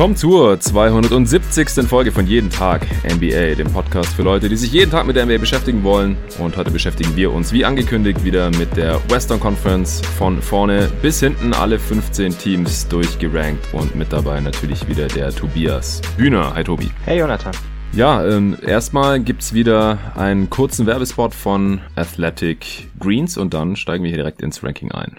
Willkommen zur 270. Folge von Jeden Tag NBA, dem Podcast für Leute, die sich jeden Tag mit der NBA beschäftigen wollen. Und heute beschäftigen wir uns, wie angekündigt, wieder mit der Western Conference von vorne bis hinten alle 15 Teams durchgerankt und mit dabei natürlich wieder der Tobias Bühner. Hi Tobi. Hey Jonathan. Ja, ähm, erstmal gibt's wieder einen kurzen Werbespot von Athletic Greens und dann steigen wir hier direkt ins Ranking ein.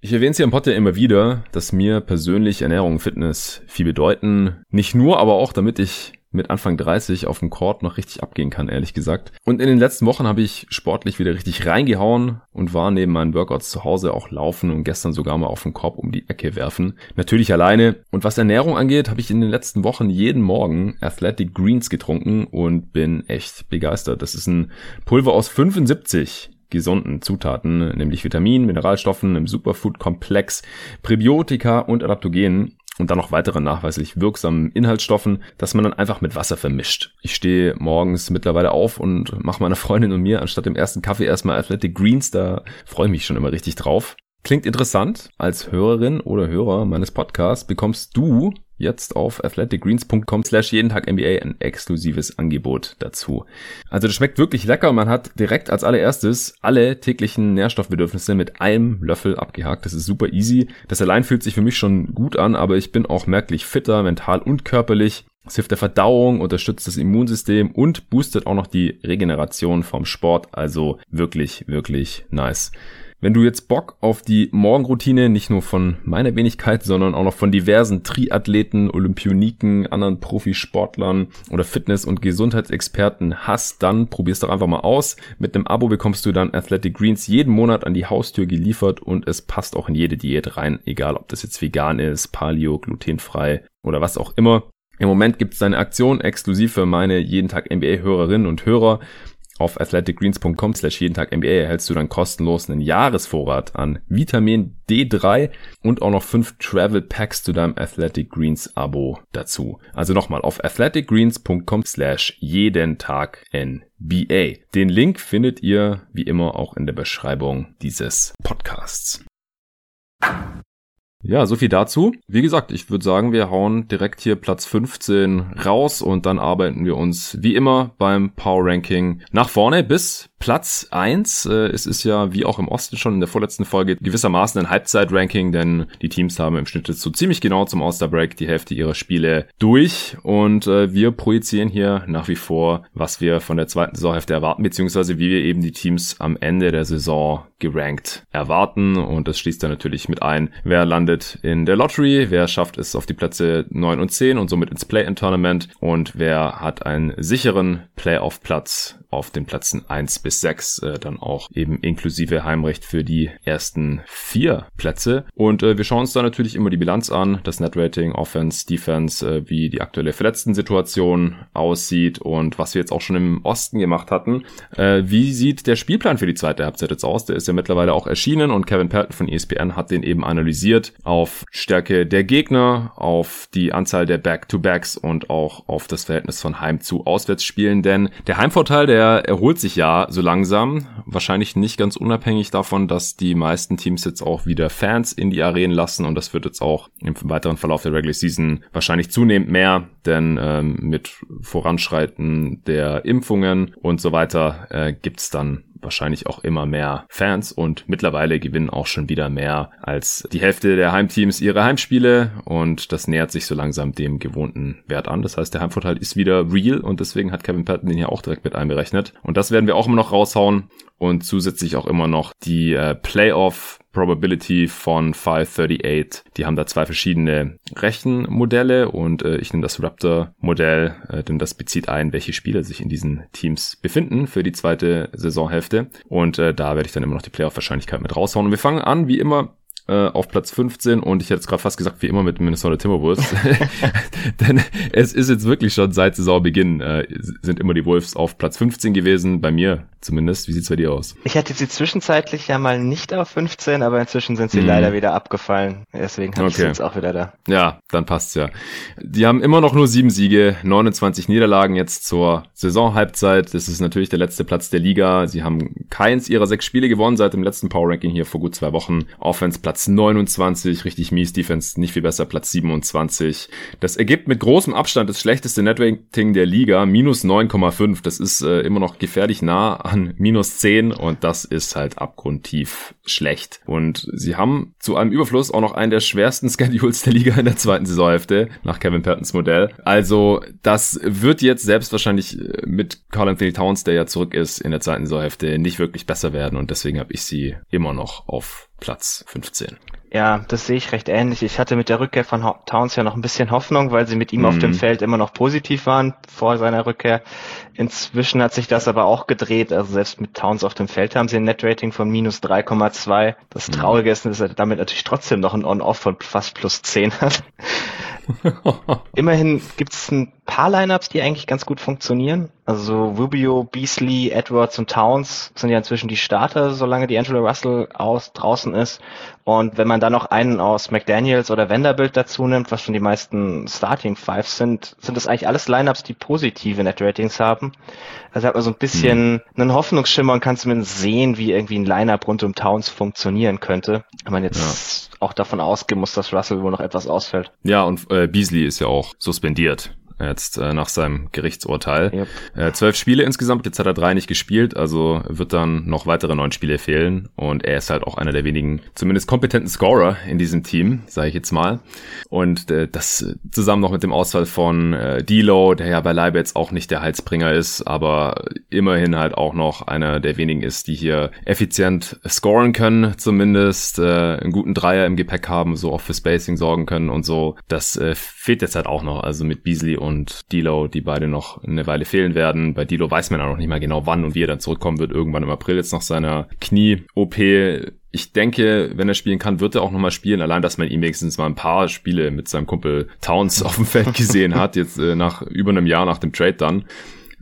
Ich erwähne es hier im Pod ja immer wieder, dass mir persönlich Ernährung und Fitness viel bedeuten. Nicht nur, aber auch, damit ich mit Anfang 30 auf dem Court noch richtig abgehen kann, ehrlich gesagt. Und in den letzten Wochen habe ich sportlich wieder richtig reingehauen und war neben meinen Workouts zu Hause auch laufen und gestern sogar mal auf den Korb um die Ecke werfen. Natürlich alleine. Und was Ernährung angeht, habe ich in den letzten Wochen jeden Morgen Athletic Greens getrunken und bin echt begeistert. Das ist ein Pulver aus 75 gesunden Zutaten, nämlich Vitaminen, Mineralstoffen im Superfood-Komplex, Präbiotika und Adaptogenen und dann noch weitere nachweislich wirksamen Inhaltsstoffen, dass man dann einfach mit Wasser vermischt. Ich stehe morgens mittlerweile auf und mache meiner Freundin und mir anstatt dem ersten Kaffee erstmal Athletic Greens, da freue ich mich schon immer richtig drauf. Klingt interessant. Als Hörerin oder Hörer meines Podcasts bekommst du jetzt auf athleticgreens.com slash jeden Tag NBA ein exklusives Angebot dazu. Also das schmeckt wirklich lecker. Man hat direkt als allererstes alle täglichen Nährstoffbedürfnisse mit einem Löffel abgehakt. Das ist super easy. Das allein fühlt sich für mich schon gut an, aber ich bin auch merklich fitter, mental und körperlich. Es hilft der Verdauung, unterstützt das Immunsystem und boostet auch noch die Regeneration vom Sport. Also wirklich, wirklich nice. Wenn du jetzt Bock auf die Morgenroutine nicht nur von meiner Wenigkeit, sondern auch noch von diversen Triathleten, Olympioniken, anderen Profisportlern oder Fitness- und Gesundheitsexperten hast, dann probier's doch einfach mal aus. Mit einem Abo bekommst du dann Athletic Greens jeden Monat an die Haustür geliefert und es passt auch in jede Diät rein, egal ob das jetzt vegan ist, paleo, glutenfrei oder was auch immer. Im Moment gibt es eine Aktion exklusiv für meine jeden Tag NBA-Hörerinnen und Hörer. Auf athleticgreens.com slash jeden Tag NBA erhältst du dann kostenlos einen Jahresvorrat an Vitamin D3 und auch noch fünf Travel Packs zu deinem Athletic Greens Abo dazu. Also nochmal auf athleticgreens.com slash jeden Tag NBA. Den Link findet ihr wie immer auch in der Beschreibung dieses Podcasts. Ja, so viel dazu. Wie gesagt, ich würde sagen, wir hauen direkt hier Platz 15 raus und dann arbeiten wir uns wie immer beim Power Ranking nach vorne bis Platz 1. Äh, es ist ja wie auch im Osten schon in der vorletzten Folge gewissermaßen ein Halbzeit-Ranking, denn die Teams haben im Schnitt so ziemlich genau zum All-Star-Break die Hälfte ihrer Spiele durch und äh, wir projizieren hier nach wie vor, was wir von der zweiten Saisonhälfte erwarten, beziehungsweise wie wir eben die Teams am Ende der Saison gerankt erwarten und das schließt dann natürlich mit ein, wer landet in der Lottery, wer schafft es auf die Plätze 9 und 10 und somit ins Play-In-Tournament und wer hat einen sicheren Playoff-Platz auf den Plätzen 1 bis 6, äh, dann auch eben inklusive Heimrecht für die ersten vier Plätze. Und äh, wir schauen uns da natürlich immer die Bilanz an, das Net-Rating, Offense, Defense, äh, wie die aktuelle Verletzten-Situation aussieht und was wir jetzt auch schon im Osten gemacht hatten. Äh, wie sieht der Spielplan für die zweite Halbzeit jetzt aus? Der ist ja mittlerweile auch erschienen und Kevin Pelton von ESPN hat den eben analysiert auf Stärke der Gegner, auf die Anzahl der Back-to-Backs und auch auf das Verhältnis von Heim zu Auswärtsspielen, denn der Heimvorteil, der erholt sich ja so langsam, wahrscheinlich nicht ganz unabhängig davon, dass die meisten Teams jetzt auch wieder Fans in die Arenen lassen und das wird jetzt auch im weiteren Verlauf der Regular Season wahrscheinlich zunehmend mehr, denn ähm, mit Voranschreiten der Impfungen und so weiter äh, gibt's dann wahrscheinlich auch immer mehr Fans und mittlerweile gewinnen auch schon wieder mehr als die Hälfte der Heimteams ihre Heimspiele und das nähert sich so langsam dem gewohnten Wert an. Das heißt, der Heimvorteil ist wieder real und deswegen hat Kevin Patton den hier auch direkt mit einberechnet. Und das werden wir auch immer noch raushauen und zusätzlich auch immer noch die äh, Playoff Probability von 538. Die haben da zwei verschiedene Rechenmodelle und äh, ich nehme das Raptor-Modell, äh, denn das bezieht ein, welche Spieler sich in diesen Teams befinden für die zweite Saisonhälfte. Und äh, da werde ich dann immer noch die Playoff-Wahrscheinlichkeit mit raushauen. Und wir fangen an, wie immer, äh, auf Platz 15 und ich hätte es gerade fast gesagt, wie immer mit Minnesota Timberwolves. Denn es ist jetzt wirklich schon seit Saisonbeginn äh, sind immer die Wolves auf Platz 15 gewesen, bei mir zumindest. Wie sieht's bei dir aus? Ich hatte sie zwischenzeitlich ja mal nicht auf 15, aber inzwischen sind sie mhm. leider wieder abgefallen. Deswegen habe okay. ich sie jetzt auch wieder da. Ja, dann passt's ja. Die haben immer noch nur sieben Siege, 29 Niederlagen jetzt zur Saisonhalbzeit. Das ist natürlich der letzte Platz der Liga. Sie haben keins ihrer sechs Spiele gewonnen seit dem letzten Power Ranking hier vor gut zwei Wochen. Offense Platz Platz 29, richtig mies, Defense nicht viel besser, Platz 27. Das ergibt mit großem Abstand das schlechteste Netrating der Liga, minus 9,5. Das ist äh, immer noch gefährlich nah an minus 10 und das ist halt abgrundtief schlecht. Und sie haben zu einem Überfluss auch noch einen der schwersten Schedules der Liga in der zweiten Saisonhälfte, nach Kevin Pattons Modell. Also das wird jetzt selbst wahrscheinlich äh, mit Carl Anthony Towns, der ja zurück ist in der zweiten Saisonhälfte, nicht wirklich besser werden und deswegen habe ich sie immer noch auf Platz 15. Ja, das sehe ich recht ähnlich. Ich hatte mit der Rückkehr von Towns ja noch ein bisschen Hoffnung, weil sie mit ihm mhm. auf dem mhm. Feld immer noch positiv waren vor seiner Rückkehr. Inzwischen hat sich das aber auch gedreht. Also selbst mit Towns auf dem Feld haben sie ein Netrating von minus 3,2. Das mhm. Traurige ist, dass er damit natürlich trotzdem noch ein On-Off von fast plus 10 hat. Immerhin gibt es ein paar Lineups, die eigentlich ganz gut funktionieren. Also Rubio, Beasley, Edwards und Towns sind ja inzwischen die Starter, solange die Angela Russell aus draußen ist. Und wenn man dann noch einen aus McDaniels oder Vanderbilt dazu nimmt, was schon die meisten Starting Fives sind, sind das eigentlich alles Lineups, die positive Net Ratings haben. Also hat man so ein bisschen mhm. einen Hoffnungsschimmer und kann zumindest sehen, wie irgendwie ein Lineup rund um Towns funktionieren könnte. Wenn man jetzt ja. auch davon ausgehen muss, dass Russell wohl noch etwas ausfällt. Ja, und äh, Beasley ist ja auch suspendiert jetzt äh, nach seinem Gerichtsurteil. Yep. Äh, zwölf Spiele insgesamt, jetzt hat er drei nicht gespielt, also wird dann noch weitere neun Spiele fehlen und er ist halt auch einer der wenigen, zumindest kompetenten Scorer in diesem Team, sage ich jetzt mal. Und äh, das zusammen noch mit dem Ausfall von äh, D'Lo, der ja beileibe jetzt auch nicht der Heizbringer ist, aber immerhin halt auch noch einer der wenigen ist, die hier effizient scoren können, zumindest äh, einen guten Dreier im Gepäck haben, so auch für Spacing sorgen können und so. Das äh, fehlt jetzt halt auch noch, also mit Beasley und und Dilo, die beide noch eine Weile fehlen werden. Bei Dilo weiß man auch noch nicht mal genau wann und wie er dann zurückkommen wird, irgendwann im April jetzt nach seiner Knie-OP. Ich denke, wenn er spielen kann, wird er auch nochmal spielen. Allein, dass man ihn wenigstens mal ein paar Spiele mit seinem Kumpel Towns auf dem Feld gesehen hat, jetzt äh, nach über einem Jahr nach dem Trade dann.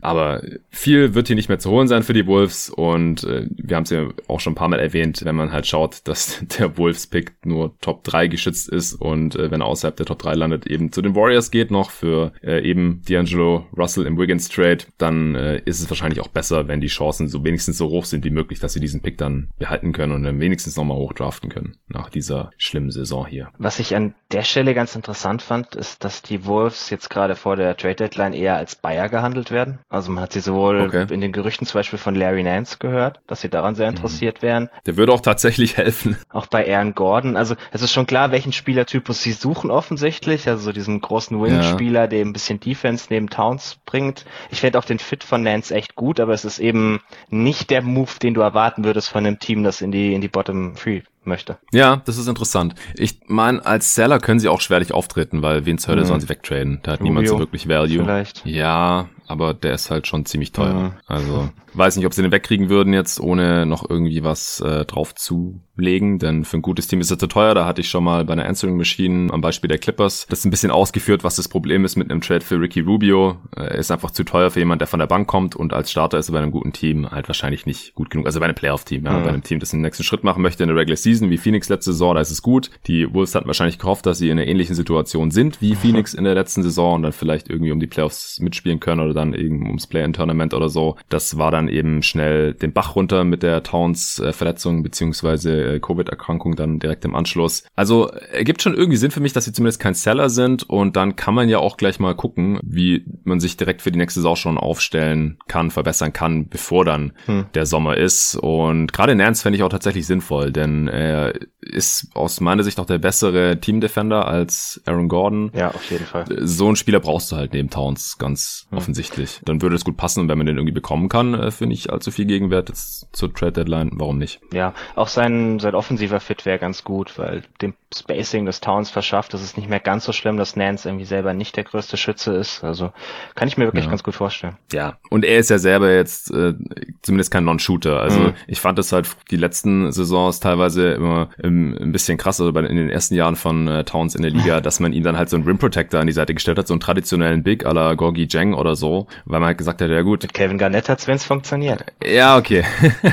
Aber viel wird hier nicht mehr zu holen sein für die Wolves und äh, wir haben es ja auch schon ein paar Mal erwähnt, wenn man halt schaut, dass der Wolves-Pick nur Top 3 geschützt ist und äh, wenn er außerhalb der Top 3 landet, eben zu den Warriors geht noch für äh, eben D'Angelo Russell im Wiggins Trade, dann äh, ist es wahrscheinlich auch besser, wenn die Chancen so wenigstens so hoch sind wie möglich, dass sie diesen Pick dann behalten können und dann wenigstens nochmal hochdraften können nach dieser schlimmen Saison hier. Was ich an der Stelle ganz interessant fand, ist, dass die Wolves jetzt gerade vor der Trade Deadline eher als Buyer gehandelt werden. Also man hat sie sowohl okay. in den Gerüchten zum Beispiel von Larry Nance gehört, dass sie daran sehr mhm. interessiert mhm. wären. Der würde auch tatsächlich helfen. Auch bei Aaron Gordon. Also es ist schon klar, welchen Spielertypus sie suchen offensichtlich. Also diesen großen Wing-Spieler, ja. der ein bisschen Defense neben Towns bringt. Ich fände auch den Fit von Nance echt gut, aber es ist eben nicht der Move, den du erwarten würdest von einem Team, das in die, in die Bottom Three möchte. Ja, das ist interessant. Ich meine, als Seller können sie auch schwerlich auftreten, weil wen zur Hölle mhm. sollen sie wegtraden? Da hat Rubio niemand so wirklich Value. Vielleicht. Ja, aber der ist halt schon ziemlich teuer. Mhm. Also weiß nicht, ob sie den wegkriegen würden jetzt, ohne noch irgendwie was äh, drauf zu legen, denn für ein gutes Team ist er zu teuer. Da hatte ich schon mal bei einer Answering Machine am Beispiel der Clippers das ein bisschen ausgeführt, was das Problem ist mit einem Trade für Ricky Rubio. Er ist einfach zu teuer für jemand, der von der Bank kommt und als Starter ist er bei einem guten Team halt wahrscheinlich nicht gut genug. Also bei einem Playoff-Team, ja, mhm. bei einem Team, das den nächsten Schritt machen möchte in der Regular Season, wie Phoenix letzte Saison, da ist es gut. Die Wolves hatten wahrscheinlich gehofft, dass sie in einer ähnlichen Situation sind wie Phoenix in der letzten Saison und dann vielleicht irgendwie um die Playoffs mitspielen können oder dann eben ums Play-in-Tournament oder so. Das war dann eben schnell den Bach runter mit der Towns-Verletzung beziehungsweise äh, Covid-Erkrankung dann direkt im Anschluss. Also ergibt schon irgendwie Sinn für mich, dass sie zumindest kein Seller sind und dann kann man ja auch gleich mal gucken, wie man sich direkt für die nächste Saison schon aufstellen kann, verbessern kann, bevor dann hm. der Sommer ist. Und gerade Nance fände ich auch tatsächlich sinnvoll, denn äh, ist aus meiner Sicht auch der bessere Team-Defender als Aaron Gordon. Ja, auf jeden Fall. So einen Spieler brauchst du halt neben Towns, ganz hm. offensichtlich. Dann würde es gut passen und wenn man den irgendwie bekommen kann, äh, für nicht allzu viel Gegenwert jetzt zur Trade Deadline, warum nicht? Ja, auch sein, sein offensiver Fit wäre ganz gut, weil dem Spacing des Towns verschafft, das ist nicht mehr ganz so schlimm, dass Nance irgendwie selber nicht der größte Schütze ist. Also kann ich mir wirklich ja. ganz gut vorstellen. Ja, und er ist ja selber jetzt äh, zumindest kein Non-Shooter. Also mhm. ich fand es halt die letzten Saisons teilweise immer ähm, ein bisschen krass, also bei, in den ersten Jahren von äh, Towns in der Liga, dass man ihm dann halt so einen Rim Protector an die Seite gestellt hat, so einen traditionellen Big à la Gorgi Jang oder so, weil man halt gesagt hat, ja gut. Mit Kevin Garnett hat's, wenn's funktioniert. Ja, okay.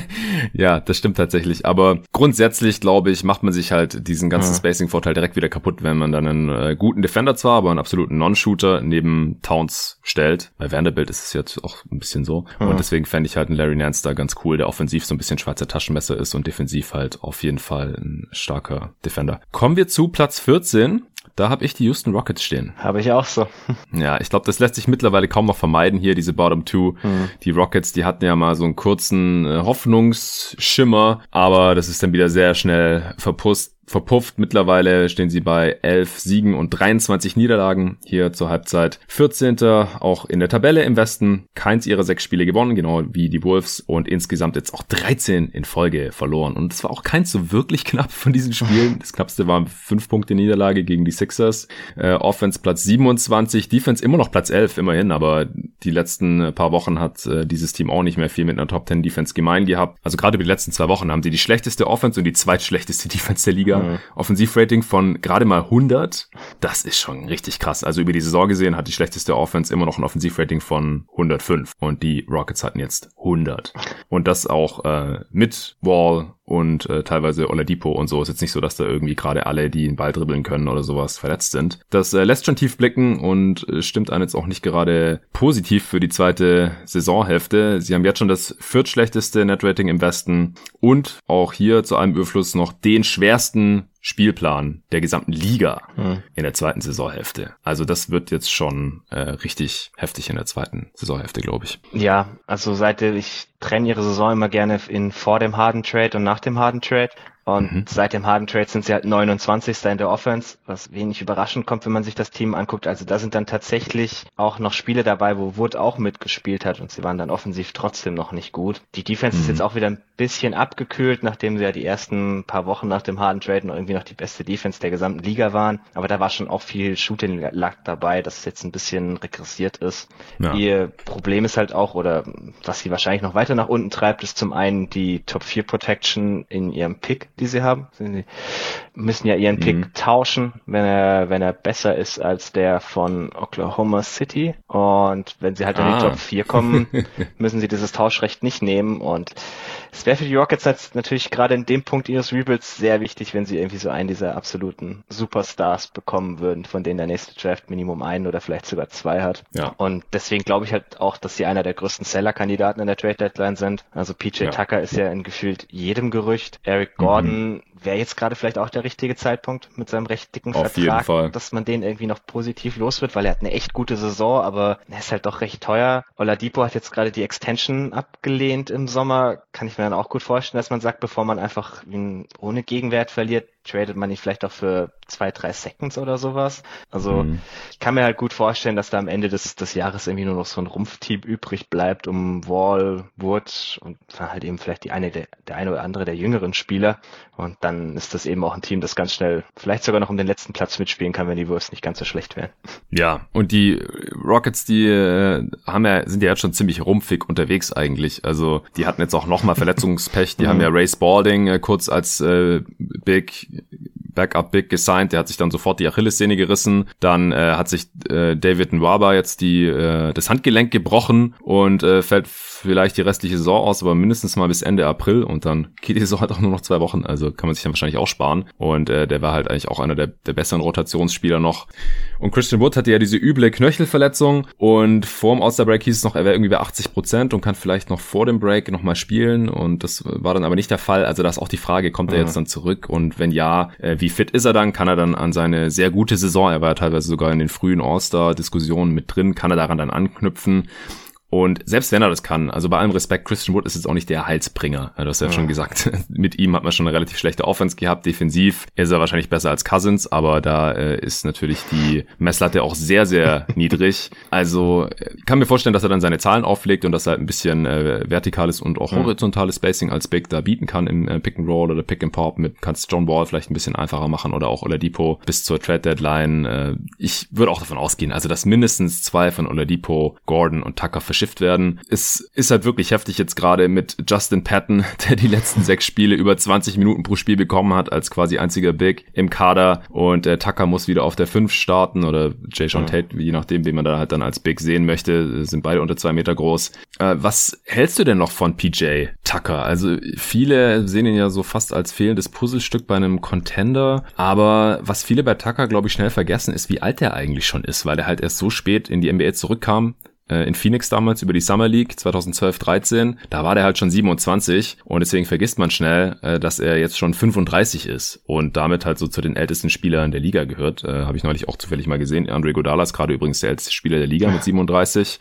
ja, das stimmt tatsächlich. Aber grundsätzlich, glaube ich, macht man sich halt diesen ganzen mhm. Spacing-Vorteil direkt wieder kaputt, wenn man dann einen äh, guten Defender zwar, aber einen absoluten Non-Shooter neben Towns stellt. Bei Vanderbilt ist es jetzt auch ein bisschen so. Mhm. Und deswegen fände ich halt einen Larry Nance da ganz cool, der offensiv so ein bisschen Schweizer Taschenmesser ist und defensiv halt auf jeden Fall ein starker Defender. Kommen wir zu Platz 14. Da habe ich die Houston Rockets stehen. Habe ich auch so. Ja, ich glaube, das lässt sich mittlerweile kaum noch vermeiden hier, diese Bottom Two. Mhm. Die Rockets, die hatten ja mal so einen kurzen äh, Hoffnungsschimmer, aber das ist dann wieder sehr schnell verpusst verpufft. Mittlerweile stehen sie bei 11 Siegen und 23 Niederlagen hier zur Halbzeit. 14. auch in der Tabelle im Westen. Keins ihrer sechs Spiele gewonnen, genau wie die Wolves und insgesamt jetzt auch 13 in Folge verloren. Und es war auch keins so wirklich knapp von diesen Spielen. Das knappste war 5 Punkte Niederlage gegen die Sixers. Äh, Offense Platz 27, Defense immer noch Platz 11 immerhin, aber die letzten paar Wochen hat äh, dieses Team auch nicht mehr viel mit einer Top 10 Defense gemein gehabt. Also gerade über die letzten zwei Wochen haben sie die schlechteste Offense und die zweitschlechteste Defense der Liga Liga. Mhm. Offensivrating von gerade mal 100. Das ist schon richtig krass. Also über die Saison gesehen hat die schlechteste Offense immer noch ein Offensivrating von 105 und die Rockets hatten jetzt 100. Und das auch äh, mit Wall und äh, teilweise Oladipo und so. Ist jetzt nicht so, dass da irgendwie gerade alle, die den Ball dribbeln können oder sowas, verletzt sind. Das äh, lässt schon tief blicken und äh, stimmt einen jetzt auch nicht gerade positiv für die zweite Saisonhälfte. Sie haben jetzt schon das viertschlechteste Netrating im Westen und auch hier zu einem Überfluss noch den schwersten Spielplan der gesamten Liga hm. in der zweiten Saisonhälfte. Also das wird jetzt schon äh, richtig heftig in der zweiten Saisonhälfte, glaube ich. Ja, also seit ich trenne ihre Saison immer gerne in vor dem Harden Trade und nach dem Harden Trade. Und mhm. seit dem Harden Trade sind sie halt 29. in der Offense, was wenig überraschend kommt, wenn man sich das Team anguckt. Also da sind dann tatsächlich auch noch Spiele dabei, wo Wood auch mitgespielt hat und sie waren dann offensiv trotzdem noch nicht gut. Die Defense mhm. ist jetzt auch wieder ein bisschen abgekühlt, nachdem sie ja die ersten paar Wochen nach dem Harden Trade noch irgendwie noch die beste Defense der gesamten Liga waren. Aber da war schon auch viel Shooting Luck dabei, dass jetzt ein bisschen regressiert ist. Ja. Ihr Problem ist halt auch, oder was sie wahrscheinlich noch weiter nach unten treibt, ist zum einen die Top 4 Protection in ihrem Pick die sie haben. Sie müssen ja ihren Pick mhm. tauschen, wenn er, wenn er besser ist als der von Oklahoma City. Und wenn sie halt ah. in die ah. Top 4 kommen, müssen sie dieses Tauschrecht nicht nehmen. Und es wäre für die Rockets jetzt natürlich gerade in dem Punkt ihres Rebuilds sehr wichtig, wenn sie irgendwie so einen dieser absoluten Superstars bekommen würden, von denen der nächste Draft Minimum einen oder vielleicht sogar zwei hat. Ja. Und deswegen glaube ich halt auch, dass sie einer der größten Seller-Kandidaten in der Trade Deadline sind. Also PJ ja. Tucker ist ja in gefühlt jedem Gerücht. Eric Gordon Gordon wäre jetzt gerade vielleicht auch der richtige Zeitpunkt mit seinem recht dicken Auf Vertrag, dass man den irgendwie noch positiv los wird, weil er hat eine echt gute Saison, aber er ist halt doch recht teuer. Oladipo hat jetzt gerade die Extension abgelehnt im Sommer. Kann ich mir dann auch gut vorstellen, dass man sagt, bevor man einfach ihn ohne Gegenwert verliert, tradet man ihn vielleicht auch für zwei, drei Seconds oder sowas. Also mhm. ich kann mir halt gut vorstellen, dass da am Ende des, des Jahres irgendwie nur noch so ein Rumpfteam übrig bleibt, um Wall, Wood und dann halt eben vielleicht die eine, der, der eine oder andere der jüngeren Spieler. Und dann ist das eben auch ein Team, das ganz schnell vielleicht sogar noch um den letzten Platz mitspielen kann, wenn die Wolves nicht ganz so schlecht wären. Ja, und die Rockets, die äh, haben ja, sind ja jetzt schon ziemlich rumpfig unterwegs eigentlich. Also die hatten jetzt auch nochmal Verletzungspech. Die haben ja Ray Spalding äh, kurz als äh, Big Backup Big gesigned, der hat sich dann sofort die Achillessehne gerissen. Dann äh, hat sich äh, David Nwaba jetzt die äh, das Handgelenk gebrochen und äh, fällt vielleicht die restliche Saison aus, aber mindestens mal bis Ende April und dann geht die Saison halt auch nur noch zwei Wochen, also kann man sich dann wahrscheinlich auch sparen. Und äh, der war halt eigentlich auch einer der, der besseren Rotationsspieler noch. Und Christian Wood hatte ja diese üble Knöchelverletzung und vor dem All-Star-Break hieß es noch, er wäre irgendwie bei 80 Prozent und kann vielleicht noch vor dem Break nochmal spielen und das war dann aber nicht der Fall. Also da ist auch die Frage, kommt er jetzt dann zurück und wenn ja, äh, wie fit ist er dann? Kann er dann an seine sehr gute Saison, er war ja teilweise sogar in den frühen All-Star-Diskussionen mit drin, kann er daran dann anknüpfen? Und selbst wenn er das kann, also bei allem Respekt, Christian Wood ist jetzt auch nicht der Heilsbringer. Du hast ja, ja. schon gesagt, mit ihm hat man schon eine relativ schlechte Offense gehabt. Defensiv ist er wahrscheinlich besser als Cousins, aber da äh, ist natürlich die Messlatte auch sehr, sehr niedrig. Also ich kann mir vorstellen, dass er dann seine Zahlen auflegt und dass er halt ein bisschen äh, vertikales und auch horizontales Spacing als Big da bieten kann im äh, Pick and Roll oder Pick and Pop. Mit kannst John Wall vielleicht ein bisschen einfacher machen oder auch Oladipo bis zur Trade Deadline. Äh, ich würde auch davon ausgehen, also dass mindestens zwei von Oladipo, Gordon und Tucker verschiffen verschifft werden. Es ist halt wirklich heftig jetzt gerade mit Justin Patton, der die letzten sechs Spiele über 20 Minuten pro Spiel bekommen hat, als quasi einziger Big im Kader. Und äh, Tucker muss wieder auf der 5 starten oder Jay Sean ja. Tate, je nachdem, wen man da halt dann als Big sehen möchte, sind beide unter zwei Meter groß. Äh, was hältst du denn noch von PJ Tucker? Also viele sehen ihn ja so fast als fehlendes Puzzlestück bei einem Contender. Aber was viele bei Tucker, glaube ich, schnell vergessen, ist, wie alt er eigentlich schon ist, weil er halt erst so spät in die NBA zurückkam äh, in Phoenix damals über die Summer League 2012-13. Da war der halt schon 27 und deswegen vergisst man schnell, äh, dass er jetzt schon 35 ist und damit halt so zu den ältesten Spielern der Liga gehört. Äh, Habe ich neulich auch zufällig mal gesehen. Andre Godala ist gerade übrigens der älteste Spieler der Liga mit 37.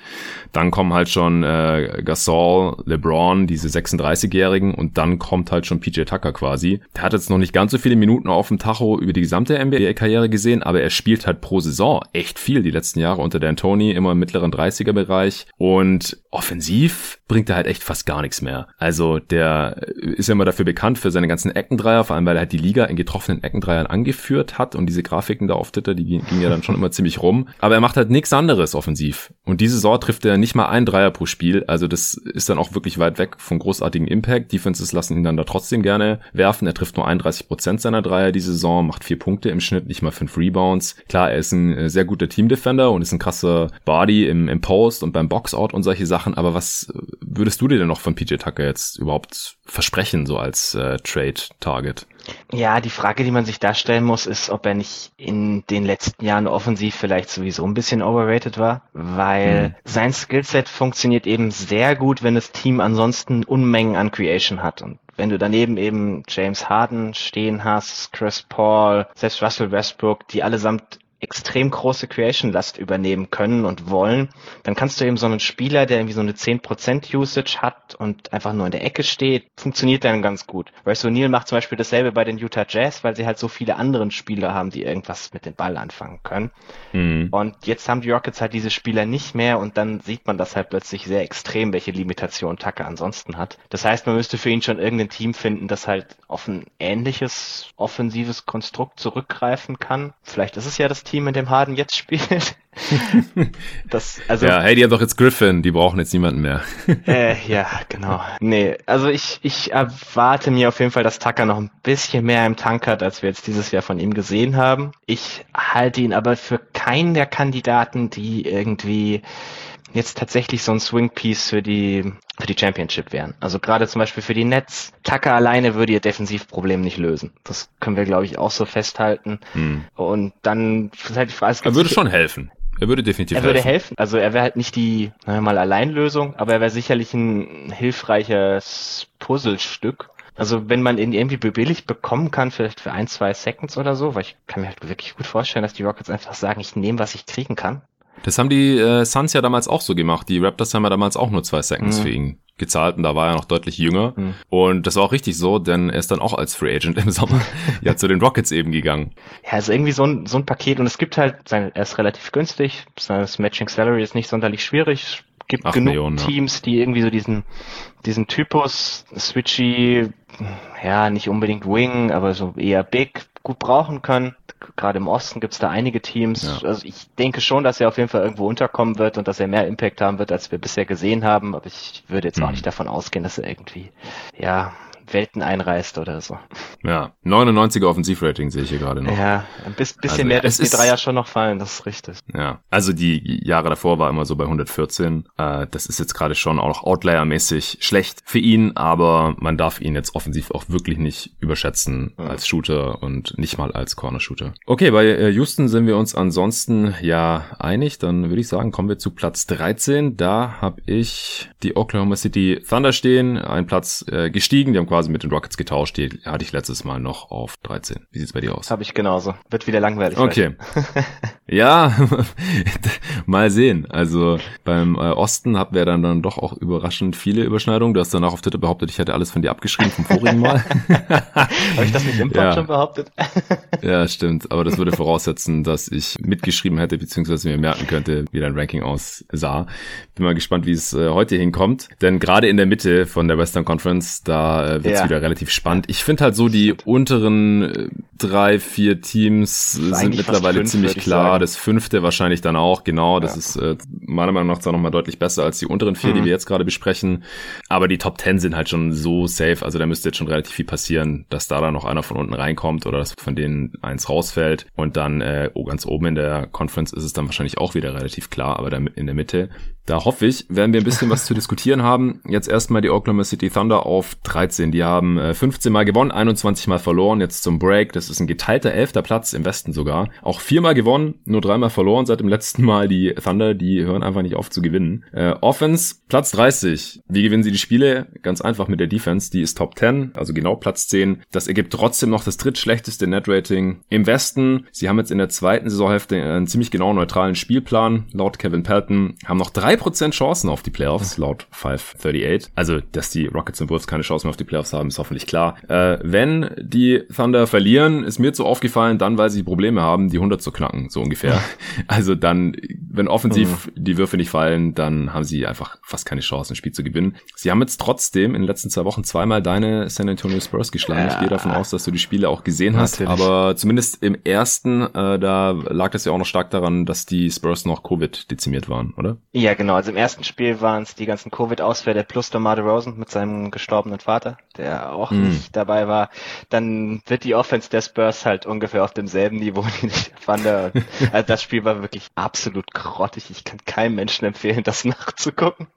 Dann kommen halt schon äh, Gasol, LeBron, diese 36-Jährigen und dann kommt halt schon PJ Tucker quasi. Der hat jetzt noch nicht ganz so viele Minuten auf dem Tacho über die gesamte NBA-Karriere gesehen, aber er spielt halt pro Saison echt viel die letzten Jahre unter Dan Tony, immer im mittleren 30er-Bereich und offensiv bringt er halt echt fast gar nichts mehr. Also der ist ja immer dafür bekannt für seine ganzen Eckendreier, vor allem weil er halt die Liga in getroffenen Eckendreiern angeführt hat und diese Grafiken da auf Twitter, die gingen ja dann schon immer ziemlich rum. Aber er macht halt nichts anderes offensiv. Und diese Saison trifft er nicht mal ein Dreier pro Spiel. Also das ist dann auch wirklich weit weg von großartigem Impact. Defenses lassen ihn dann da trotzdem gerne werfen. Er trifft nur 31 Prozent seiner Dreier diese Saison, macht vier Punkte im Schnitt, nicht mal fünf Rebounds. Klar, er ist ein äh, sehr guter Teamdefender und ist ein krasser Body im, im Post und beim Boxout und solche Sachen. Aber was würdest du dir denn noch von PJ Tucker jetzt überhaupt versprechen, so als äh, Trade-Target? Ja, die Frage, die man sich da stellen muss, ist, ob er nicht in den letzten Jahren offensiv vielleicht sowieso ein bisschen overrated war, weil mhm. sein Skillset funktioniert eben sehr gut, wenn das Team ansonsten Unmengen an Creation hat. Und wenn du daneben eben James Harden stehen hast, Chris Paul, selbst Russell Westbrook, die allesamt extrem große Creation-Last übernehmen können und wollen, dann kannst du eben so einen Spieler, der irgendwie so eine 10% Usage hat und einfach nur in der Ecke steht, funktioniert dann ganz gut. Royce O'Neal macht zum Beispiel dasselbe bei den Utah Jazz, weil sie halt so viele andere Spieler haben, die irgendwas mit dem Ball anfangen können. Mhm. Und jetzt haben die Rockets halt diese Spieler nicht mehr und dann sieht man das halt plötzlich sehr extrem, welche Limitation Tucker ansonsten hat. Das heißt, man müsste für ihn schon irgendein Team finden, das halt auf ein ähnliches offensives Konstrukt zurückgreifen kann. Vielleicht ist es ja das Team, Team, in dem Harden jetzt spielt. das, also, ja, hey, die haben doch jetzt Griffin, die brauchen jetzt niemanden mehr. äh, ja, genau. Nee, also ich, ich erwarte mir auf jeden Fall, dass Tucker noch ein bisschen mehr im Tank hat, als wir jetzt dieses Jahr von ihm gesehen haben. Ich halte ihn aber für keinen der Kandidaten, die irgendwie jetzt tatsächlich so ein Swing Piece für die für die Championship wären. Also gerade zum Beispiel für die Nets. Tucker alleine würde ihr Defensivproblem nicht lösen. Das können wir, glaube ich, auch so festhalten. Hm. Und dann halt die Frage. Er würde schon helfen. Er würde definitiv helfen. Er würde helfen. Also er wäre halt nicht die, wir mal, Alleinlösung, aber er wäre sicherlich ein hilfreiches Puzzlestück. Also wenn man ihn irgendwie billig bekommen kann, vielleicht für ein, zwei Seconds oder so, weil ich kann mir halt wirklich gut vorstellen, dass die Rockets einfach sagen, ich nehme, was ich kriegen kann. Das haben die äh, Suns ja damals auch so gemacht. Die Raptors haben ja damals auch nur zwei Seconds mhm. für ihn gezahlt und da war er noch deutlich jünger. Mhm. Und das war auch richtig so, denn er ist dann auch als Free Agent im Sommer ja zu den Rockets eben gegangen. Ja, ist irgendwie so ein, so ein Paket und es gibt halt, sein, er ist relativ günstig, das Matching Salary ist nicht sonderlich schwierig. Es gibt genug Millionen, Teams, die irgendwie so diesen, diesen Typus switchy, ja, nicht unbedingt Wing, aber so eher Big gut brauchen können gerade im Osten gibt es da einige Teams. Ja. Also ich denke schon, dass er auf jeden Fall irgendwo unterkommen wird und dass er mehr Impact haben wird, als wir bisher gesehen haben. Aber ich würde jetzt mhm. auch nicht davon ausgehen, dass er irgendwie, ja, Welten einreißt oder so. Ja, 99er Offensivrating sehe ich hier gerade noch. Ja, ein bisschen also, mehr, dass die Dreier schon noch fallen, das ist richtig. Ja, also die Jahre davor war immer so bei 114. Äh, das ist jetzt gerade schon auch Outlier-mäßig schlecht für ihn, aber man darf ihn jetzt offensiv auch wirklich nicht überschätzen als Shooter und nicht mal als Corner-Shooter. Okay, bei äh, Houston sind wir uns ansonsten ja einig. Dann würde ich sagen, kommen wir zu Platz 13. Da habe ich die Oklahoma City Thunder stehen, ein Platz äh, gestiegen. Die haben quasi mit den Rockets getauscht. Die hatte ich letztes Mal noch auf 13. Wie sieht's bei dir aus? Habe ich genauso. Wird wieder langweilig. Okay. ja, mal sehen. Also beim äh, Osten hatten wir dann, dann doch auch überraschend viele Überschneidungen. Du hast danach auf Twitter behauptet, ich hätte alles von dir abgeschrieben vom vorigen Mal. Habe ich das mit dem ja. schon behauptet? ja, stimmt. Aber das würde voraussetzen, dass ich mitgeschrieben hätte, beziehungsweise mir merken könnte, wie dein Ranking aussah. Bin mal gespannt, wie es äh, heute hinkommt. Denn gerade in der Mitte von der Western Conference, da äh, wird's ja. wieder relativ spannend. Ich finde halt so die unteren äh, drei, vier Teams sind mittlerweile fünf, ziemlich klar. Das fünfte wahrscheinlich dann auch, genau. Das ja. ist äh, meiner Meinung nach zwar nochmal deutlich besser als die unteren vier, mhm. die wir jetzt gerade besprechen. Aber die Top Ten sind halt schon so safe. Also da müsste jetzt schon relativ viel passieren, dass da dann noch einer von unten reinkommt oder dass von denen eins rausfällt. Und dann äh, oh, ganz oben in der Conference ist es dann wahrscheinlich auch wieder relativ klar. Aber dann in der Mitte, da hoffe ich, werden wir ein bisschen was zu diskutieren haben. Jetzt erstmal die Oklahoma City Thunder auf 13 Die haben äh, 15 Mal gewonnen, 21 Mal verloren, jetzt zum Break. Das ist ein geteilter elfter Platz im Westen sogar. Auch viermal gewonnen, nur dreimal verloren seit dem letzten Mal. Die Thunder, die hören einfach nicht auf zu gewinnen. Äh, Offense, Platz 30. Wie gewinnen sie die Spiele? Ganz einfach mit der Defense. Die ist Top 10, also genau Platz 10. Das ergibt trotzdem noch das drittschlechteste Net-Rating im Westen. Sie haben jetzt in der zweiten Saisonhälfte einen ziemlich genau neutralen Spielplan. Laut Kevin Pelton haben noch drei Prozent Chancen auf die Playoffs, laut 538. Also, dass die Rockets und Wolves keine Chance mehr auf die Playoffs haben, ist hoffentlich klar. Äh, wenn die Thunder verlieren, ist mir so aufgefallen, dann, weil sie Probleme haben, die 100 zu knacken, so ungefähr. also dann, wenn offensiv mhm. die Würfe nicht fallen, dann haben sie einfach fast keine Chance, ein Spiel zu gewinnen. Sie haben jetzt trotzdem in den letzten zwei Wochen zweimal deine San Antonio Spurs geschlagen. Ja. Ich gehe davon aus, dass du die Spiele auch gesehen hast, Natürlich. aber zumindest im ersten, äh, da lag das ja auch noch stark daran, dass die Spurs noch Covid dezimiert waren, oder? Ja, genau. Also im ersten Spiel waren es die ganzen Covid-Ausfälle plus DeMar Rosen mit seinem gestorbenen Vater, der auch mm. nicht dabei war. Dann wird die Offense der Spurs halt ungefähr auf demselben Niveau, die ich fand. Also das Spiel war wirklich absolut grottig. Ich kann keinem Menschen empfehlen, das nachzugucken.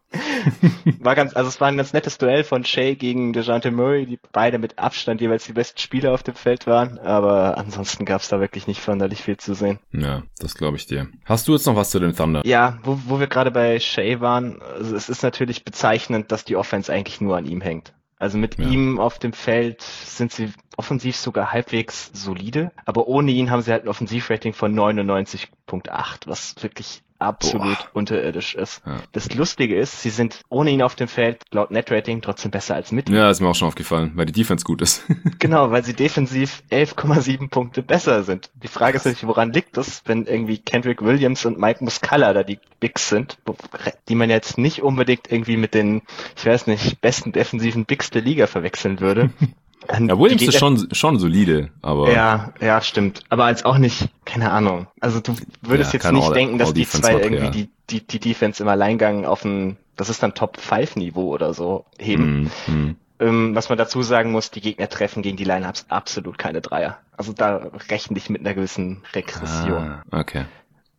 war ganz, also es war ein ganz nettes Duell von Shea gegen DeJounte Murray, die beide mit Abstand jeweils die besten Spieler auf dem Feld waren, aber ansonsten gab es da wirklich nicht sonderlich viel zu sehen. Ja, das glaube ich dir. Hast du jetzt noch was zu den Thunder? Ja, wo, wo wir gerade bei Shea waren, also es ist natürlich bezeichnend, dass die Offense eigentlich nur an ihm hängt. Also mit ja. ihm auf dem Feld sind sie offensiv sogar halbwegs solide, aber ohne ihn haben sie halt ein Offensivrating von 99.8, was wirklich absolut Boah. unterirdisch ist. Ja. Das Lustige ist, sie sind ohne ihn auf dem Feld laut Netrating trotzdem besser als mit. Ja, ist mir auch schon aufgefallen, weil die Defense gut ist. genau, weil sie defensiv 11,7 Punkte besser sind. Die Frage ist natürlich, woran liegt das, wenn irgendwie Kendrick Williams und Mike Muscala da die Bigs sind, die man jetzt nicht unbedingt irgendwie mit den, ich weiß nicht, besten defensiven Bigs der Liga verwechseln würde. Ja, Williams ist schon, schon solide, aber. Ja, ja, stimmt. Aber als auch nicht, keine Ahnung. Also du würdest ja, jetzt nicht all, denken, dass die zwei irgendwie ja. die, die, die Defense im Alleingang auf ein, das ist dann Top 5 Niveau oder so heben. Mm, mm. Ähm, was man dazu sagen muss, die Gegner treffen gegen die Lineups absolut keine Dreier. Also da rechne ich mit einer gewissen Regression. Ah, okay.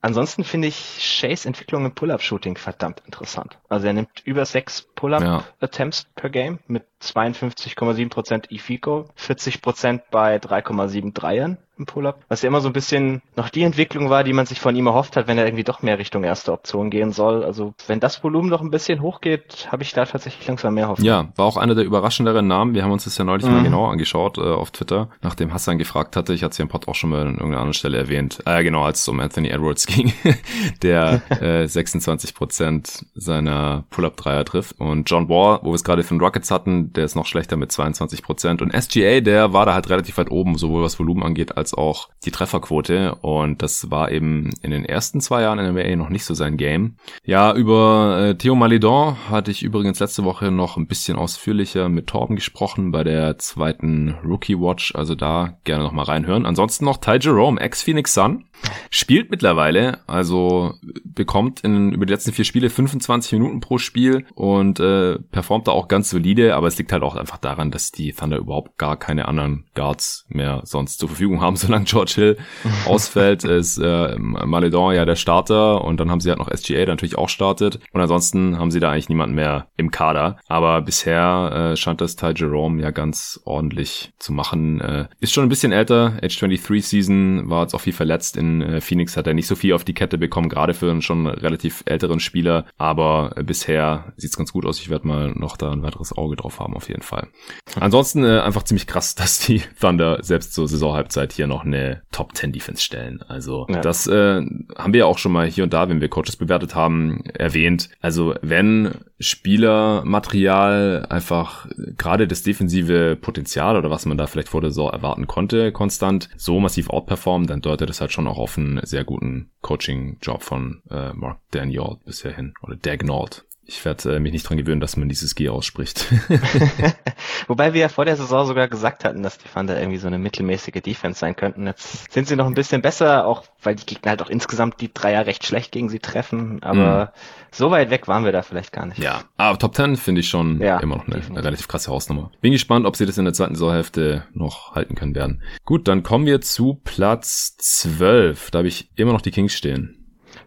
Ansonsten finde ich Shays Entwicklung im Pull-Up-Shooting verdammt interessant. Also er nimmt über sechs Pull-Up-Attempts ja. per Game mit 52,7% E-Fico, 40% bei 3,7 Dreiern im Pull-Up. Was ja immer so ein bisschen noch die Entwicklung war, die man sich von ihm erhofft hat, wenn er irgendwie doch mehr Richtung erste Option gehen soll. Also wenn das Volumen noch ein bisschen hochgeht, habe ich da tatsächlich langsam mehr Hoffnung. Ja, war auch einer der überraschenderen Namen. Wir haben uns das ja neulich mhm. mal genau angeschaut äh, auf Twitter, nachdem Hassan gefragt hatte. Ich hatte es ja im Pod auch schon mal an irgendeiner anderen Stelle erwähnt. Äh, genau, als es um Anthony Edwards ging, der äh, 26% seiner Pull-Up-Dreier trifft. Und John Wall, wo wir es gerade von Rockets hatten, der ist noch schlechter mit 22%. Und SGA, der war da halt relativ weit oben, sowohl was Volumen angeht, als auch die Trefferquote. Und das war eben in den ersten zwei Jahren in der NBA noch nicht so sein Game. Ja, über äh, Theo Malidon hatte ich übrigens letzte Woche noch ein bisschen ausführlicher mit Torben gesprochen bei der zweiten Rookie Watch. Also da gerne noch mal reinhören. Ansonsten noch Ty Jerome, ex-Phoenix Sun. Spielt mittlerweile, also bekommt in, über die letzten vier Spiele 25 Minuten pro Spiel und äh, performt da auch ganz solide, aber es liegt halt auch einfach daran, dass die Thunder überhaupt gar keine anderen Guards mehr sonst zur Verfügung haben, solange George Hill ausfällt, ist äh, Maledon ja der Starter und dann haben sie halt noch SGA, der natürlich auch startet und ansonsten haben sie da eigentlich niemanden mehr im Kader, aber bisher äh, scheint das Ty Jerome ja ganz ordentlich zu machen. Äh, ist schon ein bisschen älter, Age 23 Season, war jetzt auch viel verletzt in äh, Phoenix, hat er nicht so viel auf die Kette bekommen, gerade für einen schon relativ älteren Spieler, aber äh, bisher sieht's ganz gut aus. Ich werde mal noch da ein weiteres Auge drauf haben, auf jeden Fall. Ansonsten äh, einfach ziemlich krass, dass die Thunder selbst zur Saisonhalbzeit hier noch eine Top 10 Defense stellen. Also ja. das äh, haben wir ja auch schon mal hier und da, wenn wir Coaches bewertet haben, erwähnt. Also wenn Spielermaterial einfach gerade das defensive Potenzial oder was man da vielleicht vor der Saison erwarten konnte, konstant so massiv outperformen, dann deutet das halt schon auch einen sehr guten Coaching-Job von äh, Mark Daniel bisher hin oder Dagnall, ich werde äh, mich nicht dran gewöhnen, dass man dieses G ausspricht. Wobei wir ja vor der Saison sogar gesagt hatten, dass die Thunder irgendwie so eine mittelmäßige Defense sein könnten. Jetzt sind sie noch ein bisschen besser, auch weil die Gegner halt auch insgesamt die Dreier recht schlecht gegen sie treffen. Aber mm. so weit weg waren wir da vielleicht gar nicht. Ja, aber Top 10 finde ich schon ja, immer noch eine, eine, relativ krasse Hausnummer. Bin gespannt, ob sie das in der zweiten Saisonhälfte noch halten können werden. Gut, dann kommen wir zu Platz 12. Da habe ich immer noch die Kings stehen.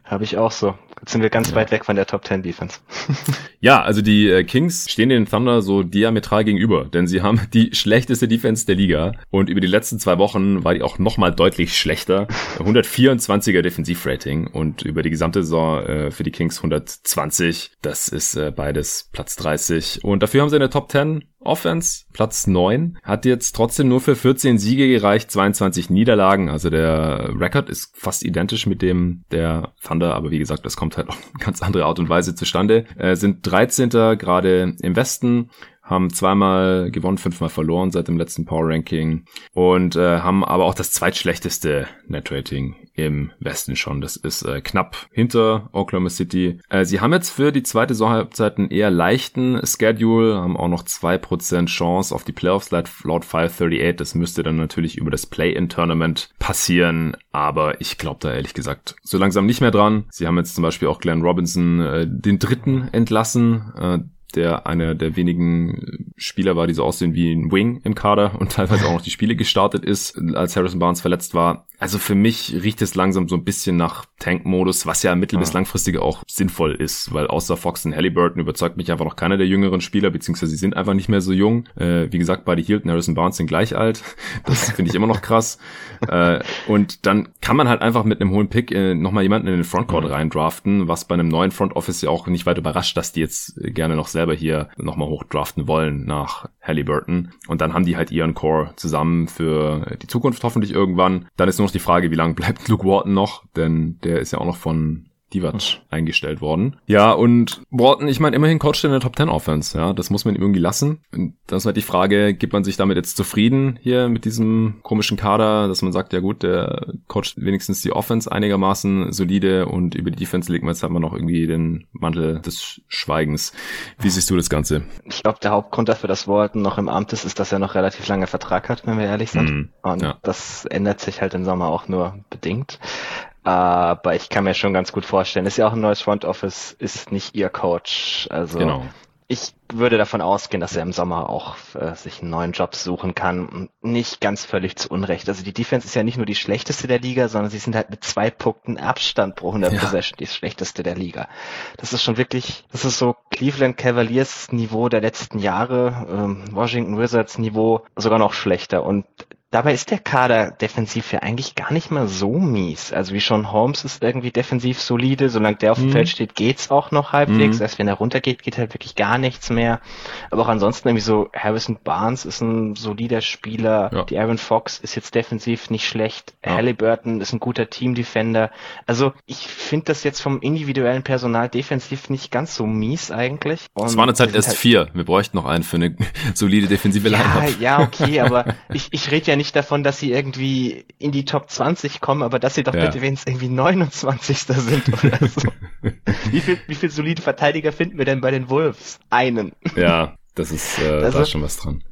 Habe ich auch so. Jetzt sind wir ganz ja. weit weg von der Top 10 Defense. ja, also die äh, Kings stehen den Thunder so diametral gegenüber, denn sie haben die schlechteste Defense der Liga und über die letzten zwei Wochen war die auch nochmal deutlich schlechter. 124er Defensivrating und über die gesamte Saison äh, für die Kings 120. Das ist äh, beides Platz 30 und dafür haben sie eine Top 10 Offense, Platz 9, hat jetzt trotzdem nur für 14 Siege gereicht, 22 Niederlagen. Also der Rekord ist fast identisch mit dem der Thunder, aber wie gesagt, das kommt halt auf ganz andere Art und Weise zustande. Äh, sind 13. gerade im Westen, haben zweimal gewonnen, fünfmal verloren seit dem letzten Power Ranking und äh, haben aber auch das zweitschlechteste Net Rating im Westen schon. Das ist äh, knapp hinter Oklahoma City. Äh, sie haben jetzt für die zweite Saisonhalbzeit einen eher leichten Schedule, haben auch noch zwei Prozent Chance auf die Playoffs laut 538. Das müsste dann natürlich über das Play-in-Tournament passieren, aber ich glaube da ehrlich gesagt so langsam nicht mehr dran. Sie haben jetzt zum Beispiel auch Glenn Robinson äh, den dritten entlassen. Äh, der einer der wenigen Spieler war, die so aussehen wie ein Wing im Kader und teilweise auch noch die Spiele gestartet ist, als Harrison Barnes verletzt war. Also für mich riecht es langsam so ein bisschen nach Tank-Modus, was ja mittel- bis langfristig auch sinnvoll ist, weil außer Fox und Halliburton überzeugt mich einfach noch keiner der jüngeren Spieler, beziehungsweise sie sind einfach nicht mehr so jung. Äh, wie gesagt, beide Hield und Harrison Barnes sind gleich alt. Das finde ich immer noch krass. äh, und dann kann man halt einfach mit einem hohen Pick äh, nochmal jemanden in den Frontcourt mhm. reindraften, was bei einem neuen Front Office ja auch nicht weit überrascht, dass die jetzt gerne noch selber hier nochmal hochdraften wollen nach Halliburton. Und dann haben die halt ihren Core zusammen für die Zukunft hoffentlich irgendwann. Dann ist nur noch die Frage, wie lange bleibt Luke Walton noch, denn der ist ja auch noch von Divac hm. eingestellt worden. Ja, und Walton, ich meine, immerhin coacht er in der Top 10 Offense, ja, das muss man ihm irgendwie lassen. Und das ist halt die Frage, gibt man sich damit jetzt zufrieden hier mit diesem komischen Kader, dass man sagt, ja gut, der coacht wenigstens die Offense einigermaßen solide und über die Defense legt man jetzt halt mal noch irgendwie den Mantel des Schweigens. Wie siehst du das Ganze? Ich glaube, der Hauptgrund dafür, dass Walton noch im Amt ist, ist, dass er noch relativ lange Vertrag hat, wenn wir ehrlich sind. Mm, und ja. das ändert sich halt im Sommer auch nur bedingt. Aber ich kann mir schon ganz gut vorstellen, ist ja auch ein neues Front Office, ist nicht ihr Coach. Also genau. ich würde davon ausgehen, dass er im Sommer auch äh, sich einen neuen Job suchen kann. Nicht ganz völlig zu Unrecht. Also die Defense ist ja nicht nur die schlechteste der Liga, sondern sie sind halt mit zwei Punkten Abstand pro 100 ja. Possession die schlechteste der Liga. Das ist schon wirklich, das ist so Cleveland Cavaliers Niveau der letzten Jahre, ähm, Washington Wizards Niveau sogar noch schlechter. Und Dabei ist der Kader defensiv ja eigentlich gar nicht mal so mies. Also wie schon Holmes ist irgendwie defensiv solide. Solange der auf dem mhm. Feld steht, geht's auch noch halbwegs. Mhm. Erst wenn er runtergeht, geht halt wirklich gar nichts mehr. Aber auch ansonsten irgendwie so Harrison Barnes ist ein solider Spieler. Ja. Die Aaron Fox ist jetzt defensiv nicht schlecht. Ja. Halliburton ist ein guter Team-Defender. Also ich finde das jetzt vom individuellen Personal defensiv nicht ganz so mies eigentlich. Es waren jetzt halt erst halt vier. Wir bräuchten noch einen für eine solide defensive Line-Up. Ja, ja, okay, aber ich, ich rede ja nicht davon, dass sie irgendwie in die Top 20 kommen, aber dass sie doch ja. bitte wenigstens irgendwie 29. sind oder so. wie viel, wie viel solide Verteidiger finden wir denn bei den Wolves? Einen. Ja, das ist, äh, also, da ist schon was dran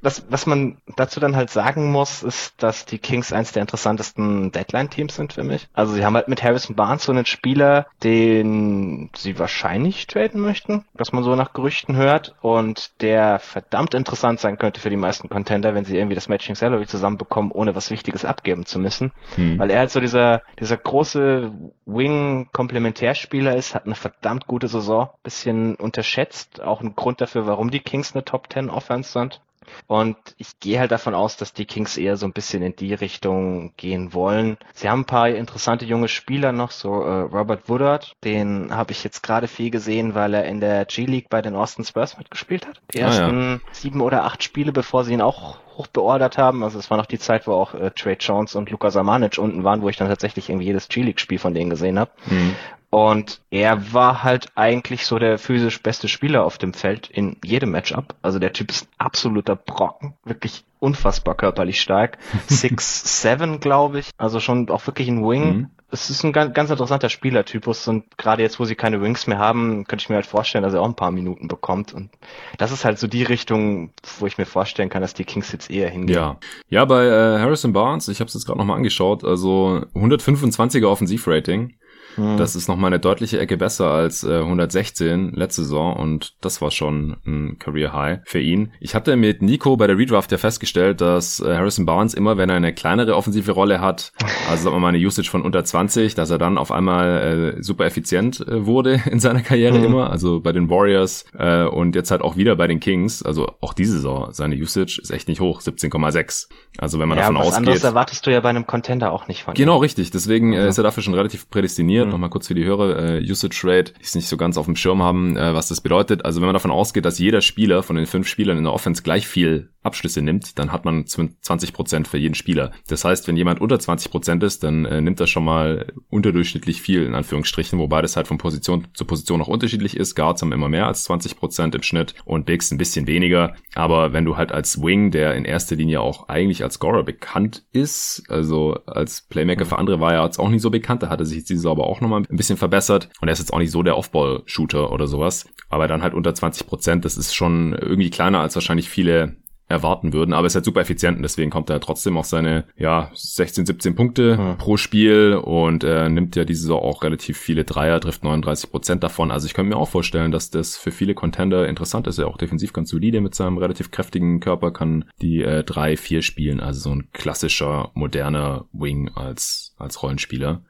was, was man dazu dann halt sagen muss, ist, dass die Kings eins der interessantesten Deadline-Teams sind für mich. Also sie haben halt mit Harrison Barnes so einen Spieler, den sie wahrscheinlich traden möchten, was man so nach Gerüchten hört und der verdammt interessant sein könnte für die meisten Contender, wenn sie irgendwie das Matching Salary zusammenbekommen, ohne was Wichtiges abgeben zu müssen. Hm. Weil er halt so dieser, dieser große Wing-Komplementärspieler ist, hat eine verdammt gute Saison, bisschen unterschätzt, auch ein Grund dafür, warum die Kings eine Top 10 Offense sind. Und ich gehe halt davon aus, dass die Kings eher so ein bisschen in die Richtung gehen wollen. Sie haben ein paar interessante junge Spieler noch, so äh, Robert Woodard, den habe ich jetzt gerade viel gesehen, weil er in der G-League bei den Austin Spurs mitgespielt hat. Die ersten ah, ja. sieben oder acht Spiele, bevor sie ihn auch hochbeordert haben. Also es war noch die Zeit, wo auch äh, Trey Jones und Luka Samanic unten waren, wo ich dann tatsächlich irgendwie jedes G-League-Spiel von denen gesehen habe. Mhm. Und er war halt eigentlich so der physisch beste Spieler auf dem Feld in jedem Matchup. Also der Typ ist ein absoluter Brocken, wirklich unfassbar körperlich stark. Six Seven, glaube ich. Also schon auch wirklich ein Wing. Mhm. Es ist ein ganz, ganz interessanter Spielertypus und gerade jetzt, wo sie keine Wings mehr haben, könnte ich mir halt vorstellen, dass er auch ein paar Minuten bekommt. Und das ist halt so die Richtung, wo ich mir vorstellen kann, dass die Kings jetzt eher hingehen. Ja, ja bei äh, Harrison Barnes, ich habe es jetzt gerade nochmal angeschaut, also 125er Offensivrating Mhm. Das ist nochmal eine deutliche Ecke besser als äh, 116 letzte Saison und das war schon ein Career High für ihn. Ich hatte mit Nico bei der Redraft ja festgestellt, dass äh, Harrison Barnes immer, wenn er eine kleinere offensive Rolle hat, also sagen wir mal eine Usage von unter 20, dass er dann auf einmal äh, super effizient äh, wurde in seiner Karriere mhm. immer. Also bei den Warriors äh, und jetzt halt auch wieder bei den Kings. Also auch diese Saison, seine Usage ist echt nicht hoch, 17,6. Also wenn man ja, davon was ausgeht. anderes erwartest du ja bei einem Contender auch nicht von ihm. Genau, richtig. Deswegen äh, ist er dafür schon relativ prädestiniert. Mhm. Nochmal kurz für die Hörer, äh, Usage Rate, die es nicht so ganz auf dem Schirm haben, äh, was das bedeutet. Also wenn man davon ausgeht, dass jeder Spieler von den fünf Spielern in der Offense gleich viel Abschlüsse nimmt, dann hat man 20% für jeden Spieler. Das heißt, wenn jemand unter 20% ist, dann äh, nimmt er schon mal unterdurchschnittlich viel, in Anführungsstrichen, wobei das halt von Position zu Position noch unterschiedlich ist. Guards haben immer mehr als 20% im Schnitt und Bigs ein bisschen weniger. Aber wenn du halt als Wing, der in erster Linie auch eigentlich als Scorer bekannt ist, also als Playmaker für andere war er jetzt auch nicht so bekannt, da hat er sich jetzt diese aber auch nochmal ein bisschen verbessert und er ist jetzt auch nicht so der Offball-Shooter oder sowas, aber dann halt unter 20%, das ist schon irgendwie kleiner als wahrscheinlich viele erwarten würden, aber ist halt super effizient und deswegen kommt er trotzdem auf seine ja 16, 17 Punkte mhm. pro Spiel und er nimmt ja diese Saison auch relativ viele Dreier, trifft 39 Prozent davon. Also ich könnte mir auch vorstellen, dass das für viele Contender interessant ist. Er auch defensiv ganz solide mit seinem relativ kräftigen Körper, kann die äh, drei, vier spielen, also so ein klassischer moderner Wing als als Rollenspieler.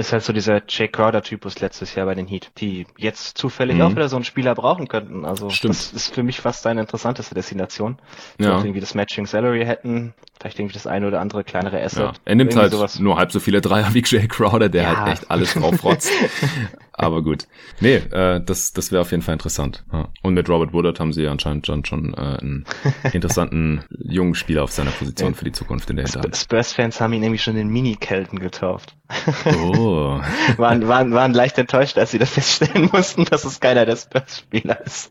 Ist halt so dieser Jay Crowder-Typus letztes Jahr bei den Heat, die jetzt zufällig mhm. auch wieder so einen Spieler brauchen könnten. Also Stimmt. das ist für mich fast eine interessanteste Destination. Ja. irgendwie das Matching Salary hätten, vielleicht irgendwie das eine oder andere kleinere Asset. Ja. Er nimmt halt sowas. nur halb so viele Dreier wie Jay Crowder, der ja. halt echt alles draufrotzt. Aber gut. Nee, äh, das, das wäre auf jeden Fall interessant. Ja. Und mit Robert Woodard haben sie anscheinend schon, schon äh, einen interessanten jungen Spieler auf seiner Position für die Zukunft in der Hinterhand. Spurs-Fans haben ihn nämlich schon den Mini-Kelten getauft. Oh. waren, waren, waren leicht enttäuscht, als sie das feststellen mussten, dass es keiner der Spurs-Spieler ist.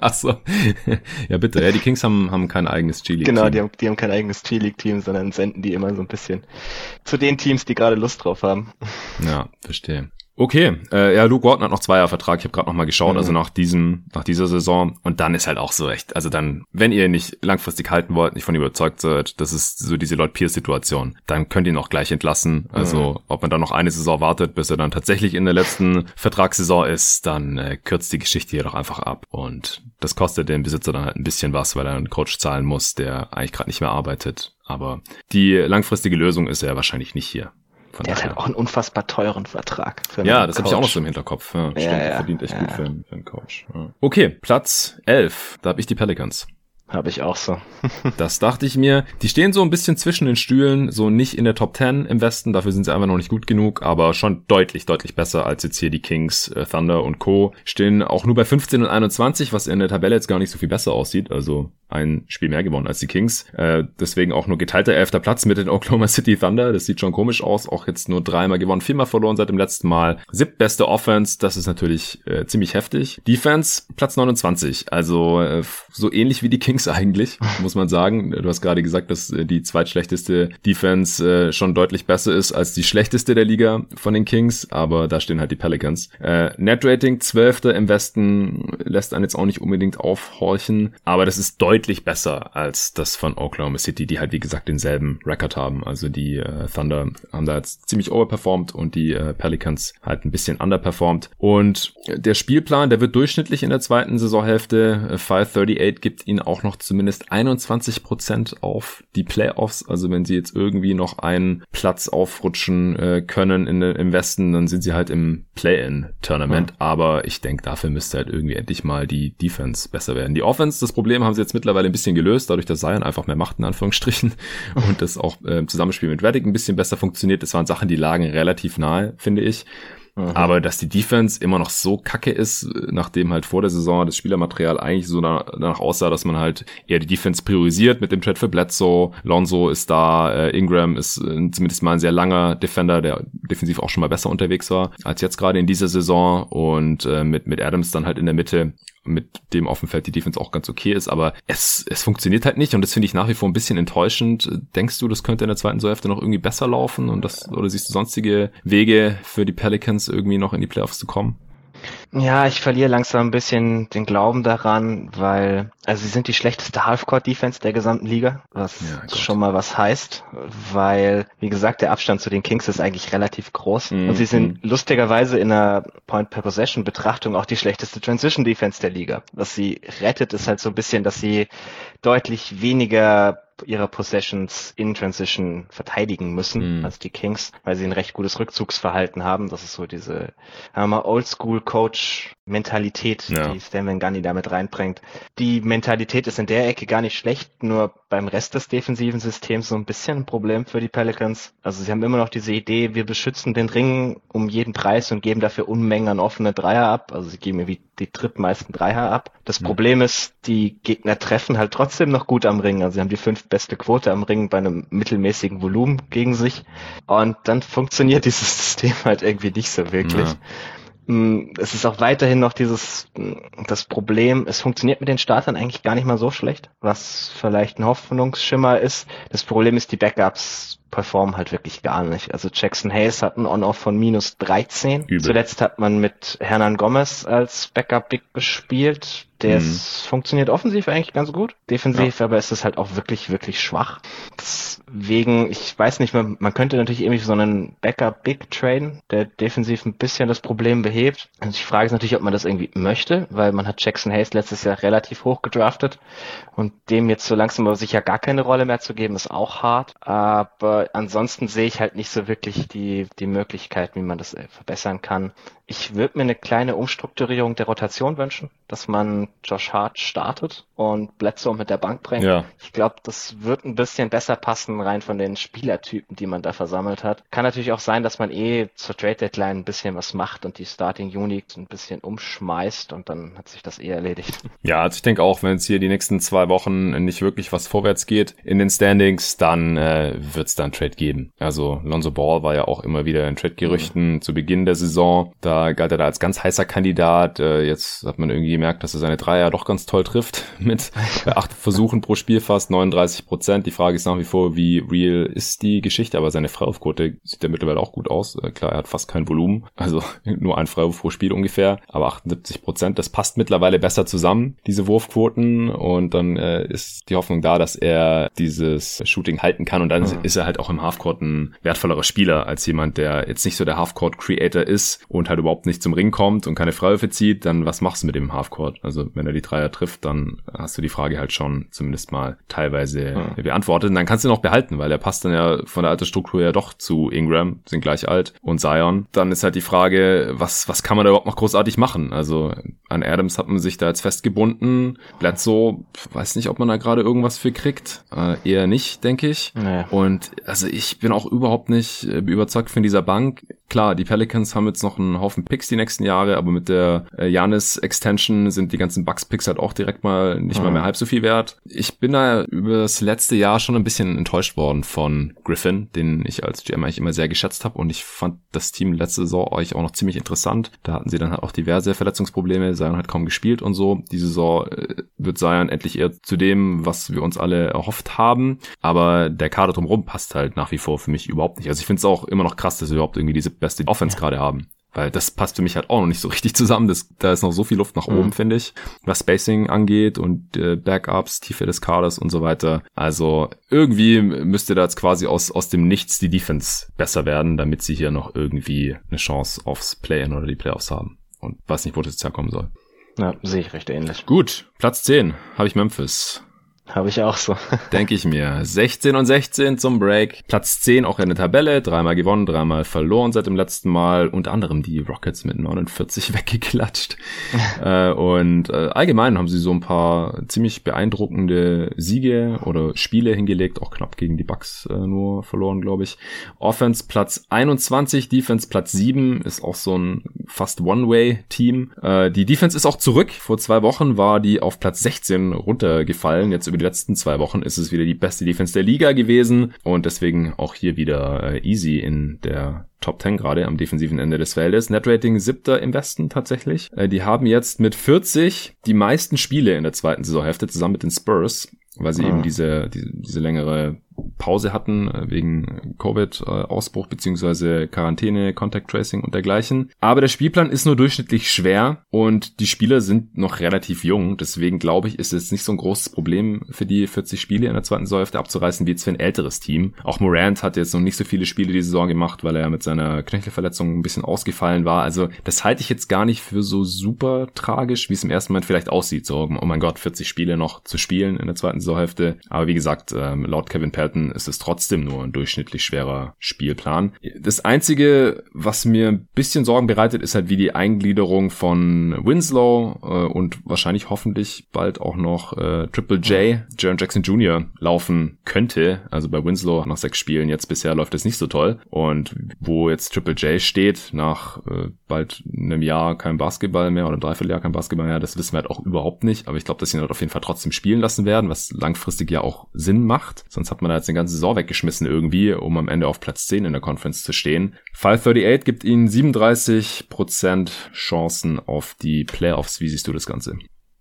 Ach so. Ja, bitte. Ja, die Kings haben, haben kein eigenes G-League-Team. Genau, die haben, die haben kein eigenes G-League-Team, sondern senden die immer so ein bisschen zu den Teams, die gerade Lust drauf haben. Ja, verstehe. Okay, äh, ja, Luke Walton hat noch zwei Jahre Vertrag. Ich habe gerade noch mal geschaut, mhm. also nach diesem, nach dieser Saison. Und dann ist halt auch so echt, also dann, wenn ihr nicht langfristig halten wollt, nicht von überzeugt seid, das ist so diese Lord Pierce-Situation, dann könnt ihr ihn auch gleich entlassen. Also mhm. ob man dann noch eine Saison wartet, bis er dann tatsächlich in der letzten Vertragssaison ist, dann äh, kürzt die Geschichte hier doch einfach ab. Und das kostet den Besitzer dann halt ein bisschen was, weil er einen Coach zahlen muss, der eigentlich gerade nicht mehr arbeitet. Aber die langfristige Lösung ist er wahrscheinlich nicht hier. Von der daher. hat halt auch einen unfassbar teuren Vertrag. ja, das habe ich auch noch so im Hinterkopf. Ja, ja, stimmt, ja, verdient echt gut für, einen, für einen Coach. Okay, Platz 11. Da habe ich die Pelicans. Habe ich auch so. das dachte ich mir. Die stehen so ein bisschen zwischen den Stühlen, so nicht in der Top 10 im Westen, dafür sind sie einfach noch nicht gut genug, aber schon deutlich, deutlich besser als jetzt hier die Kings, äh, Thunder und Co. Stehen auch nur bei 15 und 21, was in der Tabelle jetzt gar nicht so viel besser aussieht. Also ein Spiel mehr gewonnen als die Kings. Äh, deswegen auch nur geteilter elfter Platz mit den Oklahoma City Thunder. Das sieht schon komisch aus. Auch jetzt nur dreimal gewonnen, viermal verloren seit dem letzten Mal. Siebtbeste Offense, das ist natürlich äh, ziemlich heftig. Defense, Platz 29. Also äh, so ähnlich wie die Kings eigentlich, muss man sagen. Du hast gerade gesagt, dass äh, die zweitschlechteste Defense äh, schon deutlich besser ist als die schlechteste der Liga von den Kings. Aber da stehen halt die Pelicans. Äh, Net Rating, zwölfter im Westen, lässt einen jetzt auch nicht unbedingt aufhorchen. Aber das ist deutlich besser als das von Oklahoma City, die halt wie gesagt denselben Record haben. Also die äh, Thunder haben da jetzt ziemlich overperformed und die äh, Pelicans halt ein bisschen underperformed. Und der Spielplan, der wird durchschnittlich in der zweiten Saisonhälfte. 538 äh, gibt ihnen auch noch zumindest 21 Prozent auf die Playoffs. Also wenn sie jetzt irgendwie noch einen Platz aufrutschen äh, können in, im Westen, dann sind sie halt im Play-in-Tournament. Ja. Aber ich denke, dafür müsste halt irgendwie endlich mal die Defense besser werden. Die Offense, das Problem haben sie jetzt mit mittlerweile ein bisschen gelöst, dadurch, dass Zion einfach mehr macht, in Anführungsstrichen, und das auch äh, im Zusammenspiel mit Reddick ein bisschen besser funktioniert. Das waren Sachen, die lagen relativ nahe, finde ich. Mhm. Aber dass die Defense immer noch so kacke ist, nachdem halt vor der Saison das Spielermaterial eigentlich so danach aussah, dass man halt eher die Defense priorisiert mit dem Trade für Bledsoe. Lonzo ist da, äh, Ingram ist äh, zumindest mal ein sehr langer Defender, der defensiv auch schon mal besser unterwegs war als jetzt gerade in dieser Saison und äh, mit, mit Adams dann halt in der Mitte mit dem auf dem Feld die Defense auch ganz okay ist, aber es, es funktioniert halt nicht und das finde ich nach wie vor ein bisschen enttäuschend. Denkst du, das könnte in der zweiten Saisonhälfte noch irgendwie besser laufen und das, oder siehst du sonstige Wege für die Pelicans irgendwie noch in die Playoffs zu kommen? Ja, ich verliere langsam ein bisschen den Glauben daran, weil, also sie sind die schlechteste Halfcourt-Defense der gesamten Liga, was ja, schon mal was heißt, weil, wie gesagt, der Abstand zu den Kings ist eigentlich relativ groß. Mhm. Und sie sind mhm. lustigerweise in einer Point-per-Possession-Betrachtung auch die schlechteste Transition-Defense der Liga. Was sie rettet, ist halt so ein bisschen, dass sie deutlich weniger ihrer Possessions in Transition verteidigen müssen mhm. als die Kings, weil sie ein recht gutes Rückzugsverhalten haben. Das ist so diese Oldschool-Coach-Mentalität, ja. die Stan Van Gunny damit reinbringt. Die Mentalität ist in der Ecke gar nicht schlecht, nur beim Rest des defensiven Systems so ein bisschen ein Problem für die Pelicans. Also sie haben immer noch diese Idee, wir beschützen den Ring um jeden Preis und geben dafür Unmengen an offene Dreier ab. Also sie geben irgendwie die drittmeisten Dreier ab. Das mhm. Problem ist, die Gegner treffen halt trotzdem noch gut am Ring. Also sie haben die fünftbeste Quote am Ring bei einem mittelmäßigen Volumen gegen sich. Und dann funktioniert dieses System halt irgendwie nicht so wirklich. Ja. Mm, es ist auch weiterhin noch dieses, mm, das Problem, es funktioniert mit den Startern eigentlich gar nicht mal so schlecht, was vielleicht ein Hoffnungsschimmer ist. Das Problem ist, die Backups performen halt wirklich gar nicht. Also Jackson Hayes hat ein On-Off von minus 13. Übel. Zuletzt hat man mit Hernan Gomez als Backup Big gespielt. Der mhm. funktioniert offensiv eigentlich ganz gut. Defensiv, ja. aber ist es halt auch wirklich, wirklich schwach. Deswegen, ich weiß nicht, man, man könnte natürlich irgendwie so einen Backup Big traden, der defensiv ein bisschen das Problem behebt. Und also die Frage ist natürlich, ob man das irgendwie möchte, weil man hat Jackson Hayes letztes Jahr relativ hoch gedraftet und dem jetzt so langsam aber sicher gar keine Rolle mehr zu geben, ist auch hart. Aber ansonsten sehe ich halt nicht so wirklich die, die Möglichkeit, wie man das äh, verbessern kann. Ich würde mir eine kleine Umstrukturierung der Rotation wünschen, dass man Josh Hart startet und Bledsoe mit der Bank bringt. Ja. Ich glaube, das wird ein bisschen besser passen, rein von den Spielertypen, die man da versammelt hat. Kann natürlich auch sein, dass man eh zur Trade Deadline ein bisschen was macht und die Starting Units ein bisschen umschmeißt und dann hat sich das eh erledigt. Ja, also ich denke auch, wenn es hier die nächsten zwei Wochen nicht wirklich was vorwärts geht in den Standings, dann äh, wird es dann Trade geben. Also Lonzo Ball war ja auch immer wieder in Trade-Gerüchten mhm. zu Beginn der Saison. Da galt er da als ganz heißer Kandidat. Äh, jetzt hat man irgendwie gemerkt, dass er seine Dreier doch ganz toll trifft mit acht Versuchen pro Spiel fast 39 Prozent. Die Frage ist nach wie vor, wie real ist die Geschichte, aber seine Freiwurfquote sieht ja mittlerweile auch gut aus. Äh, klar, er hat fast kein Volumen, also nur ein Freiwurf pro Spiel ungefähr, aber 78 Prozent, das passt mittlerweile besser zusammen, diese Wurfquoten und dann äh, ist die Hoffnung da, dass er dieses Shooting halten kann und dann mhm. ist er halt auch im Halfcourt ein wertvollerer Spieler als jemand, der jetzt nicht so der Halfcourt Creator ist und halt überhaupt nicht zum Ring kommt und keine Freiwürfe zieht, dann was machst du mit dem Halfcourt? Also wenn er die Dreier trifft, dann hast du die Frage halt schon zumindest mal teilweise ja. beantwortet. Und dann kannst du ihn auch behalten, weil er passt dann ja von der Altersstruktur ja doch zu Ingram, sind gleich alt, und Zion. Dann ist halt die Frage, was, was kann man da überhaupt noch großartig machen? Also an Adams hat man sich da jetzt festgebunden. Bledsoe, weiß nicht, ob man da gerade irgendwas für kriegt. Äh, eher nicht, denke ich. Nee. Und also ich bin auch überhaupt nicht äh, überzeugt von dieser Bank. Klar, die Pelicans haben jetzt noch einen Haufen Haufen Picks die nächsten Jahre, aber mit der äh, Janis Extension sind die ganzen Bucks Picks halt auch direkt mal nicht mhm. mal mehr halb so viel wert. Ich bin da über das letzte Jahr schon ein bisschen enttäuscht worden von Griffin, den ich als GM eigentlich immer sehr geschätzt habe und ich fand das Team letzte Saison euch auch noch ziemlich interessant. Da hatten sie dann halt auch diverse Verletzungsprobleme, Zion hat kaum gespielt und so. Die Saison äh, wird Zion endlich eher zu dem, was wir uns alle erhofft haben, aber der Kader drumherum passt halt nach wie vor für mich überhaupt nicht. Also ich finde es auch immer noch krass, dass wir überhaupt irgendwie diese beste Offense ja. gerade haben. Weil das passt für mich halt auch noch nicht so richtig zusammen. Das, da ist noch so viel Luft nach oben, mhm. finde ich. Was Spacing angeht und äh, Backups, Tiefe des Kaders und so weiter. Also irgendwie müsste da jetzt quasi aus, aus dem Nichts die Defense besser werden, damit sie hier noch irgendwie eine Chance aufs Play-In oder die Playoffs haben. Und weiß nicht, wo das jetzt herkommen soll. Ja, sehe ich recht ähnlich. Gut, Platz 10 habe ich Memphis. Habe ich auch so. Denke ich mir. 16 und 16 zum Break. Platz 10 auch in der Tabelle. Dreimal gewonnen, dreimal verloren seit dem letzten Mal. Unter anderem die Rockets mit 49 weggeklatscht. äh, und äh, allgemein haben sie so ein paar ziemlich beeindruckende Siege oder Spiele hingelegt. Auch knapp gegen die Bucks äh, nur verloren, glaube ich. Offense Platz 21, Defense Platz 7 ist auch so ein fast One-Way-Team. Äh, die Defense ist auch zurück. Vor zwei Wochen war die auf Platz 16 runtergefallen. Jetzt über die letzten zwei Wochen ist es wieder die beste Defense der Liga gewesen und deswegen auch hier wieder äh, easy in der Top 10 gerade am defensiven Ende des Feldes. Netrating siebter im Westen tatsächlich. Äh, die haben jetzt mit 40 die meisten Spiele in der zweiten Saisonhälfte zusammen mit den Spurs, weil sie ah. eben diese, diese, diese längere Pause hatten äh, wegen Covid-Ausbruch beziehungsweise Quarantäne, Contact Tracing und dergleichen. Aber der Spielplan ist nur durchschnittlich schwer und die Spieler sind noch relativ jung. Deswegen glaube ich, ist es nicht so ein großes Problem für die 40 Spiele in der zweiten Säufte abzureißen wie jetzt für ein älteres Team. Auch Morant hat jetzt noch nicht so viele Spiele die Saison gemacht, weil er mit seiner Knöchelverletzung ein bisschen ausgefallen war. Also das halte ich jetzt gar nicht für so super tragisch, wie es im ersten Moment vielleicht aussieht. So, oh mein Gott, 40 Spiele noch zu spielen in der zweiten Saisonhälfte. Aber wie gesagt, ähm, laut Kevin Pelton ist es trotzdem nur ein durchschnittlich schwerer Spielplan. Das Einzige, was mir ein bisschen Sorgen bereitet, ist halt wie die Eingliederung von Winslow äh, und wahrscheinlich hoffentlich bald auch noch äh, Triple J, Jaron Jackson Jr. laufen könnte. Also bei Winslow nach sechs Spielen jetzt bisher läuft es nicht so toll. Und wo jetzt Triple J steht, nach äh, bald einem Jahr kein Basketball mehr oder einem Dreivierteljahr kein Basketball mehr, das wissen wir halt auch überhaupt nicht. Aber ich glaube, dass sie ihn halt auf jeden Fall trotzdem spielen lassen werden, was langfristig ja auch Sinn macht. Sonst hat man da jetzt eine ganze Saison weggeschmissen irgendwie, um am Ende auf Platz 10 in der Conference zu stehen. 538 gibt ihnen 37% Chancen auf die Playoffs. Wie siehst du das Ganze?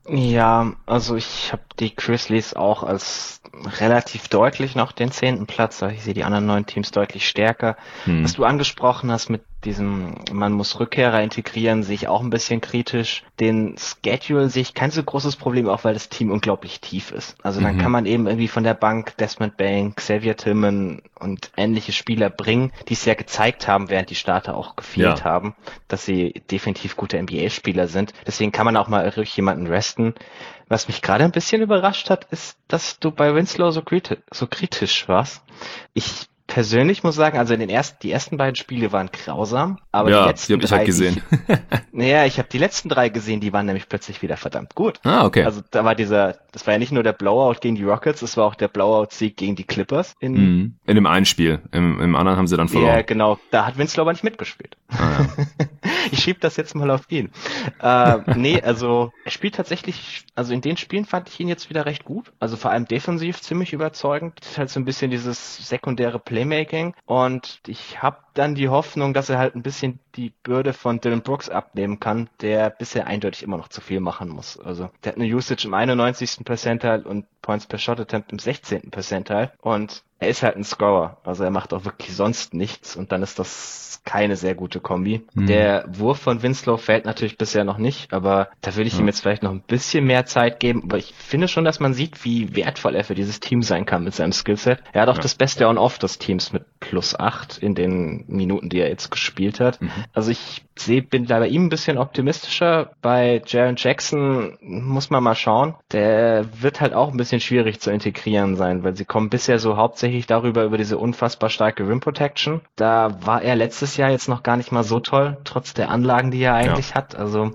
Ja, also ich habe die Grizzlies auch als relativ deutlich noch den zehnten Platz. Ich sehe die anderen neun Teams deutlich stärker. Hm. Was du angesprochen hast mit diesem, man muss Rückkehrer integrieren, sehe ich auch ein bisschen kritisch. Den Schedule sehe ich kein so großes Problem, auch weil das Team unglaublich tief ist. Also dann mhm. kann man eben irgendwie von der Bank Desmond Bank, Xavier Tillman und ähnliche Spieler bringen, die es ja gezeigt haben, während die Starter auch gefehlt ja. haben, dass sie definitiv gute NBA-Spieler sind. Deswegen kann man auch mal ruhig jemanden resten. Was mich gerade ein bisschen überrascht hat, ist, dass du bei Winslow so, kriti so kritisch warst. Ich persönlich muss sagen, also in den ersten, die ersten beiden Spiele waren grausam, aber ja, die letzten die hab ich halt gesehen. naja, ich habe die letzten drei gesehen, die waren nämlich plötzlich wieder verdammt gut. Ah, okay. Also da war dieser, das war ja nicht nur der Blowout gegen die Rockets, es war auch der Blowout-Sieg gegen die Clippers. In, mhm. in dem einen Spiel, im, im anderen haben sie dann verloren. Ja, genau, da hat Winslow aber nicht mitgespielt. Ah, ja. ich schieb das jetzt mal auf ihn. Äh, nee, also er spielt tatsächlich, also in den Spielen fand ich ihn jetzt wieder recht gut. Also vor allem defensiv ziemlich überzeugend. Das ist halt so ein bisschen dieses sekundäre Playmaking. Und ich habe dann die Hoffnung, dass er halt ein bisschen die Bürde von Dylan Brooks abnehmen kann, der bisher eindeutig immer noch zu viel machen muss. Also der hat eine Usage im 91. Percentile und Points per Shot Attempt im 16. Percentile und er ist halt ein Scorer. Also er macht auch wirklich sonst nichts und dann ist das keine sehr gute Kombi. Mhm. Der Wurf von Winslow fällt natürlich bisher noch nicht, aber da würde ich ja. ihm jetzt vielleicht noch ein bisschen mehr Zeit geben. Aber ich finde schon, dass man sieht, wie wertvoll er für dieses Team sein kann mit seinem Skillset. Er hat auch ja. das Beste On-Off des Teams mit plus acht in den Minuten, die er jetzt gespielt hat. Mhm. Also ich sehe, bin da bei ihm ein bisschen optimistischer. Bei Jaron Jackson muss man mal schauen. Der wird halt auch ein bisschen schwierig zu integrieren sein, weil sie kommen bisher so hauptsächlich darüber, über diese unfassbar starke Rim Protection. Da war er letztes Jahr jetzt noch gar nicht mal so toll, trotz der Anlagen, die er eigentlich ja. hat. Also,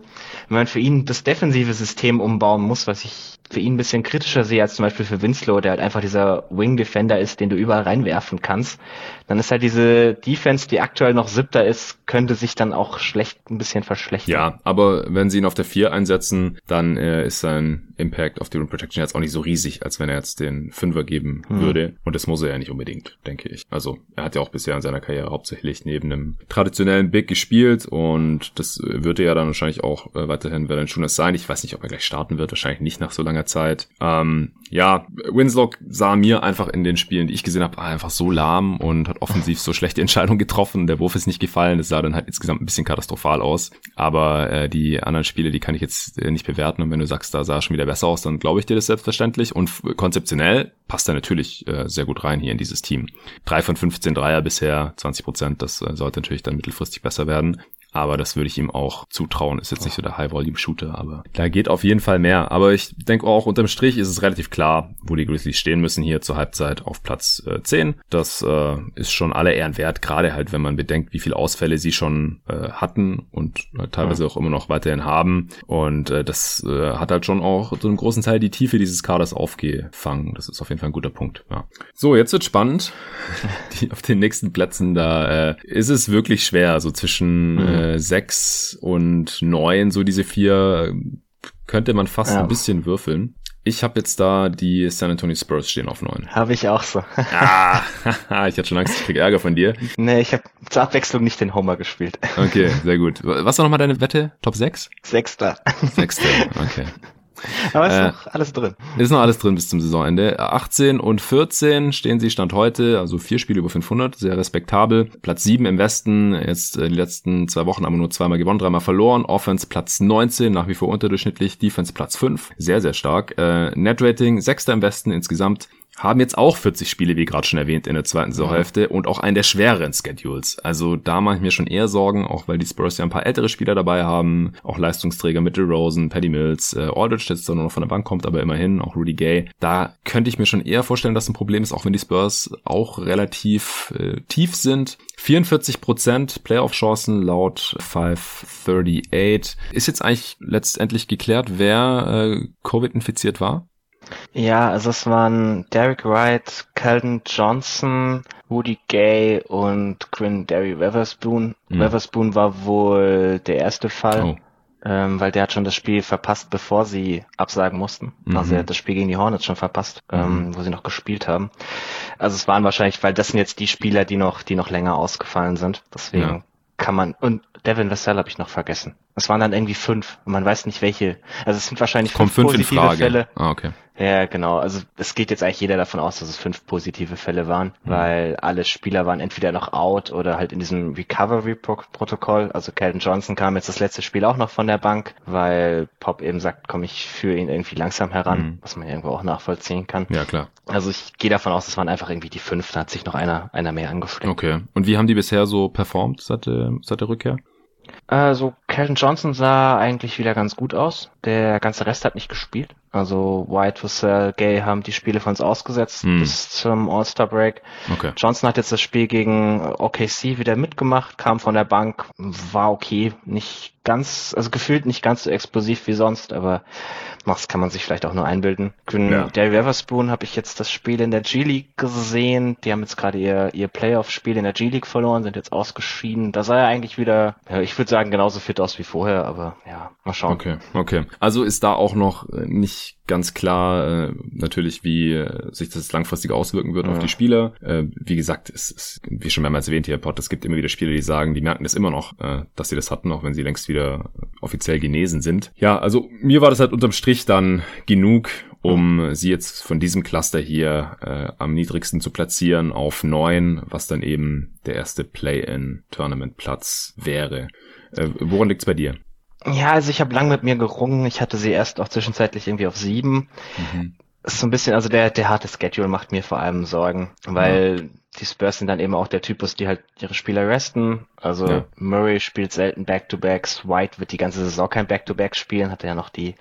wenn man für ihn das defensive System umbauen muss, was ich für ihn ein bisschen kritischer sehe als zum Beispiel für Winslow, der halt einfach dieser Wing Defender ist, den du überall reinwerfen kannst, dann ist halt diese Defense, die aktuell noch siebter ist, könnte sich dann auch schlecht ein bisschen verschlechtern. Ja, aber wenn sie ihn auf der 4 einsetzen, dann äh, ist sein Impact auf die Rim Protection jetzt auch nicht so riesig, als wenn er jetzt den Fünfer geben mhm. würde. Und das muss er ja nicht unbedingt, denke ich. Also er hat ja auch bisher in seiner Karriere hauptsächlich neben einem traditionellen Big gespielt und das würde ja dann wahrscheinlich auch äh, weiterhin Valanciunas sein. Ich weiß nicht, ob er gleich starten wird, wahrscheinlich nicht nach so langer Zeit. Ähm, ja, Winslow sah mir einfach in den Spielen, die ich gesehen habe, einfach so lahm und hat offensiv so schlechte Entscheidungen getroffen. Der Wurf ist nicht gefallen. Das sah dann halt insgesamt ein bisschen katastrophal aus. Aber äh, die anderen Spiele, die kann ich jetzt äh, nicht bewerten. Und wenn du sagst, da sah er schon wieder besser aus, dann glaube ich dir das selbstverständlich. Und konzeptionell passt er natürlich äh, sehr gut rein hier in dieses Team. Drei von 15 Dreier bisher, 20 Prozent. Das äh, sollte natürlich dann mittelfristig besser werden. Aber das würde ich ihm auch zutrauen. Ist jetzt nicht so der High-Volume-Shooter, aber da geht auf jeden Fall mehr. Aber ich denke auch unterm Strich ist es relativ klar, wo die Grizzlies stehen müssen hier zur Halbzeit auf Platz äh, 10. Das äh, ist schon alle Ehren wert, gerade halt, wenn man bedenkt, wie viele Ausfälle sie schon äh, hatten und äh, teilweise auch immer noch weiterhin haben. Und äh, das äh, hat halt schon auch zu einem großen Teil die Tiefe dieses Kaders aufgefangen. Das ist auf jeden Fall ein guter Punkt. Ja. So, jetzt wird spannend. die, auf den nächsten Plätzen, da äh, ist es wirklich schwer, so zwischen mhm. Äh, 6 und 9, so diese vier, könnte man fast ja. ein bisschen würfeln. Ich habe jetzt da die San Antonio Spurs stehen auf 9. Habe ich auch so. ah, ich hatte schon Angst, ich krieg Ärger von dir. Nee, ich habe zur Abwechslung nicht den Homer gespielt. Okay, sehr gut. Was war nochmal deine Wette? Top 6? Sechster. Sechster, okay. Aber ist äh, noch alles drin. Ist noch alles drin bis zum Saisonende. 18 und 14 stehen sie Stand heute, also vier Spiele über 500, sehr respektabel. Platz 7 im Westen, jetzt äh, die letzten zwei Wochen haben wir nur zweimal gewonnen, dreimal verloren. Offense Platz 19, nach wie vor unterdurchschnittlich. Defense Platz 5, sehr, sehr stark. Äh, Net Rating, sechster im Westen insgesamt haben jetzt auch 40 Spiele, wie gerade schon erwähnt, in der zweiten Saisonhälfte und auch einen der schwereren Schedules. Also da mache ich mir schon eher Sorgen, auch weil die Spurs ja ein paar ältere Spieler dabei haben, auch Leistungsträger Mitchell Rosen, Paddy Mills, äh, Aldridge, der jetzt nur noch von der Bank kommt, aber immerhin auch Rudy Gay. Da könnte ich mir schon eher vorstellen, dass ein Problem ist, auch wenn die Spurs auch relativ äh, tief sind. 44% Playoff-Chancen laut 538. Ist jetzt eigentlich letztendlich geklärt, wer äh, Covid infiziert war? Ja, also es waren Derek Wright, Calvin Johnson, Woody Gay und Quinn Derry Weatherspoon. Mhm. Weatherspoon war wohl der erste Fall, oh. ähm, weil der hat schon das Spiel verpasst, bevor sie absagen mussten. Mhm. Also er hat das Spiel gegen die Hornets schon verpasst, mhm. ähm, wo sie noch gespielt haben. Also es waren wahrscheinlich, weil das sind jetzt die Spieler, die noch, die noch länger ausgefallen sind. Deswegen ja. kann man, und Devin Vassell habe ich noch vergessen. Es waren dann irgendwie fünf. Und man weiß nicht welche. Also es sind wahrscheinlich fünf, fünf positive Fälle. Ah, okay. Ja, genau. Also es geht jetzt eigentlich jeder davon aus, dass es fünf positive Fälle waren, mhm. weil alle Spieler waren entweder noch out oder halt in diesem Recovery-Protokoll. Also Calvin Johnson kam jetzt das letzte Spiel auch noch von der Bank, weil Pop eben sagt, komm, ich führe ihn irgendwie langsam heran, mhm. was man irgendwo auch nachvollziehen kann. Ja, klar. Also ich gehe davon aus, es waren einfach irgendwie die fünf, da hat sich noch einer, einer mehr angesteckt. Okay. Und wie haben die bisher so performt seit, äh, seit der Rückkehr? Also Calvin Johnson sah eigentlich wieder ganz gut aus. Der ganze Rest hat nicht gespielt. Also White, Vassell, Gay haben die Spiele von uns ausgesetzt hm. bis zum All-Star Break. Okay. Johnson hat jetzt das Spiel gegen OKC wieder mitgemacht, kam von der Bank, war okay, nicht ganz, also gefühlt nicht ganz so explosiv wie sonst, aber das kann man sich vielleicht auch nur einbilden. Ja. Der Weatherspoon habe ich jetzt das Spiel in der G-League gesehen. Die haben jetzt gerade ihr, ihr Playoff-Spiel in der G-League verloren, sind jetzt ausgeschieden. Da sah er eigentlich wieder, ja, ich würde sagen, genauso fit aus wie vorher, aber ja, mal schauen. Okay, okay. Also ist da auch noch nicht ganz klar äh, natürlich, wie äh, sich das langfristig auswirken wird ja. auf die Spieler. Äh, wie gesagt, es ist, wie schon mehrmals erwähnt hier, Pod, es gibt immer wieder Spieler, die sagen, die merken das immer noch, äh, dass sie das hatten, auch wenn sie längst wieder offiziell genesen sind. Ja, also mir war das halt unterm Strich dann genug, um sie jetzt von diesem Cluster hier äh, am niedrigsten zu platzieren auf neun, was dann eben der erste Play-in-Tournament-Platz wäre. Äh, woran liegt's bei dir? Ja, also ich habe lang mit mir gerungen. Ich hatte sie erst auch zwischenzeitlich irgendwie auf sieben. Mhm. Ist so ein bisschen, also der, der harte Schedule macht mir vor allem Sorgen, weil ja. die Spurs sind dann eben auch der Typus, die halt ihre Spieler resten. Also ja. Murray spielt selten Back-to-Backs, White wird die ganze Saison kein Back-to-Back spielen, hatte ja noch die,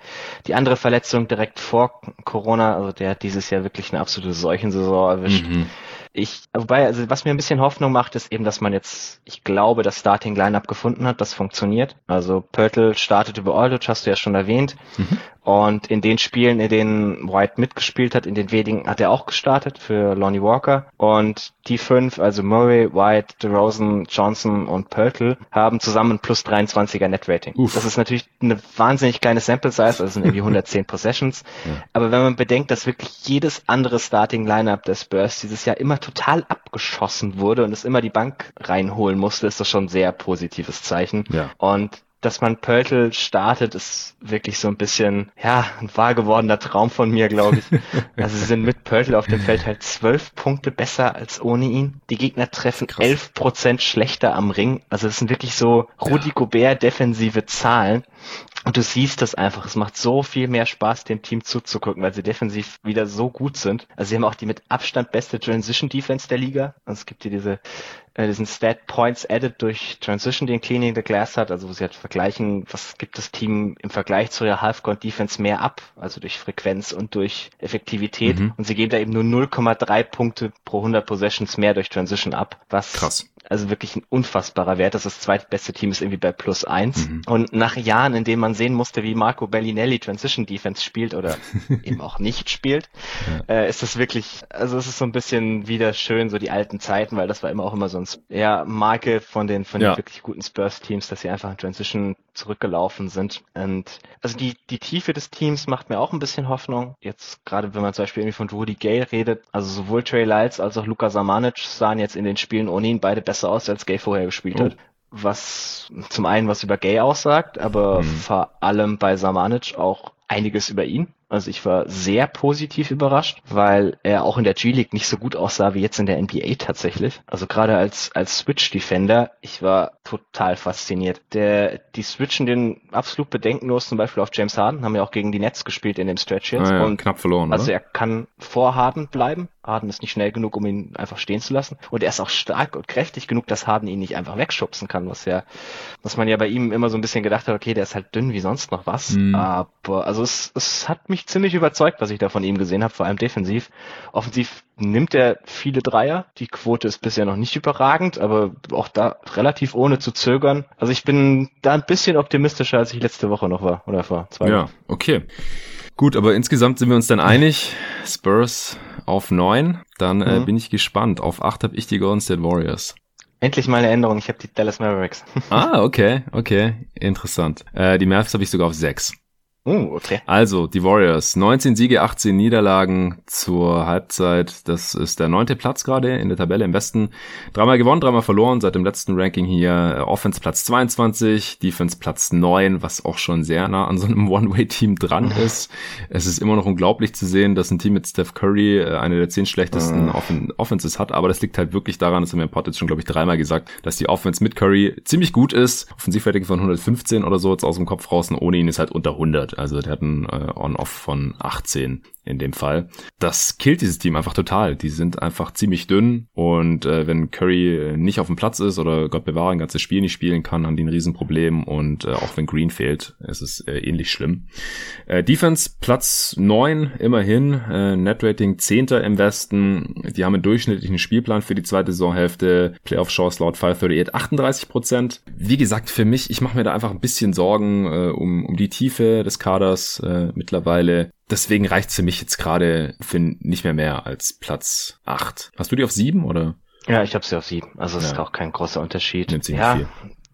die andere Verletzung direkt vor Corona, also der hat dieses Jahr wirklich eine absolute Seuchensaison erwischt. Mhm. Ich, wobei, also was mir ein bisschen Hoffnung macht, ist eben, dass man jetzt, ich glaube, das Starting Lineup gefunden hat, das funktioniert. Also Pörtl startet über Aldridge, hast du ja schon erwähnt. Mhm. Und in den Spielen, in denen White mitgespielt hat, in den wenigen hat er auch gestartet für Lonnie Walker. Und die fünf, also Murray, White, DeRozan, Johnson und Pörtl, haben zusammen plus 23er Net Rating. Uff. Das ist natürlich eine wahnsinnig kleine Sample Size, also sind irgendwie 110 Possessions. Ja. Aber wenn man bedenkt, dass wirklich jedes andere Starting Lineup des Spurs dieses Jahr immer total abgeschossen wurde und es immer die Bank reinholen musste, ist das schon ein sehr positives Zeichen. Ja. Und dass man Pöltl startet, ist wirklich so ein bisschen, ja, ein wahr gewordener Traum von mir, glaube ich. also sie sind mit Pöltl auf dem Feld halt zwölf Punkte besser als ohne ihn. Die Gegner treffen elf Prozent schlechter am Ring. Also das sind wirklich so Rudi Gobert defensive Zahlen. Und du siehst das einfach. Es macht so viel mehr Spaß, dem Team zuzugucken, weil sie defensiv wieder so gut sind. Also sie haben auch die mit Abstand beste Transition Defense der Liga. Also es gibt hier diese, äh, diesen Stat Points added durch Transition, den Cleaning the Glass hat. Also wo sie halt vergleichen, was gibt das Team im Vergleich zu ihrer Half-Court Defense mehr ab. Also durch Frequenz und durch Effektivität. Mhm. Und sie geben da eben nur 0,3 Punkte pro 100 Possessions mehr durch Transition ab. Was Krass also wirklich ein unfassbarer Wert. Das, ist das zweitbeste Team ist irgendwie bei plus eins. Mhm. Und nach Jahren, in denen man sehen musste, wie Marco Bellinelli Transition Defense spielt oder eben auch nicht spielt, ja. äh, ist das wirklich, also es ist so ein bisschen wieder schön, so die alten Zeiten, weil das war immer auch immer so ein ja, Marke von den, von ja. den wirklich guten Spurs-Teams, dass sie einfach in Transition zurückgelaufen sind. Und also die, die Tiefe des Teams macht mir auch ein bisschen Hoffnung. Jetzt gerade, wenn man zum Beispiel irgendwie von Rudy Gay redet, also sowohl Trey Lyles als auch Luka Samanic sahen jetzt in den Spielen ohne ihn beide besser aus, als Gay vorher gespielt oh. hat. Was zum einen was über Gay aussagt, aber mhm. vor allem bei Samanic auch einiges über ihn. Also ich war sehr positiv überrascht, weil er auch in der G-League nicht so gut aussah wie jetzt in der NBA tatsächlich. Also gerade als, als Switch-Defender, ich war total fasziniert. Der, die switchen den absolut bedenkenlos zum Beispiel auf James Harden, haben ja auch gegen die Nets gespielt in dem Stretch jetzt. Ah ja, und knapp verloren, Also oder? er kann vor Harden bleiben. Harden ist nicht schnell genug, um ihn einfach stehen zu lassen. Und er ist auch stark und kräftig genug, dass Harden ihn nicht einfach wegschubsen kann, was ja, was man ja bei ihm immer so ein bisschen gedacht hat, okay, der ist halt dünn wie sonst noch was. Mhm. Aber also es, es hat mich ziemlich überzeugt, was ich da von ihm gesehen habe, vor allem defensiv. Offensiv nimmt er viele Dreier. Die Quote ist bisher noch nicht überragend, aber auch da relativ ohne zu zögern. Also ich bin da ein bisschen optimistischer, als ich letzte Woche noch war oder vor zwei. Ja, okay. Gut, aber insgesamt sind wir uns dann einig. Spurs auf neun. Dann äh, Mhm. bin ich gespannt. Auf acht habe ich die Golden State Warriors. Endlich mal eine Änderung. Ich habe die Dallas Mavericks. Ah, okay, okay. Interessant. Äh, die Mavs habe ich sogar auf sechs. Uh, okay. Also, die Warriors. 19 Siege, 18 Niederlagen zur Halbzeit. Das ist der neunte Platz gerade in der Tabelle im Westen. Dreimal gewonnen, dreimal verloren seit dem letzten Ranking hier. Äh, Offense Platz 22, Defense Platz 9, was auch schon sehr nah an so einem One-Way-Team dran ist. Es ist immer noch unglaublich zu sehen, dass ein Team mit Steph Curry äh, eine der zehn schlechtesten Mhm. Offen Offenses hat. Aber das liegt halt wirklich daran, das haben wir im Pod jetzt schon, glaube ich, dreimal gesagt, dass die Offense mit Curry ziemlich gut ist. Offensivrating von 115 oder so jetzt aus dem Kopf raus und ohne ihn ist halt unter 100. Also der hat ein äh, On-Off von 18 in dem Fall. Das killt dieses Team einfach total. Die sind einfach ziemlich dünn und äh, wenn Curry äh, nicht auf dem Platz ist oder Gott bewahre ein ganzes Spiel nicht spielen kann, haben die ein Riesenproblem und äh, auch wenn Green fehlt, ist es äh, ähnlich schlimm. Äh, Defense Platz 9 immerhin, äh, Netrating 10. im Westen. Die haben einen durchschnittlichen Spielplan für die zweite Saisonhälfte. Playoff Chance laut 538 38 Prozent. Wie gesagt, für mich, ich mache mir da einfach ein bisschen Sorgen äh, um, um die Tiefe des Kaders äh, mittlerweile. Deswegen reicht's für mich jetzt gerade für nicht mehr mehr als Platz 8. Hast du die auf 7 oder? Ja, ich habe sie auf sieben. Also es Ja. ist auch kein großer Unterschied. Nimmt sie ja, viel.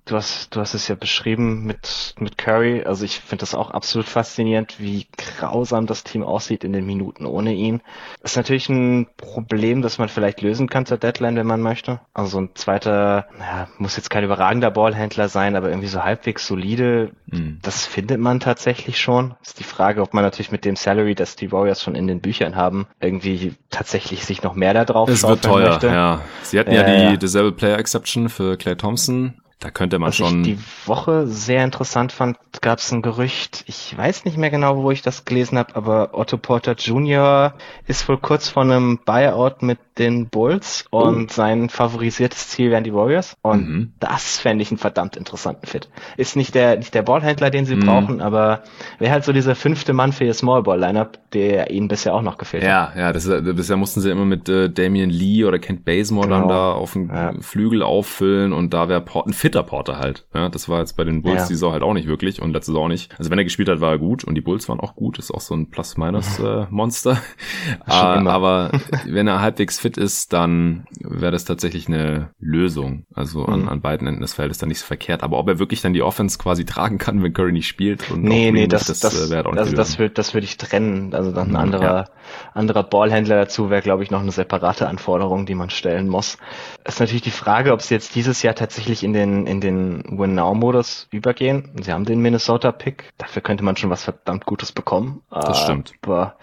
Du hast, du hast es ja beschrieben mit, mit Curry. Also ich finde das auch absolut faszinierend, wie grausam das Team aussieht in den Minuten ohne ihn. Das ist natürlich ein Problem, das man vielleicht lösen kann zur Deadline, wenn man möchte. Also so ein zweiter, ja, muss jetzt kein überragender Ballhändler sein, aber irgendwie so halbwegs solide. Mhm. Das findet man tatsächlich schon. Ist die Frage, ob man natürlich mit dem Salary, das die Warriors schon in den Büchern haben, irgendwie tatsächlich sich noch mehr da drauf Es wird teuer, möchte. ja. Sie hatten ja, Ja, die ja. Disable Player Exception für Clay Thompson. Da könnte man Was schon. ich die Woche sehr interessant fand, gab es ein Gerücht, ich weiß nicht mehr genau, wo ich das gelesen habe, aber Otto Porter Jr. ist wohl kurz vor einem Buyout mit den Bulls und sein favorisiertes Ziel wären die Warriors. Und Mhm. das fände ich einen verdammt interessanten Fit. Ist nicht der, nicht der Ballhändler, den sie Mhm. brauchen, aber wäre halt so dieser fünfte Mann für ihr Smallball-Lineup, der ihnen bisher auch noch gefehlt hat. Ja, ja, das ist, bisher mussten sie immer mit äh, Damian Lee oder Kent Bazemore dann Genau. da auf den Ja. Flügel auffüllen und da wäre ein fitter Porter halt. Ja, das war jetzt bei den Bulls Ja. die Saison halt auch nicht wirklich und letzte Saison auch nicht. Also wenn er gespielt hat, war er gut und die Bulls waren auch gut. Ist auch so ein Plus-Minus-Monster. Schon immer. aber wenn er halbwegs fit ist, dann wäre das tatsächlich eine Lösung. Also an, Mhm. an beiden Enden des Feldes dann nicht so verkehrt. Aber ob er wirklich dann die Offense quasi tragen kann, wenn Curry nicht spielt und Nee, nee, das, nicht, das, äh, wäre halt auch nicht also das würde das würde ich trennen. Also dann ein Mhm, anderer, anderer Ballhändler dazu wäre, glaube ich, noch eine separate Anforderung, die man stellen muss. Ist natürlich die Frage, ob sie jetzt dieses Jahr tatsächlich in den, in den Win-Now-Modus übergehen. Sie haben den Minnesota-Pick. Dafür könnte man schon was verdammt Gutes bekommen. Das stimmt. Aber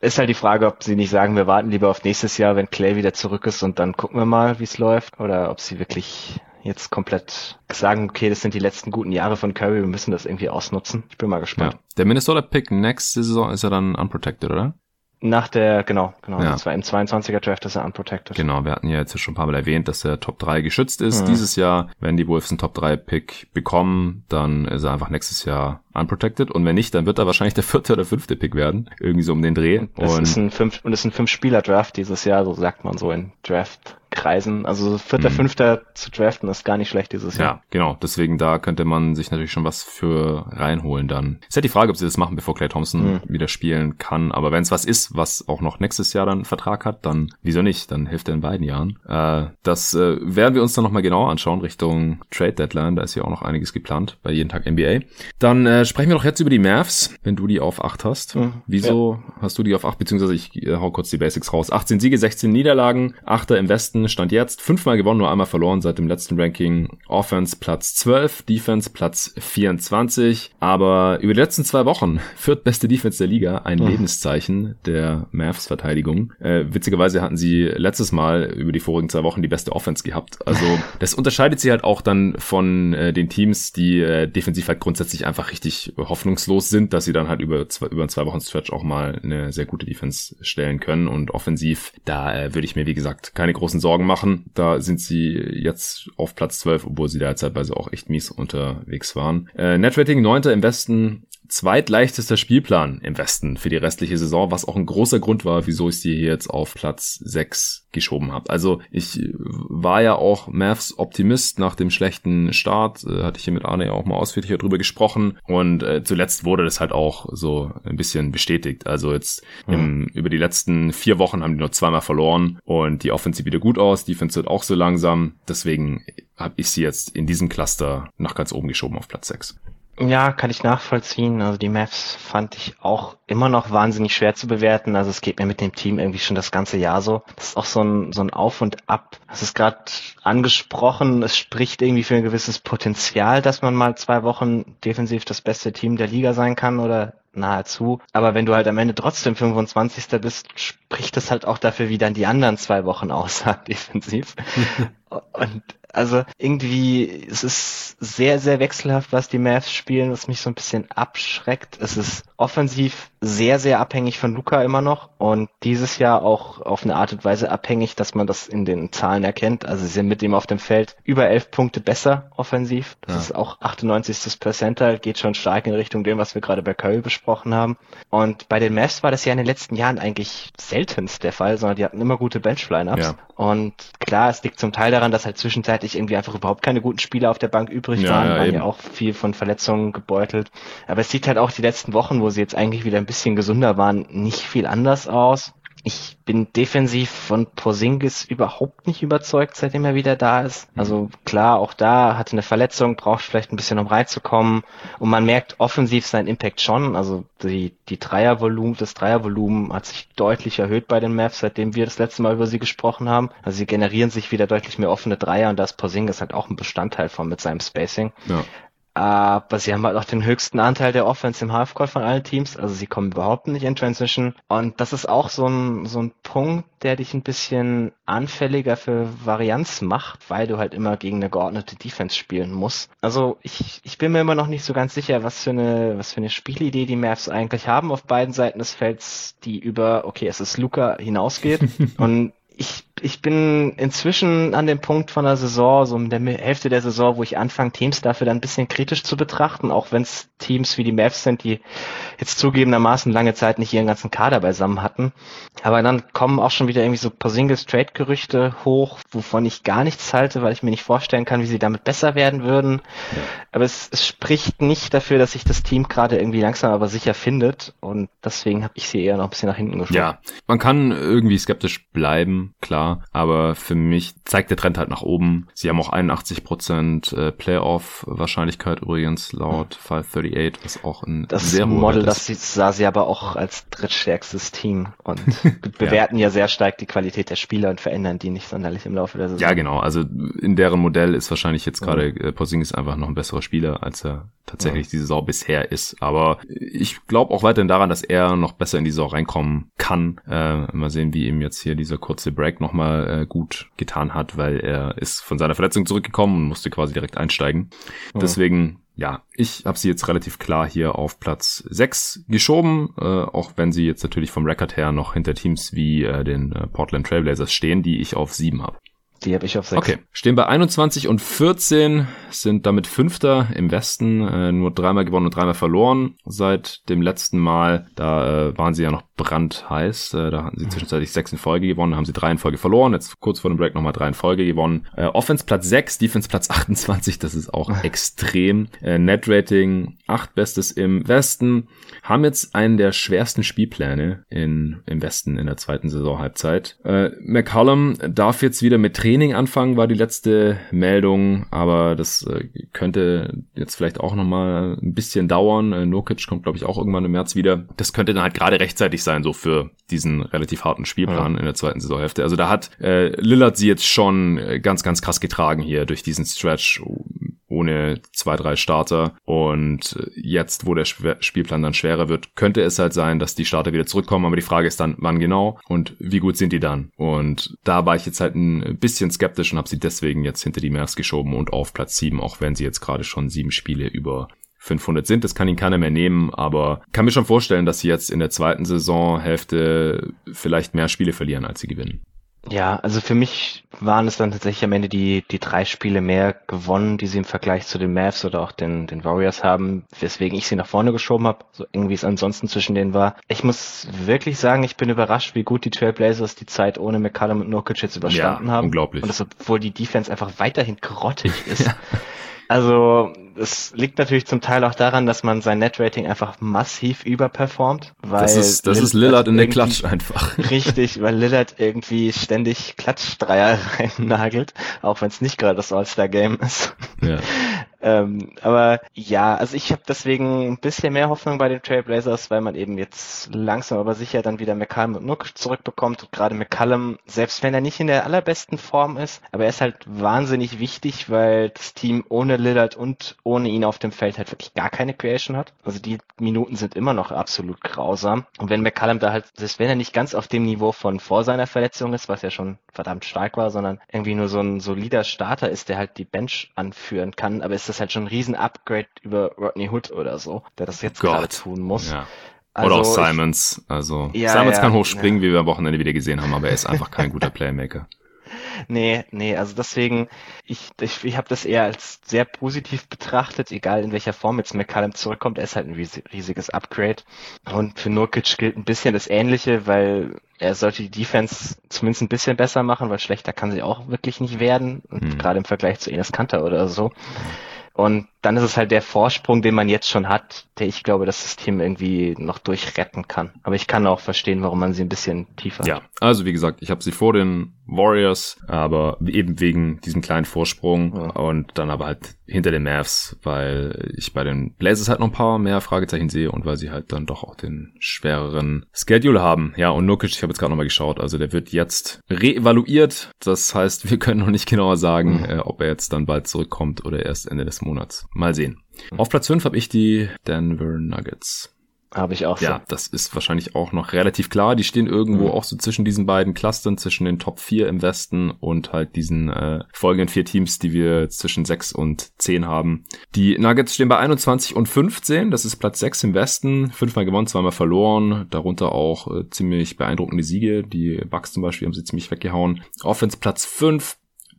ist halt die Frage, ob sie nicht sagen, wir warten lieber auf nächstes Jahr, wenn Clay wieder zurück ist und dann gucken wir mal, wie es läuft. Oder ob sie wirklich jetzt komplett sagen, okay, das sind die letzten guten Jahre von Curry, wir müssen das irgendwie ausnutzen. Ich bin mal gespannt. Ja. Der Minnesota-Pick nächste Saison ist ja dann unprotected, oder? Nach der, genau, genau, Ja. das war im 22er Draft ist er unprotected. Genau, wir hatten ja jetzt schon ein paar Mal erwähnt, dass der Top 3 geschützt ist. Mhm. Dieses Jahr, wenn die Wolves einen Top 3 Pick bekommen, dann ist er einfach nächstes Jahr unprotected. Und wenn nicht, dann wird er wahrscheinlich der vierte oder fünfte Pick werden. Irgendwie so um den Dreh. Es Und ist ein fünf, und es ist ein Fünf-Spieler-Draft dieses Jahr, so sagt man so in Draft-Kreisen. Also vierter, Mhm. fünfter zu draften ist gar nicht schlecht dieses Jahr. ja, genau. Deswegen da könnte man sich natürlich schon was für reinholen dann. Ist halt die Frage, ob sie das machen, bevor Clay Thompson Mhm. wieder spielen kann. Aber wenn es was ist, was auch noch nächstes Jahr dann Vertrag hat, dann wieso nicht? Dann hilft er in beiden Jahren. Äh, das äh, werden wir uns dann nochmal genauer anschauen Richtung Trade Deadline. Da ist ja auch noch einiges geplant bei jeden Tag NBA. Dann äh, sprechen wir doch jetzt über die Mavs, wenn du die auf 8 hast. Mhm. Wieso hast du die auf 8? Beziehungsweise ich äh, hau kurz die Basics raus. 18 Siege, 16 Niederlagen, Achter im Westen Westen stand jetzt fünfmal gewonnen, nur einmal verloren seit dem letzten Ranking. Offense Platz 12, Defense Platz 24. Aber über die letzten zwei Wochen viertbeste Defense der Liga, ein mhm. Lebenszeichen der Mavs Verteidigung. Äh, witzigerweise hatten sie letztes Mal über die vorigen zwei Wochen die beste Offense gehabt. Also das unterscheidet sie halt auch dann von äh, den Teams, die äh, defensiv halt grundsätzlich einfach richtig hoffnungslos sind, dass sie dann halt über zwei, über einen zwei Wochen Stretch auch mal eine sehr gute Defense stellen können und offensiv, da äh, würde ich mir wie gesagt keine großen Sorgen machen. Da sind sie jetzt auf Platz 12, obwohl sie da auch echt mies unterwegs waren. Äh, Netrating 9. im Westen, zweitleichtester Spielplan im Westen für die restliche Saison, was auch ein großer Grund war, wieso ich sie hier jetzt auf Platz 6 geschoben habe. Also ich war ja auch Mavs Optimist nach dem schlechten Start, äh, hatte ich hier mit Arne ja auch mal ausführlicher drüber gesprochen und äh, zuletzt wurde das halt auch so ein bisschen bestätigt. Also jetzt mhm. im, über die letzten vier Wochen haben die nur zweimal verloren und die Offensive wieder gut aus, die Defense wird auch so langsam, deswegen habe ich sie jetzt in diesem Cluster nach ganz oben geschoben auf Platz 6. Ja, kann ich nachvollziehen. Also die Mavs fand ich auch immer noch wahnsinnig schwer zu bewerten. Also es geht mir mit dem Team irgendwie schon das ganze Jahr so. Das ist auch so ein, so ein Auf und Ab. Das ist gerade angesprochen. Es spricht irgendwie für ein gewisses Potenzial, dass man mal zwei Wochen defensiv das beste Team der Liga sein kann oder nahezu. Aber wenn du halt am Ende trotzdem 25. bist, spricht das halt auch dafür, wie dann die anderen zwei Wochen aussahen defensiv. Und also irgendwie, es ist sehr, sehr wechselhaft, was die Mavs spielen, was mich so ein bisschen abschreckt. Es ist offensiv sehr, sehr abhängig von Luca immer noch und dieses Jahr auch auf eine Art und Weise abhängig, dass man das in den Zahlen erkennt. Also sie sind mit ihm auf dem Feld über elf Punkte besser offensiv. Das ja. ist auch 98. Percentile, geht schon stark in Richtung dem, was wir gerade bei Curry besprochen haben. Und bei den Mavs war das ja in den letzten Jahren eigentlich seltenst der Fall, sondern die hatten immer gute Bench-Lineups. Ja. Und klar, es liegt zum Teil daran, dass halt zwischenzeitlich irgendwie einfach überhaupt keine guten Spieler auf der Bank übrig ja, waren, ja, waren ja auch viel von Verletzungen gebeutelt. Aber es sieht halt auch die letzten Wochen, wo sie jetzt eigentlich wieder ein bisschen gesunder waren, nicht viel anders aus. Ich bin defensiv von Porzingis überhaupt nicht überzeugt, seitdem er wieder da ist. Mhm. Also klar, auch da hatte eine Verletzung, braucht vielleicht ein bisschen, um reinzukommen. Und man merkt offensiv seinen Impact schon. Also die, die Dreiervolumen, das Dreiervolumen hat sich deutlich erhöht bei den Mavs, seitdem wir das letzte Mal über sie gesprochen haben. Also sie generieren sich wieder deutlich mehr offene Dreier und da ist Porzingis halt auch ein Bestandteil von mit seinem Spacing. Ja. Aber sie haben halt auch den höchsten Anteil der Offense im Halfcourt von allen Teams. Also sie kommen überhaupt nicht in Transition. Und das ist auch so ein, so ein Punkt, der dich ein bisschen anfälliger für Varianz macht, weil du halt immer gegen eine geordnete Defense spielen musst. Also ich, ich bin mir immer noch nicht so ganz sicher, was für eine, was für eine Spielidee die Mavs eigentlich haben auf beiden Seiten des Felds, die über, okay, es ist Luca hinausgeht. Und ich ich bin inzwischen an dem Punkt von der Saison, so in der Hälfte der Saison, wo ich anfange, Teams dafür dann ein bisschen kritisch zu betrachten, auch wenn es Teams wie die Mavs sind, die jetzt zugegebenermaßen lange Zeit nicht ihren ganzen Kader beisammen hatten. Aber dann kommen auch schon wieder irgendwie so paar Single-Straight-Gerüchte hoch, wovon ich gar nichts halte, weil ich mir nicht vorstellen kann, wie sie damit besser werden würden. Ja. Aber es, es spricht nicht dafür, dass sich das Team gerade irgendwie langsam aber sicher findet und deswegen habe ich sie eher noch ein bisschen nach hinten geschoben. Ja, man kann irgendwie skeptisch bleiben, klar aber für mich zeigt der Trend halt nach oben. Sie haben auch 81% äh, Playoff-Wahrscheinlichkeit übrigens laut 538, was auch ein das sehr Model, das sah sie aber auch als drittstärkstes Team und bewerten ja. ja. sehr stark die Qualität der Spieler und verändern die nicht sonderlich im Laufe der Saison. Ja, genau. Also in deren Modell ist wahrscheinlich jetzt gerade äh, Porzingis einfach noch ein besserer Spieler, als er tatsächlich mhm. die Saison bisher ist. Aber ich glaube auch weiterhin daran, dass er noch besser in die Saison reinkommen kann. Äh, mal sehen, wie ihm jetzt hier dieser kurze Nochmal nochmal äh, gut getan hat, weil er ist von seiner Verletzung zurückgekommen und musste quasi direkt einsteigen. Ja. Deswegen ja, ich habe sie jetzt relativ klar hier auf Platz 6 geschoben, äh, auch wenn sie jetzt natürlich vom Record her noch hinter Teams wie äh, den äh, Portland Trailblazers stehen, die ich auf 7 habe. Die habe ich auf 6. Okay, stehen bei 21 und 14, sind damit Fünfter im Westen, äh, nur dreimal gewonnen und dreimal verloren seit dem letzten Mal. Da äh, waren sie ja noch brandheiß. Äh, da hatten sie zwischenzeitlich sechs in Folge gewonnen, haben sie drei in Folge verloren. Jetzt kurz vor dem Break nochmal drei in Folge gewonnen. Äh, Offense Platz 6, Defense Platz 28, das ist auch extrem. Äh, Net Rating 8 Bestes im Westen. Haben jetzt einen der schwersten Spielpläne in, im Westen in der zweiten Saisonhalbzeit. Äh, McCollum darf jetzt wieder mit Training anfangen, war die letzte Meldung, aber das äh, könnte jetzt vielleicht auch nochmal ein bisschen dauern. Äh, Nurkic kommt, glaube ich, auch irgendwann im März wieder. Das könnte dann halt gerade rechtzeitig sein, so für diesen relativ harten Spielplan ja. in der zweiten Saisonhälfte. Also da hat äh, Lillard sie jetzt schon äh, ganz, ganz krass getragen hier durch diesen Stretch ohne zwei, drei Starter. Und jetzt, wo der Spielplan dann schwerer wird, könnte es halt sein, dass die Starter wieder zurückkommen. Aber die Frage ist dann, wann genau und wie gut sind die dann? Und da war ich jetzt halt ein bisschen skeptisch und habe sie deswegen jetzt hinter die Mavs geschoben und auf Platz sieben, auch wenn sie jetzt gerade schon sieben Spiele über 500 sind. Das kann ihn keiner mehr nehmen, aber kann mir schon vorstellen, dass sie jetzt in der zweiten Saisonhälfte vielleicht mehr Spiele verlieren, als sie gewinnen. Ja, also für mich waren es dann tatsächlich am Ende die, die drei Spiele mehr gewonnen, die sie im Vergleich zu den Mavs oder auch den, den Warriors haben, weswegen ich sie nach vorne geschoben habe, so irgendwie es ansonsten zwischen denen war. Ich muss wirklich sagen, ich bin überrascht, wie gut die Trailblazers die Zeit ohne McCallum und Nurkic jetzt überstanden ja, haben. unglaublich. Und das, obwohl die Defense einfach weiterhin grottig ist. ja. Also es liegt natürlich zum Teil auch daran, dass man sein Netrating einfach massiv überperformt. Weil das ist, das ist Lillard in der Klatsch einfach. Richtig, weil Lillard irgendwie ständig Klatschdreier reinnagelt, auch wenn es nicht gerade das All-Star-Game ist. Ja. Ähm, aber ja, also ich habe deswegen ein bisschen mehr Hoffnung bei den Trailblazers, weil man eben jetzt langsam aber sicher dann wieder McCallum und Nook zurückbekommt. Und gerade McCallum, selbst wenn er nicht in der allerbesten Form ist, aber er ist halt wahnsinnig wichtig, weil das Team ohne Lillard und ohne ihn auf dem Feld halt wirklich gar keine Creation hat. Also die Minuten sind immer noch absolut grausam. Und wenn McCallum da halt, selbst wenn er nicht ganz auf dem Niveau von vor seiner Verletzung ist, was ja schon verdammt stark war, sondern irgendwie nur so ein solider Starter ist, der halt die Bench anführen kann, aber ist das halt schon ein riesen Upgrade über Rodney Hood oder so, der das jetzt gerade tun muss. Ja. Also oder auch Simons. Also ja, Simons ja, kann hochspringen, ja. wie wir am Wochenende wieder gesehen haben, aber er ist einfach kein guter Playmaker. Nee, nee, also deswegen, ich, ich, ich habe das eher als sehr positiv betrachtet, egal in welcher Form jetzt McCallum zurückkommt, er ist halt ein riesiges Upgrade. Und für Nurkic gilt ein bisschen das Ähnliche, weil er sollte die Defense zumindest ein bisschen besser machen, weil schlechter kann sie auch wirklich nicht werden, mhm. gerade im Vergleich zu Enes Kanter oder so. Und dann ist es halt der Vorsprung, den man jetzt schon hat, der ich glaube, das System irgendwie noch durchretten kann. Aber ich kann auch verstehen, warum man sie ein bisschen tiefer Ja, also wie gesagt, ich habe sie vor den Warriors, aber eben wegen diesem kleinen Vorsprung ja. und dann aber halt hinter den Mavs, weil ich bei den Blazers halt noch ein paar mehr Fragezeichen sehe und weil sie halt dann doch auch den schwereren Schedule haben. Ja, und Nurkic, ich habe jetzt gerade nochmal geschaut, also der wird jetzt reevaluiert. Das heißt, wir können noch nicht genauer sagen, mhm. äh, ob er jetzt dann bald zurückkommt oder erst Ende des Monats. Mal sehen. Auf Platz 5 habe ich die Denver Nuggets. Habe ich auch so. Ja, das ist wahrscheinlich auch noch relativ klar. Die stehen irgendwo mhm. auch so zwischen diesen beiden Clustern, zwischen den Top 4 im Westen und halt diesen äh, folgenden vier Teams, die wir zwischen 6 und 10 haben. Die Nuggets stehen bei 21 und 15. Das ist Platz 6 im Westen. Fünfmal gewonnen, zweimal verloren. Darunter auch äh, ziemlich beeindruckende Siege. Die Bucks zum Beispiel haben sie ziemlich weggehauen. Offense Platz 5,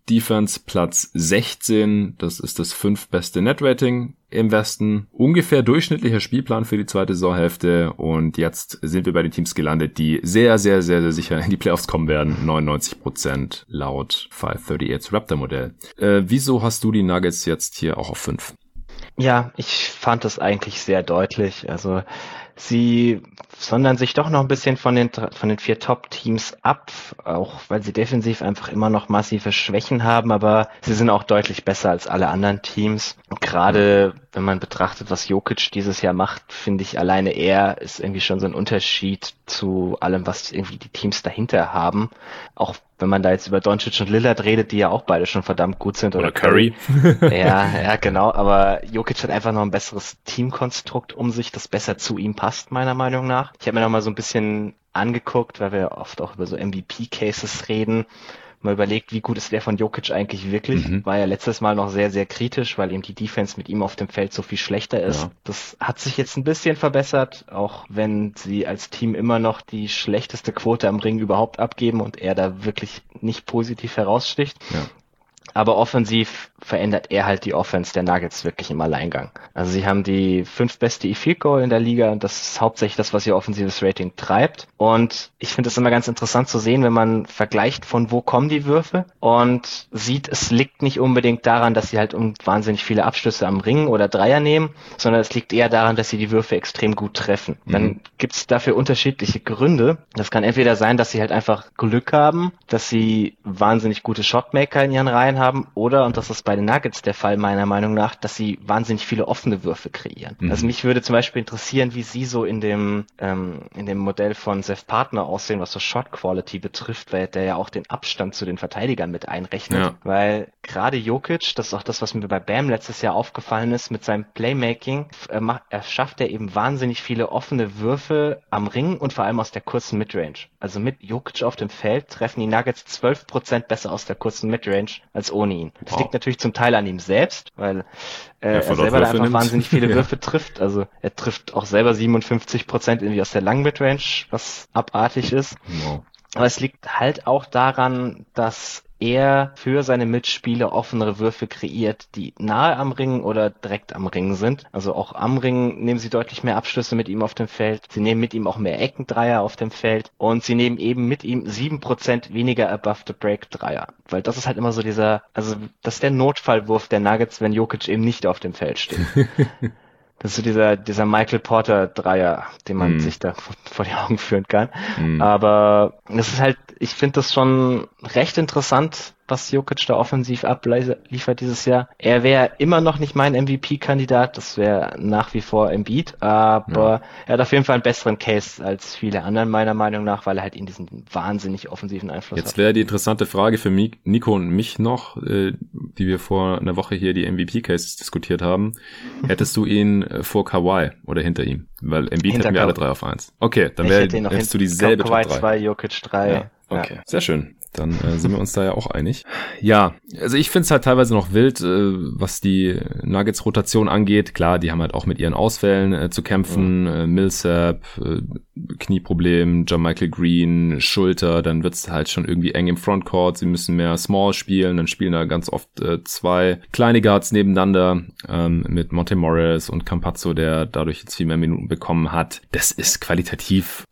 Defense Platz 16. Das ist das fünftbeste Netrating im Westen. Ungefähr durchschnittlicher Spielplan für die zweite Saisonhälfte. Und jetzt sind wir bei den Teams gelandet, die sehr, sehr, sehr, sehr sicher in die Playoffs kommen werden. 99% laut 538 Raptor Modell. Äh, wieso hast du die Nuggets jetzt hier auch auf 5? Ja, ich fand das eigentlich sehr deutlich. Also sie sondern sich doch noch ein bisschen von den, von den vier Top-Teams ab, auch weil sie defensiv einfach immer noch massive Schwächen haben, aber sie sind auch deutlich besser als alle anderen Teams. Und gerade wenn man betrachtet, was Jokic dieses Jahr macht, finde ich alleine er ist irgendwie schon so ein Unterschied zu allem, was irgendwie die Teams dahinter haben. Auch wenn man da jetzt über Doncic und Lillard redet, die ja auch beide schon verdammt gut sind. Oder, oder Curry. ja, ja, genau. Aber Jokic hat einfach noch ein besseres Teamkonstrukt um sich, das besser zu ihm passt, meiner Meinung nach. Ich habe mir noch mal so ein bisschen angeguckt, weil wir oft auch über so MVP-Cases reden mal überlegt, wie gut ist der von Jokic eigentlich wirklich. Mhm. War ja letztes Mal noch sehr, sehr kritisch, weil eben die Defense mit ihm auf dem Feld so viel schlechter ist. Ja. Das hat sich jetzt ein bisschen verbessert, auch wenn sie als Team immer noch die schlechteste Quote am Ring überhaupt abgeben und er da wirklich nicht positiv heraussticht. Ja. Aber offensiv verändert er halt die Offense der Nuggets wirklich im Alleingang. Also sie haben die fünf beste E-Field Goal in der Liga und das ist hauptsächlich das, was ihr offensives Rating treibt. Und ich finde es immer ganz interessant zu sehen, wenn man vergleicht, von wo kommen die Würfe und sieht, es liegt nicht unbedingt daran, dass sie halt um wahnsinnig viele Abschlüsse am Ring oder Dreier nehmen, sondern es liegt eher daran, dass sie die Würfe extrem gut treffen. Mhm. Dann gibt es dafür unterschiedliche Gründe. Das kann entweder sein, dass sie halt einfach Glück haben, dass sie wahnsinnig gute Shotmaker in ihren Reihen haben oder, und das ist bei den Nuggets der Fall meiner Meinung nach, dass sie wahnsinnig viele offene Würfe kreieren. Mhm. Also mich würde zum Beispiel interessieren, wie sie so in dem, ähm, in dem Modell von Seth Partner aussehen, was so Shot Quality betrifft, weil der ja auch den Abstand zu den Verteidigern mit einrechnet. Ja. Weil gerade Jokic, das ist auch das, was mir bei Bam letztes Jahr aufgefallen ist, mit seinem Playmaking, er, macht, er schafft er eben wahnsinnig viele offene Würfe am Ring und vor allem aus der kurzen Midrange. Also mit Jokic auf dem Feld treffen die Nuggets 12% besser aus der kurzen Midrange als ohne ihn. Das wow. liegt natürlich zum Teil an ihm selbst, weil äh, er selber da einfach nimmt. wahnsinnig viele Würfe ja. trifft. Also er trifft auch selber 57% irgendwie aus der langen Midrange, was abartig ist. Wow. Aber es liegt halt auch daran, dass er für seine Mitspieler offenere Würfe kreiert, die nahe am Ring oder direkt am Ring sind. Also auch am Ring nehmen sie deutlich mehr Abschlüsse mit ihm auf dem Feld. Sie nehmen mit ihm auch mehr Eckendreier auf dem Feld und sie nehmen eben mit ihm sieben Prozent weniger above the break Dreier. Weil das ist halt immer so dieser, also das ist der Notfallwurf der Nuggets, wenn Jokic eben nicht auf dem Feld steht. Das ist so dieser, dieser Michael Porter Dreier, den man mm. sich da vor die Augen führen kann. Mm. Aber das ist halt, ich finde das schon recht interessant, was Jokic da offensiv abliefert dieses Jahr. Er wäre immer noch nicht mein MVP-Kandidat, das wäre nach wie vor Embiid, aber ja. er hat auf jeden Fall einen besseren Case als viele anderen meiner Meinung nach, weil er halt in diesen wahnsinnig offensiven Einfluss Jetzt hat. Jetzt wäre die interessante Frage für Nico und mich noch, äh, die wir vor einer Woche hier die MVP-Cases diskutiert haben. Hättest du ihn äh, vor Kawhi oder hinter ihm? Weil Embiid hinter hätten wir alle drei auf eins. Okay, dann wäre hättest du dieselbe Kawhi 2, Jokic 3. Ja. Okay, ja. sehr schön. Dann äh, sind wir uns da ja auch einig. Ja, also ich finde es halt teilweise noch wild, äh, was die Nuggets-Rotation angeht. Klar, die haben halt auch mit ihren Ausfällen äh, zu kämpfen. Mhm. Äh, Millsap, äh, Knieproblem, John Michael Green, Schulter. Dann wird's halt schon irgendwie eng im Frontcourt. Sie müssen mehr Small spielen. Dann spielen da ganz oft äh, zwei kleine Guards nebeneinander ähm, mit Monte Morris und Campazzo, der dadurch jetzt viel mehr Minuten bekommen hat. Das ist qualitativ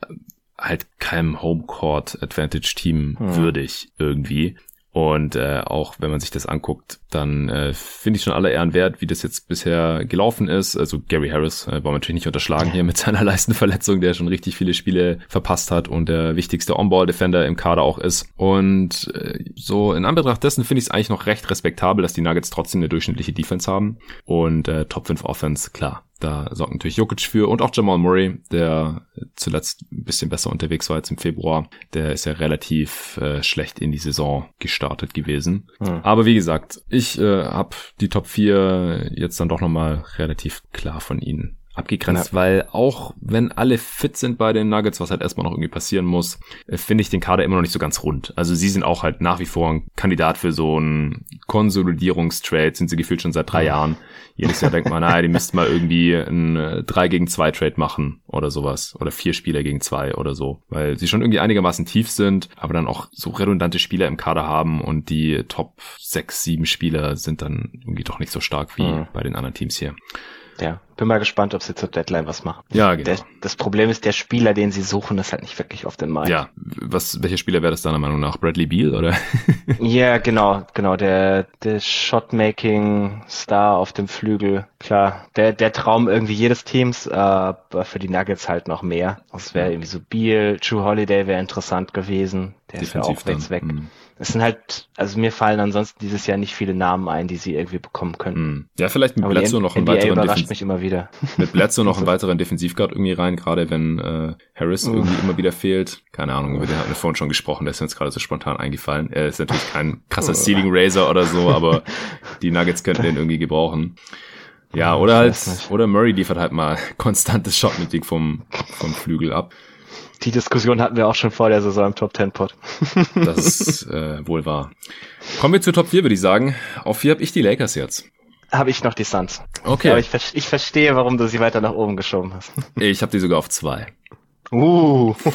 halt keinem Homecourt Advantage Team hm. würdig irgendwie. Und äh, auch wenn man sich das anguckt, dann äh, finde ich schon alle Ehren wert, wie das jetzt bisher gelaufen ist. Also Gary Harris äh, wollen wir natürlich nicht unterschlagen hier mit seiner Leistenverletzung, der schon richtig viele Spiele verpasst hat und der wichtigste On-Ball-Defender im Kader auch ist. Und äh, so in Anbetracht dessen finde ich es eigentlich noch recht respektabel, dass die Nuggets trotzdem eine durchschnittliche Defense haben. Und äh, Top 5 Offense, klar, da sorgt natürlich Jokic für und auch Jamal Murray, der zuletzt ein bisschen besser unterwegs war als im Februar. Der ist ja relativ äh, schlecht in die Saison gestartet gewesen. Hm. Aber wie gesagt, ich äh, habe die Top 4 jetzt dann doch nochmal relativ klar von ihnen abgegrenzt, ja. weil auch wenn alle fit sind bei den Nuggets, was halt erstmal noch irgendwie passieren muss, äh, finde ich den Kader immer noch nicht so ganz rund. Also sie sind auch halt nach wie vor ein Kandidat für so einen Konsolidierungstrade, sind sie gefühlt schon seit drei Jahren. Jedes Jahr denkt man, naja, die müssten mal irgendwie ein 3 äh, gegen 2 Trade machen oder sowas. Oder vier Spieler gegen zwei oder so. Weil sie schon irgendwie einigermaßen tief sind, aber dann auch so redundante Spieler im Kader haben und die Top 6, 7 Spieler sind dann irgendwie doch nicht so stark wie mhm. bei den anderen Teams hier. Ja, bin mal gespannt, ob sie zur Deadline was machen. Ja, genau. Der, das Problem ist, der Spieler, den sie suchen, ist halt nicht wirklich auf dem Markt. Ja, was, welcher Spieler wäre das deiner Meinung nach? Bradley Beal, oder? ja, genau, genau, der, der Shotmaking-Star auf dem Flügel. Klar, der, der Traum irgendwie jedes Teams, aber für die Nuggets halt noch mehr. Das wäre irgendwie so Beal, True Holiday wäre interessant gewesen. Der Defensiv ist ja auch jetzt weg. Mhm. Es sind halt, also mir fallen ansonsten dieses Jahr nicht viele Namen ein, die sie irgendwie bekommen können. Mhm. Ja, vielleicht mit Bledsoe noch einen weiteren überrascht mich immer wieder. Mit Bledsoe noch einen weiteren Defensivguard irgendwie rein, gerade wenn äh, Harris Uff. irgendwie immer wieder fehlt. Keine Ahnung, über den hatten wir vorhin schon gesprochen, der ist jetzt gerade so spontan eingefallen. Er ist natürlich kein krasser Ceiling Raiser oder so, aber die Nuggets könnten den irgendwie gebrauchen. Ja, oder halt, oder Murray liefert halt mal konstantes Shotmaking vom, vom Flügel ab. Die Diskussion hatten wir auch schon vor der Saison im Top 10 Pod. das ist äh, wohl wahr. Kommen wir zu Top 4, würde ich sagen. Auf 4 habe ich die Lakers jetzt. Habe ich noch die Suns. Okay. Aber ich, ich verstehe, warum du sie weiter nach oben geschoben hast. ich habe die sogar auf 2. Uh.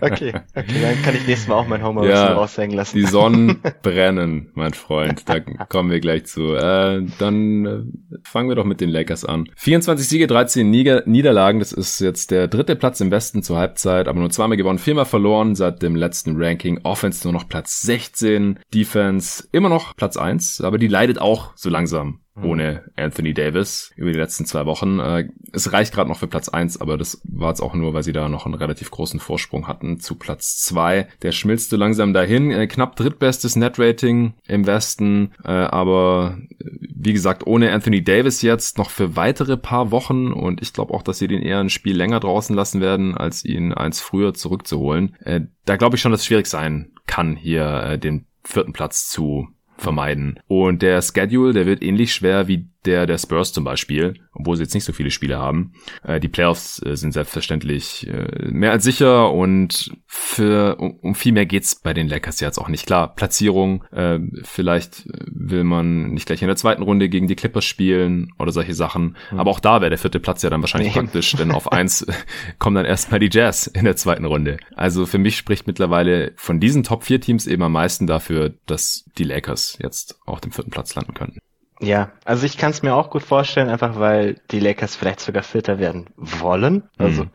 okay, okay, dann kann ich nächstes Mal auch mein Homer ja, raushängen lassen. Die Sonnen brennen, mein Freund. Da kommen wir gleich zu. Äh, dann äh, fangen wir doch mit den Lakers an. 24 Siege, 13 Nieder Niederlagen. Das ist jetzt der dritte Platz im Westen zur Halbzeit, aber nur zweimal gewonnen, viermal verloren seit dem letzten Ranking. Offense nur noch Platz 16, Defense immer noch Platz 1, aber die leidet auch so langsam. Ohne Anthony Davis über die letzten zwei Wochen. Äh, es reicht gerade noch für Platz eins, aber das war jetzt auch nur, weil sie da noch einen relativ großen Vorsprung hatten zu Platz zwei. Der schmilzt so langsam dahin. Äh, knapp drittbestes Net-Rating im Westen, äh, aber wie gesagt, ohne Anthony Davis jetzt noch für weitere paar Wochen und ich glaube auch, dass sie den eher ein Spiel länger draußen lassen werden, als ihn eins früher zurückzuholen. Da glaube ich schon, dass es schwierig sein kann, hier den vierten Platz zu vermeiden. Und der Schedule, der wird ähnlich schwer wie der der Spurs zum Beispiel, obwohl sie jetzt nicht so viele Spiele haben. Äh, die Playoffs äh, sind selbstverständlich äh, mehr als sicher und für um, um, viel mehr geht's bei den Lakers jetzt auch nicht. Klar, Platzierung, äh, vielleicht will man nicht gleich in der zweiten Runde gegen die Clippers spielen oder solche Sachen. Mhm. Aber auch da wäre der vierte Platz ja dann wahrscheinlich nee. praktisch, denn auf eins kommen dann erstmal die Jazz in der zweiten Runde. Also für mich spricht mittlerweile von diesen Top 4 Teams eben am meisten dafür, dass die Lakers jetzt auf dem vierten Platz landen könnten. Ja, also ich kann es mir auch gut vorstellen, einfach weil die Lakers vielleicht sogar Vierter werden wollen. Also mhm.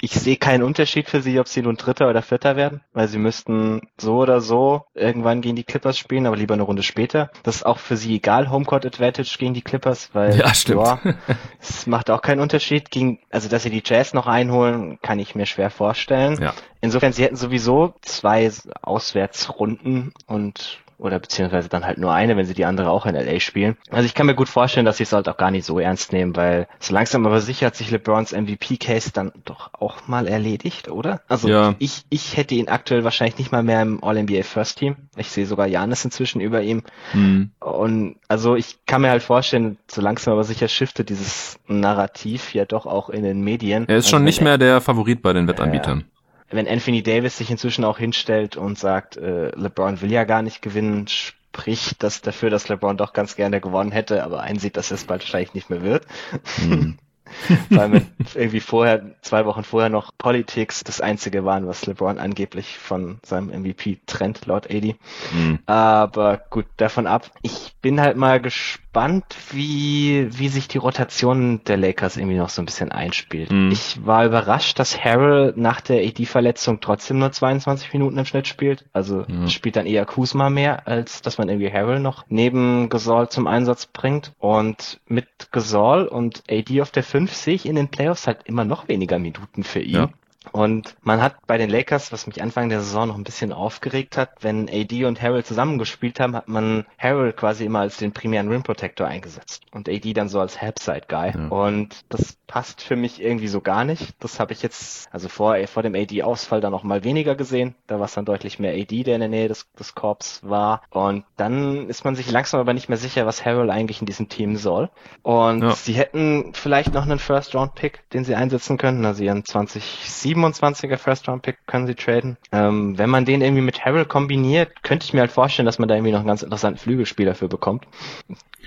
ich sehe keinen Unterschied für sie, ob sie nun Dritter oder Vierter werden, weil sie müssten so oder so irgendwann gegen die Clippers spielen, aber lieber eine Runde später. Das ist auch für sie egal, Homecourt Advantage gegen die Clippers, weil ja, stimmt. Ja, es macht auch keinen Unterschied. Gegen, also dass sie die Jazz noch einholen, kann ich mir schwer vorstellen. Ja. Insofern, sie hätten sowieso zwei Auswärtsrunden und oder beziehungsweise dann halt nur eine, wenn sie die andere auch in LA spielen. Also ich kann mir gut vorstellen, dass sie es halt auch gar nicht so ernst nehmen, weil so langsam aber sicher hat sich LeBrons MVP-Case dann doch auch mal erledigt, oder? Also ja. ich, ich hätte ihn aktuell wahrscheinlich nicht mal mehr im All-NBA First Team. Ich sehe sogar Janis inzwischen über ihm. Mhm. Und also ich kann mir halt vorstellen, so langsam aber sicher shiftet dieses Narrativ ja doch auch in den Medien. Er ist also schon nicht mehr der Favorit bei den Wettanbietern wenn Anthony Davis sich inzwischen auch hinstellt und sagt, äh, LeBron will ja gar nicht gewinnen, spricht das dafür, dass LeBron doch ganz gerne gewonnen hätte, aber einsieht, dass es bald wahrscheinlich nicht mehr wird. Mhm. Weil wir irgendwie vorher, zwei Wochen vorher noch Politics das einzige waren, was LeBron angeblich von seinem MVP trennt, laut AD. Mhm. Aber gut, davon ab. Ich bin halt mal gespannt, wie, wie sich die Rotation der Lakers irgendwie noch so ein bisschen einspielt. Mhm. Ich war überrascht, dass Harrell nach der AD-Verletzung trotzdem nur 22 Minuten im Schnitt spielt. Also mhm. spielt dann eher Kuzma mehr, als dass man irgendwie Harrell noch neben Gasol zum Einsatz bringt. Und mit Gasol und AD auf der 5 sehe ich in den Playoffs halt immer noch weniger Minuten für ihn. Ja. Und man hat bei den Lakers, was mich Anfang der Saison noch ein bisschen aufgeregt hat, wenn AD und Harold zusammengespielt haben, hat man Harold quasi immer als den primären Rim Protector eingesetzt und AD dann so als Helpside Guy. Ja. Und das passt für mich irgendwie so gar nicht. Das habe ich jetzt, also vor, vor dem AD-Ausfall dann noch mal weniger gesehen. Da war es dann deutlich mehr AD, der in der Nähe des, des Korps war. Und dann ist man sich langsam aber nicht mehr sicher, was Harold eigentlich in diesem Team soll. Und ja. sie hätten vielleicht noch einen First-Round-Pick, den sie einsetzen könnten. Also ihren 20 27er First-Round-Pick können sie traden. Ähm, wenn man den irgendwie mit Harrell kombiniert, könnte ich mir halt vorstellen, dass man da irgendwie noch einen ganz interessanten Flügelspieler für bekommt.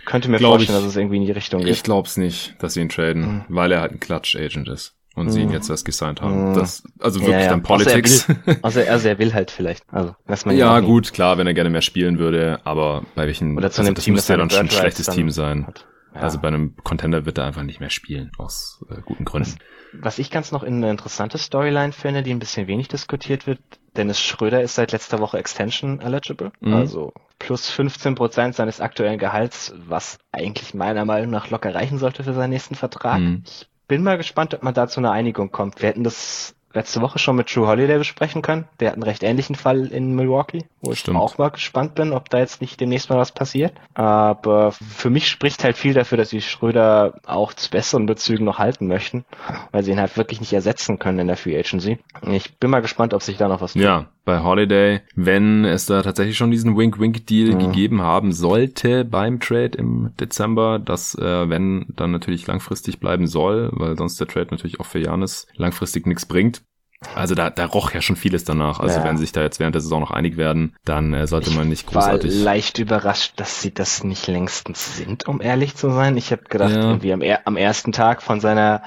Könnte mir Glaub vorstellen, ich, dass es irgendwie in die Richtung geht. Ich glaube es nicht, dass sie ihn traden, mhm. weil er halt ein Clutch-Agent ist und mhm. sie ihn jetzt erst gesigned haben. Mhm. Das, also wirklich ja, ja. dann Politics. Also er, will, also, also er will halt vielleicht. Also, lass man ja, gut, klar, wenn er gerne mehr spielen würde, aber bei welchen, Oder zu also, einem das Team, müsste ja dann schon ein schlechtes Team sein. Ja. Also bei einem Contender wird er einfach nicht mehr spielen, aus äh, guten Gründen. Was, was ich ganz noch in eine interessante Storyline finde, die ein bisschen wenig diskutiert wird, Dennis Schröder ist seit letzter Woche Extension eligible, mhm. also plus 15 Prozent seines aktuellen Gehalts, was eigentlich meiner Meinung nach locker reichen sollte für seinen nächsten Vertrag. Mhm. Ich bin mal gespannt, ob man da zu einer Einigung kommt. Wir hätten das letzte Woche schon mit True Holiday besprechen können. Der hat einen recht ähnlichen Fall in Milwaukee, wo Stimmt. ich auch mal gespannt bin, ob da jetzt nicht demnächst mal was passiert. Aber für mich spricht halt viel dafür, dass sie Schröder auch zu besseren Bezügen noch halten möchten, weil sie ihn halt wirklich nicht ersetzen können in der Free Agency. Ich bin mal gespannt, ob sich da noch was tut. Ja, bei Holiday, wenn es da tatsächlich schon diesen Wink-Wink-Deal mhm. gegeben haben sollte beim Trade im Dezember, dass äh, wenn dann natürlich langfristig bleiben soll, weil sonst der Trade natürlich auch für Janis langfristig nichts bringt. Also da, da roch ja schon vieles danach. Also ja. wenn sich da jetzt während der Saison noch einig werden, dann äh, sollte man nicht großartig. Ich war leicht überrascht, dass sie das nicht längstens sind, um ehrlich zu sein. Ich habe gedacht, ja. irgendwie am, am ersten Tag von seiner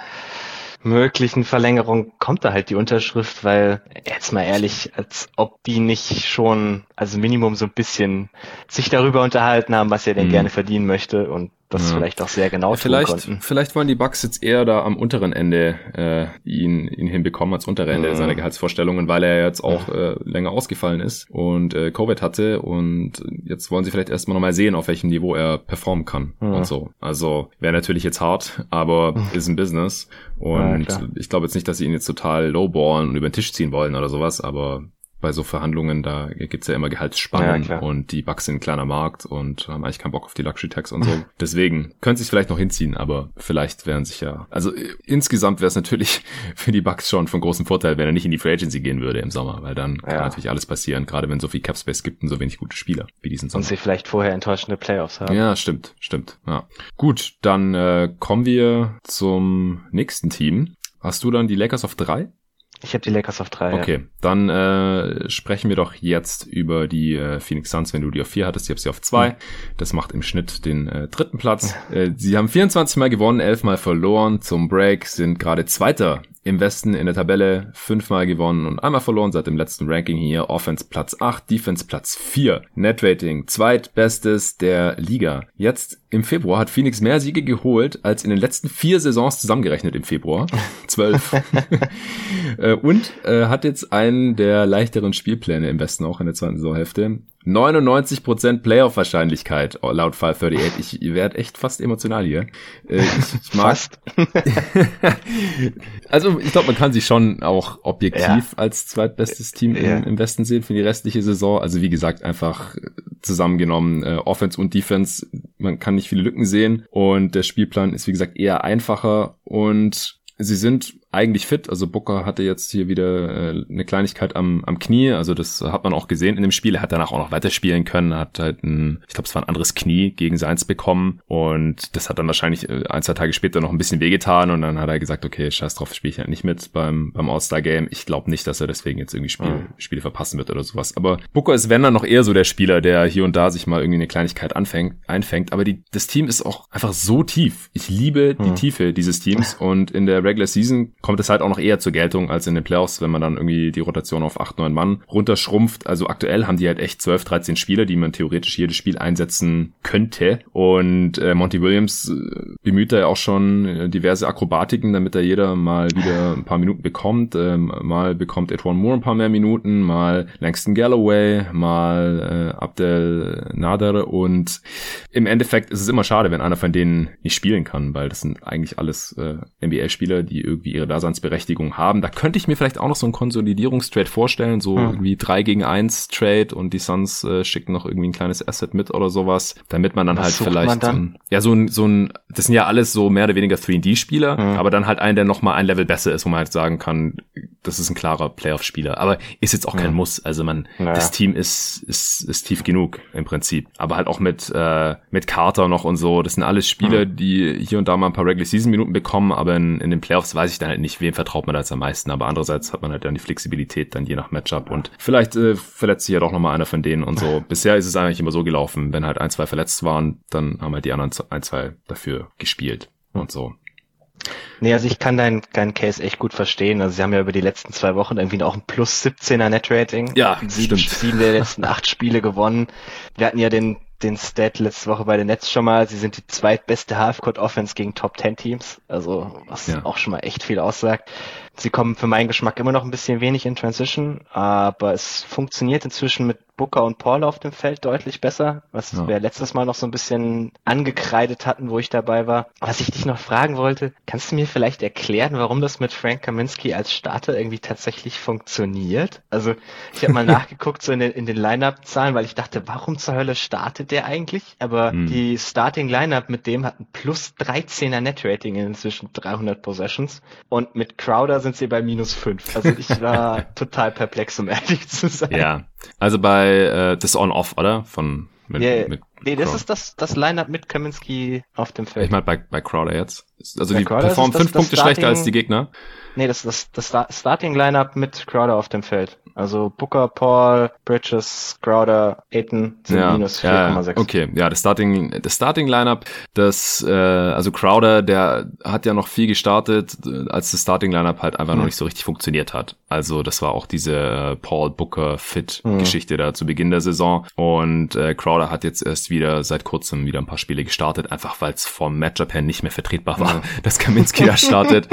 möglichen Verlängerung kommt da halt die Unterschrift, weil jetzt mal ehrlich, als ob die nicht schon, also Minimum so ein bisschen sich darüber unterhalten haben, was er denn mhm. gerne verdienen möchte und das ja. vielleicht auch sehr genau vielleicht, konnten. Vielleicht wollen die Bucks jetzt eher da am unteren Ende äh, ihn, ihn hinbekommen, als untere Ende mhm. seiner Gehaltsvorstellungen, weil er jetzt auch äh, länger ausgefallen ist und äh, Covid hatte und jetzt wollen sie vielleicht erstmal nochmal sehen, auf welchem Niveau er performen kann mhm. und so. Also wäre natürlich jetzt hart, aber mhm. ist ein Business und ja, ich glaube jetzt nicht, dass sie ihn jetzt total lowballen und über den Tisch ziehen wollen oder sowas, aber bei so Verhandlungen, da gibt's ja immer Gehaltsspannen ja, und die Bugs sind ein kleiner Markt und haben eigentlich keinen Bock auf die Luxury Tax und so. Deswegen könnte sich vielleicht noch hinziehen, aber vielleicht wären sich ja, also äh, insgesamt wäre es natürlich für die Bugs schon von großem Vorteil, wenn er nicht in die Free Agency gehen würde im Sommer, weil dann ja. kann natürlich alles passieren, gerade wenn so viel Capspace gibt und so wenig gute Spieler wie diesen Sommer. Und sie vielleicht vorher enttäuschende Playoffs haben. Ja, stimmt, stimmt. Ja. Gut, dann äh, kommen wir zum nächsten Team. Hast du dann die Lakers auf drei? Ich habe die Lakers auf drei. Okay, ja. dann äh, sprechen wir doch jetzt über die äh, Phoenix Suns, wenn du die auf vier hattest. Ich habe sie auf zwei. Mhm. Das macht im Schnitt den äh, dritten Platz. äh, sie haben 24 Mal gewonnen, 11 Mal verloren. Zum Break sind gerade Zweiter im Westen in der Tabelle fünfmal gewonnen und einmal verloren seit dem letzten Ranking hier. Offense Platz 8, Defense Platz 4. Net Rating zweitbestes der Liga. Jetzt im Februar hat Phoenix mehr Siege geholt als in den letzten vier Saisons zusammengerechnet im Februar. Zwölf. Äh, und äh, hat jetzt einen der leichteren Spielpläne im Westen auch in der zweiten Saisonhälfte. 99% Playoff-Wahrscheinlichkeit laut 538. Ich werde echt fast emotional hier. Äh, ich, ich mag. Fast. also ich glaube, man kann sich schon auch objektiv ja. als zweitbestes Team ja. im, im, Westen sehen für die restliche Saison. Also wie gesagt, einfach zusammengenommen äh, Offense und Defense. Man kann nicht viele Lücken sehen und der Spielplan ist wie gesagt eher einfacher und sie sind eigentlich fit. Also Booker hatte jetzt hier wieder äh, eine Kleinigkeit am, am Knie. Also das hat man auch gesehen in dem Spiel. Er hat danach auch noch weiterspielen können. Hat halt ein, ich glaube, es war ein anderes Knie gegen seins bekommen. Und das hat dann wahrscheinlich äh, ein, zwei Tage später noch ein bisschen wehgetan. Und dann hat er gesagt, okay, scheiß drauf, spiele ich halt nicht mit beim, beim All-Star-Game. Ich glaube nicht, dass er deswegen jetzt irgendwie Spiel, mhm. Spiele verpassen wird oder sowas. Aber Booker ist, wenn dann noch eher so der Spieler, der hier und da sich mal irgendwie eine Kleinigkeit anfängt, einfängt. Aber die, das Team ist auch einfach so tief. Ich liebe die mhm. Tiefe dieses Teams. Und in der Regular Season kommt es halt auch noch eher zur Geltung als in den Playoffs, wenn man dann irgendwie die Rotation auf 8, 9 Mann runterschrumpft. Also aktuell haben die halt echt 12, 13 Spieler, die man theoretisch jedes Spiel einsetzen könnte. Und äh, Monty Williams äh, bemüht da ja auch schon äh, diverse Akrobatiken, damit da jeder mal wieder ein paar Minuten bekommt. Ähm, mal bekommt Edwin Moore ein paar mehr Minuten, mal Langston Galloway, mal äh, Abdel Nader und im Endeffekt ist es immer schade, wenn einer von denen nicht spielen kann, weil das sind eigentlich alles äh, NBA-Spieler, die irgendwie ihre Daseinsberechtigung haben. Da könnte ich mir vielleicht auch noch so einen Konsolidierungstrade vorstellen, so hm. irgendwie 3 gegen 1 Trade und die Suns äh, schicken noch irgendwie ein kleines Asset mit oder sowas, damit man dann Was halt vielleicht dann? ja so ein so ein das sind ja alles so mehr oder weniger 3D Spieler, hm. aber dann halt einen, der noch mal ein Level besser ist, wo man halt sagen kann, das ist ein klarer Playoff Spieler, aber ist jetzt auch hm. kein Muss, also man naja. das Team ist ist ist tief genug im Prinzip, aber halt auch mit äh, mit Carter noch und so, das sind alles Spieler, die hier und da mal ein paar Regular Season Minuten bekommen, aber in, in den Playoffs weiß ich dann halt nicht, wem vertraut man da jetzt am meisten. Aber andererseits hat man halt dann die Flexibilität dann je nach Matchup und vielleicht äh, verletzt sich ja doch nochmal einer von denen und so. Bisher ist es eigentlich immer so gelaufen, wenn halt ein, zwei verletzt waren, dann haben halt die anderen ein, zwei dafür gespielt und so. Nee, also ich kann deinen dein Case echt gut verstehen. Also sie haben ja über die letzten zwei Wochen irgendwie auch ein plus 17er Net-Rating. Ja, sieben, stimmt. sieben der letzten acht Spiele gewonnen. Wir hatten ja den den Stat letzte Woche bei den Nets schon mal. Sie sind die zweitbeste Half-Court-Offense gegen Top-10-Teams. Also, was ja. auch schon mal echt viel aussagt. Sie kommen für meinen Geschmack immer noch ein bisschen wenig in Transition, aber es funktioniert inzwischen mit Booker und Paul auf dem Feld deutlich besser, was ja. wir letztes Mal noch so ein bisschen angekreidet hatten, wo ich dabei war. Was ich dich noch fragen wollte, kannst du mir vielleicht erklären, warum das mit Frank Kaminski als Starter irgendwie tatsächlich funktioniert? Also ich habe mal nachgeguckt so in den, in den Line-Up-Zahlen, weil ich dachte, warum zur Hölle startet der eigentlich? Aber hm. die Starting-Line-Up mit dem hat ein plus 13er Net-Rating in inzwischen 300 Possessions und mit Crowder sind sie bei minus 5. Also ich war total perplex, um ehrlich zu sein. Ja, also bei äh, das On-Off, oder? Von mit, yeah. mit Nee, das ist das, das Line-Up mit Kaminski auf dem Feld. Ich meine bei, bei Crowder jetzt. Also bei die Crowder performen fünf Punkte Starting, schlechter als die Gegner. Nee, das ist das, das Starting-Line-Up mit Crowder auf dem Feld. Also Booker, Paul, Bridges, Crowder, Aiton sind ja, minus 4,6. Ja, okay, ja, das Starting, das Starting Lineup, das, äh, also Crowder, der hat ja noch viel gestartet, äh, als das Starting Lineup halt einfach mhm. noch nicht so richtig funktioniert hat. Also das war auch diese äh, Paul Booker Fit Geschichte mhm. da zu Beginn der Saison und äh, Crowder hat jetzt erst wieder seit kurzem wieder ein paar Spiele gestartet, einfach weil es vom Matchup her nicht mehr vertretbar war, mhm. dass Kaminski da startet.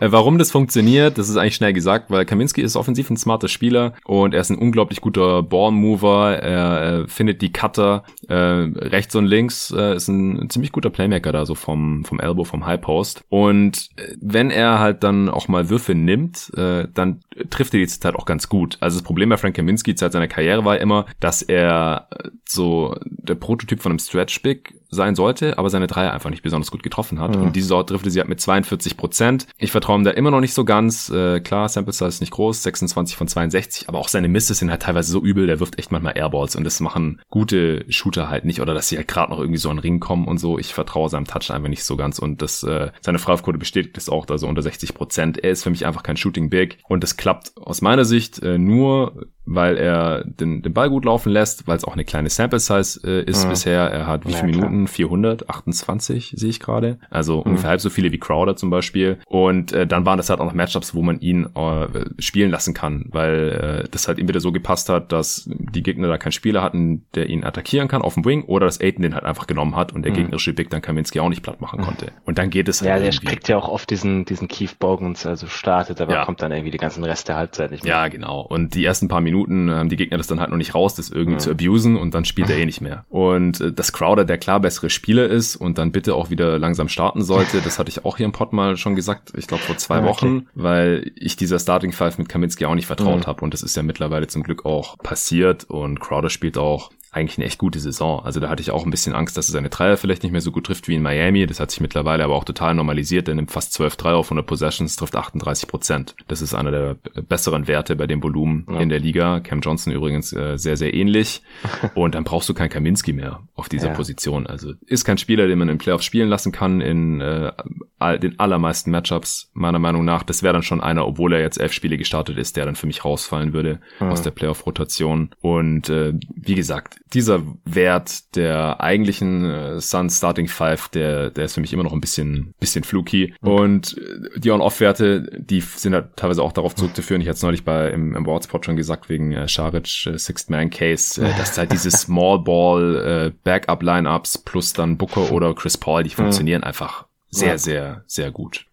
äh, warum das funktioniert, das ist eigentlich schnell gesagt, weil Kaminski ist offensiv ein smarter Spieler und er ist ein unglaublich guter Ballmover. Er, er findet die Cutter äh, rechts und links, äh, ist ein, ziemlich guter Playmaker da so vom vom Elbow, vom High Post. Und äh, wenn er halt dann auch mal Würfe nimmt, äh, dann trifft er die Zeit auch ganz gut. Also das Problem bei Frank Kaminski seit seiner Karriere war immer, dass er äh, so der Prototyp von einem Stretch Big sein sollte, aber seine Dreier einfach nicht besonders gut getroffen hat. Mhm. Und diese Sorte trifft sie halt mit 42 Prozent. Ich vertraue ihm da immer noch nicht so ganz. Äh, klar, Sample Size ist nicht groß, 26 von 62, aber auch seine Misses sind halt teilweise so übel, der wirft echt manchmal Airballs und das machen gute Shooter halt nicht oder dass sie halt gerade noch irgendwie so in den Ring kommen und so. Ich vertraue seinem Touch einfach nicht so ganz und das äh, seine Freiwurfquote bestätigt das auch, also unter 60 Prozent. Er ist für mich einfach kein Shooting Big und das klappt aus meiner Sicht äh, nur weil er den, den Ball gut laufen lässt, weil es auch eine kleine Sample Size äh, ist mhm. bisher. Er hat wie ja, viele Minuten? 428 sehe ich gerade. Also mhm. ungefähr halb so viele wie Crowder zum Beispiel. Und äh, dann waren das halt auch noch Matchups, wo man ihn äh, spielen lassen kann, weil äh, das halt ihm wieder so gepasst hat, dass die Gegner da keinen Spieler hatten, der ihn attackieren kann auf dem Wing oder dass Aiden den halt einfach genommen hat und der mhm. gegnerische Big dann Kaminski auch nicht platt machen konnte. Und dann geht es halt Ja, der kriegt ja auch oft diesen, diesen Keith Bogans, also startet, aber ja. kommt dann irgendwie die ganzen Rest der Halbzeit nicht mehr. Ja, genau. Und die ersten paar Minuten haben die Gegner das dann halt noch nicht raus, das irgendwie ja. zu abusen und dann spielt er eh nicht mehr. Und äh, dass Crowder der klar bessere Spieler ist und dann bitte auch wieder langsam starten sollte, das hatte ich auch hier im Pod mal schon gesagt, ich glaube vor zwei okay. Wochen, weil ich dieser Starting Five mit Kaminski auch nicht vertraut mhm. habe und das ist ja mittlerweile zum Glück auch passiert und Crowder spielt auch eigentlich eine echt gute Saison. Also da hatte ich auch ein bisschen Angst, dass er seine Dreier vielleicht nicht mehr so gut trifft wie in Miami. Das hat sich mittlerweile aber auch total normalisiert. Er nimmt fast 12 Dreier auf 100 Possessions, trifft 38 Prozent. Das ist einer der besseren Werte bei dem Volumen ja. in der Liga. Cam Johnson übrigens äh, sehr, sehr ähnlich. Und dann brauchst du keinen Kaminski mehr auf dieser ja. Position. Also ist kein Spieler, den man in Playoffs spielen lassen kann in äh, all, den allermeisten Matchups, meiner Meinung nach. Das wäre dann schon einer, obwohl er jetzt elf Spiele gestartet ist, der dann für mich rausfallen würde ja. aus der Playoff-Rotation. Und äh, wie gesagt, dieser Wert der eigentlichen äh, Suns Starting Five, der, der ist für mich immer noch ein bisschen, bisschen fluky. Okay. Und äh, die On-Off-Werte, die sind halt teilweise auch darauf zurückzuführen. Ich hatte es neulich bei im, im Boardspot schon gesagt, wegen äh, Scharic äh, Sixth Man Case, äh, dass halt diese Small Ball äh, Backup Lineups plus dann Booker oder Chris Paul, die funktionieren einfach sehr, ja. sehr, sehr gut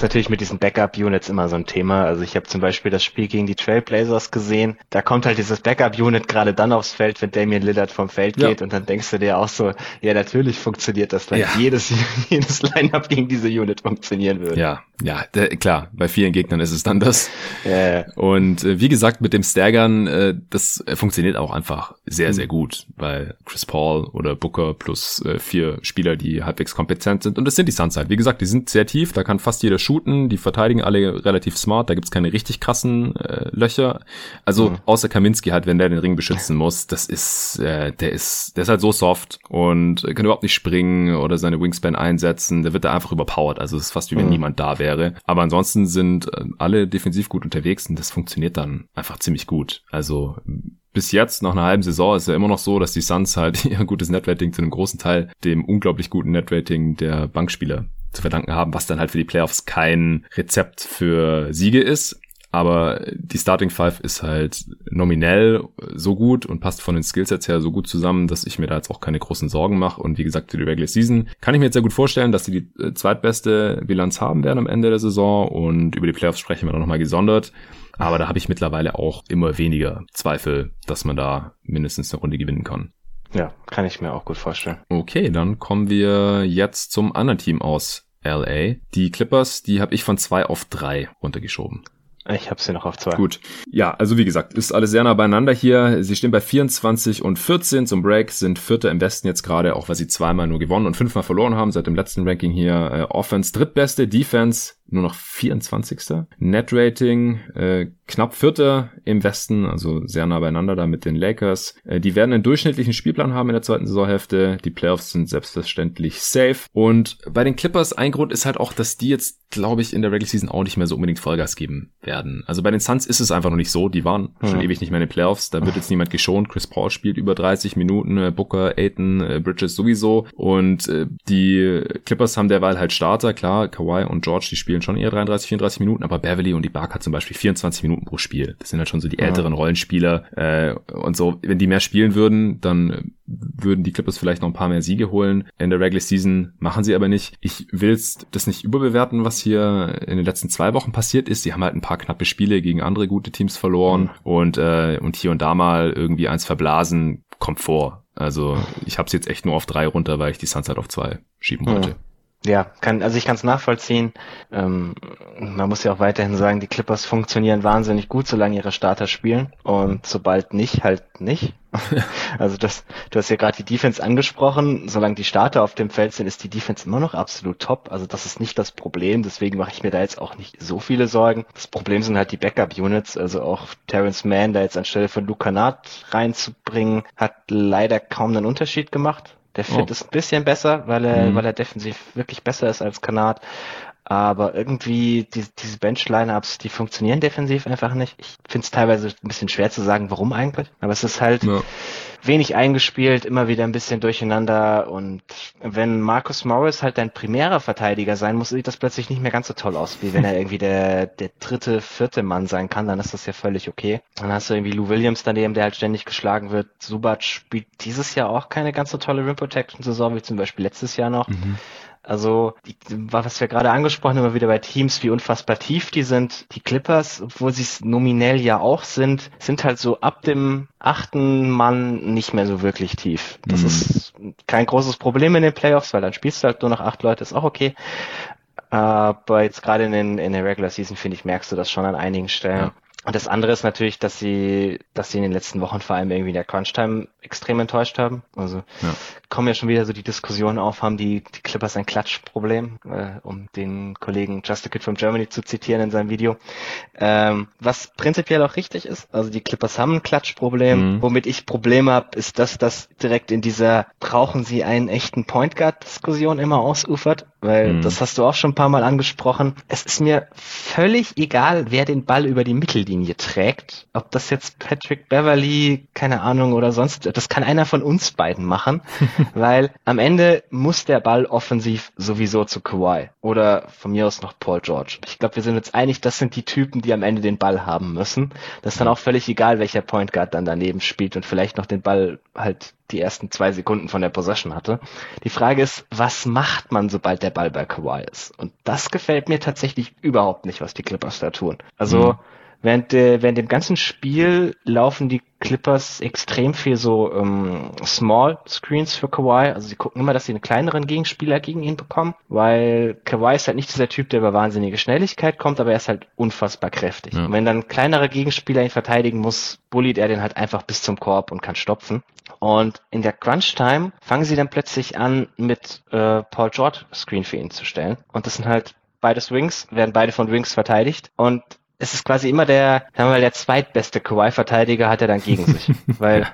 ist natürlich mit diesen Backup-Units immer so ein Thema. Also ich habe zum Beispiel das Spiel gegen die Trailblazers gesehen. Da kommt halt dieses Backup-Unit gerade dann aufs Feld, wenn Damian Lillard vom Feld geht. Ja. Und dann denkst du dir auch so, ja, natürlich funktioniert das, weil ja. jedes, jedes Line-Up gegen diese Unit funktionieren würde. Ja, ja, klar. Bei vielen Gegnern ist es dann das. Ja. Und äh, wie gesagt, mit dem Staggern, äh, das äh, funktioniert auch einfach sehr, sehr mhm. gut, weil Chris Paul oder Booker plus äh, vier Spieler, die halbwegs kompetent sind. Und das sind die Suns halt. Wie gesagt, die sind sehr tief, da kann fast jeder shooten, die verteidigen alle relativ smart, da gibt's keine richtig krassen äh, Löcher. Also mhm. außer Kaminski halt, wenn der den Ring beschützen muss, das ist, äh, der ist, der ist halt so soft und kann überhaupt nicht springen oder seine Wingspan einsetzen, der wird da einfach überpowered. Also es ist fast wie wenn mhm. niemand da wäre. Aber ansonsten sind äh, alle defensiv gut unterwegs und das funktioniert dann einfach ziemlich gut. Also bis jetzt, nach einer halben Saison, ist ja immer noch so, dass die Suns halt ihr gutes Netrating zu einem großen Teil dem unglaublich guten Netrating der Bankspieler zu verdanken haben, was dann halt für die Playoffs kein Rezept für Siege ist. Aber die Starting Five ist halt nominell so gut und passt von den Skillsets her so gut zusammen, dass ich mir da jetzt auch keine großen Sorgen mache. Und wie gesagt, für die Regular Season kann ich mir jetzt sehr gut vorstellen, dass sie die äh, zweitbeste Bilanz haben werden am Ende der Saison. Und über die Playoffs sprechen wir dann nochmal gesondert. Aber da habe ich mittlerweile auch immer weniger Zweifel, dass man da mindestens eine Runde gewinnen kann. Ja, kann ich mir auch gut vorstellen. Okay, dann kommen wir jetzt zum anderen Team aus LA. Die Clippers, die habe ich von zwei auf drei runtergeschoben. Ich habe sie noch auf zwei. Gut. Ja, also wie gesagt, ist alles sehr nah beieinander hier. Sie stehen bei 24 und 14 zum Break, sind Vierter im Westen jetzt gerade, auch weil sie zweimal nur gewonnen und fünfmal verloren haben seit dem letzten Ranking hier. Äh, Offense drittbeste, Defense nur noch 24. Net-Rating äh, knapp Vierter im Westen, also sehr nah beieinander da mit den Lakers. Äh, die werden einen durchschnittlichen Spielplan haben in der zweiten Saisonhälfte. Die Playoffs sind selbstverständlich safe. Und bei den Clippers ein Grund ist halt auch, dass die jetzt, glaube ich, in der Regular Season auch nicht mehr so unbedingt Vollgas geben werden. Also bei den Suns ist es einfach noch nicht so. Die waren schon ja. ewig nicht mehr in den Playoffs. Da wird jetzt niemand geschont. Chris Paul spielt über 30 Minuten, äh, Booker, Aiton, äh, Bridges sowieso. Und äh, die Clippers haben derweil halt Starter. Klar, Kawhi und George, die spielen schon eher 33, 34 Minuten, aber Beverly und die Barker zum Beispiel 24 Minuten pro Spiel. Das sind halt schon so die älteren Rollenspieler. Äh, und so, wenn die mehr spielen würden, dann würden die Clippers vielleicht noch ein paar mehr Siege holen. In der Regular Season machen sie aber nicht. Ich will das nicht überbewerten, was hier in den letzten zwei Wochen passiert ist. Sie haben halt ein paar knappe Spiele gegen andere gute Teams verloren mhm. und, äh, und hier und da mal irgendwie eins verblasen, kommt vor. Also ich habe es jetzt echt nur auf drei runter, weil ich die Suns halt auf zwei schieben wollte. Ja, kann, also ich kann es nachvollziehen. Ähm, man muss ja auch weiterhin sagen, die Clippers funktionieren wahnsinnig gut, solange ihre Starter spielen. Und sobald nicht, halt nicht. also das, du hast ja gerade die Defense angesprochen. Solange die Starter auf dem Feld sind, ist die Defense immer noch absolut top. Also das ist nicht das Problem. Deswegen mache ich mir da jetzt auch nicht so viele Sorgen. Das Problem sind halt die Backup-Units. Also auch Terrence Mann da jetzt anstelle von Luca Nat reinzubringen, hat leider kaum einen Unterschied gemacht. Der Fit oh. ist ein bisschen besser, weil er, mhm. weil er defensiv wirklich besser ist als Kanat. Aber irgendwie die, diese Bench-Lineups, die funktionieren defensiv einfach nicht. Ich finde es teilweise ein bisschen schwer zu sagen, warum eigentlich. Aber es ist halt, ja wenig eingespielt, immer wieder ein bisschen durcheinander und wenn Marcus Morris halt dein primärer Verteidiger sein muss, sieht das plötzlich nicht mehr ganz so toll aus, wie wenn er irgendwie der, der dritte, vierte Mann sein kann, dann ist das ja völlig okay. Dann hast du irgendwie Lou Williams daneben, der halt ständig geschlagen wird. Subac spielt dieses Jahr auch keine ganz so tolle Rim Protection Saison wie zum Beispiel letztes Jahr noch. Mhm. Also, die, was wir gerade angesprochen haben, immer wieder bei Teams, wie unfassbar tief die sind. Die Clippers, obwohl sie es nominell ja auch sind, sind halt so ab dem achten Mann nicht mehr so wirklich tief. Das mhm. ist kein großes Problem in den Playoffs, weil dann spielst du halt nur noch acht Leute, ist auch okay. Aber jetzt gerade in, den, in der Regular Season, finde ich, merkst du das schon an einigen Stellen. Ja. Und das andere ist natürlich, dass sie, dass sie in den letzten Wochen vor allem irgendwie in der Crunch-Time extrem enttäuscht haben. Also ja. kommen ja schon wieder so die Diskussionen auf, haben die, die Clippers ein Klatschproblem, äh, um den Kollegen Just a Kid from Germany zu zitieren in seinem Video. Ähm, was prinzipiell auch richtig ist. Also die Clippers haben ein Klatschproblem. Mhm. Womit ich Probleme habe, ist, dass das direkt in dieser brauchen sie einen echten Point Guard Diskussion immer ausufert, weil mhm. das hast du auch schon ein paar Mal angesprochen. Es ist mir völlig egal, wer den Ball über die Mittellinie trägt. Ob das jetzt Patrick Beverly, keine Ahnung, oder sonst das kann einer von uns beiden machen, weil am Ende muss der Ball offensiv sowieso zu Kawhi oder von mir aus noch Paul George. Ich glaube, wir sind uns einig, das sind die Typen, die am Ende den Ball haben müssen. Das ist dann auch völlig egal, welcher Point Guard dann daneben spielt und vielleicht noch den Ball halt die ersten zwei Sekunden von der Possession hatte. Die Frage ist, was macht man, sobald der Ball bei Kawhi ist? Und das gefällt mir tatsächlich überhaupt nicht, was die Clippers da tun. Also, mhm Während, äh, während dem ganzen Spiel laufen die Clippers extrem viel so ähm, Small Screens für Kawhi. Also sie gucken immer, dass sie einen kleineren Gegenspieler gegen ihn bekommen, weil Kawhi ist halt nicht dieser Typ, der über wahnsinnige Schnelligkeit kommt, aber er ist halt unfassbar kräftig. Ja. Und wenn dann ein kleinerer Gegenspieler ihn verteidigen muss, bullied er den halt einfach bis zum Korb und kann stopfen. Und in der Crunch Time fangen sie dann plötzlich an, mit äh, Paul George Screen für ihn zu stellen. Und das sind halt beides Wings, werden beide von Wings verteidigt. Und es ist quasi immer der, sagen wir mal, der zweitbeste Kawhi-Verteidiger hat er dann gegen sich. Weil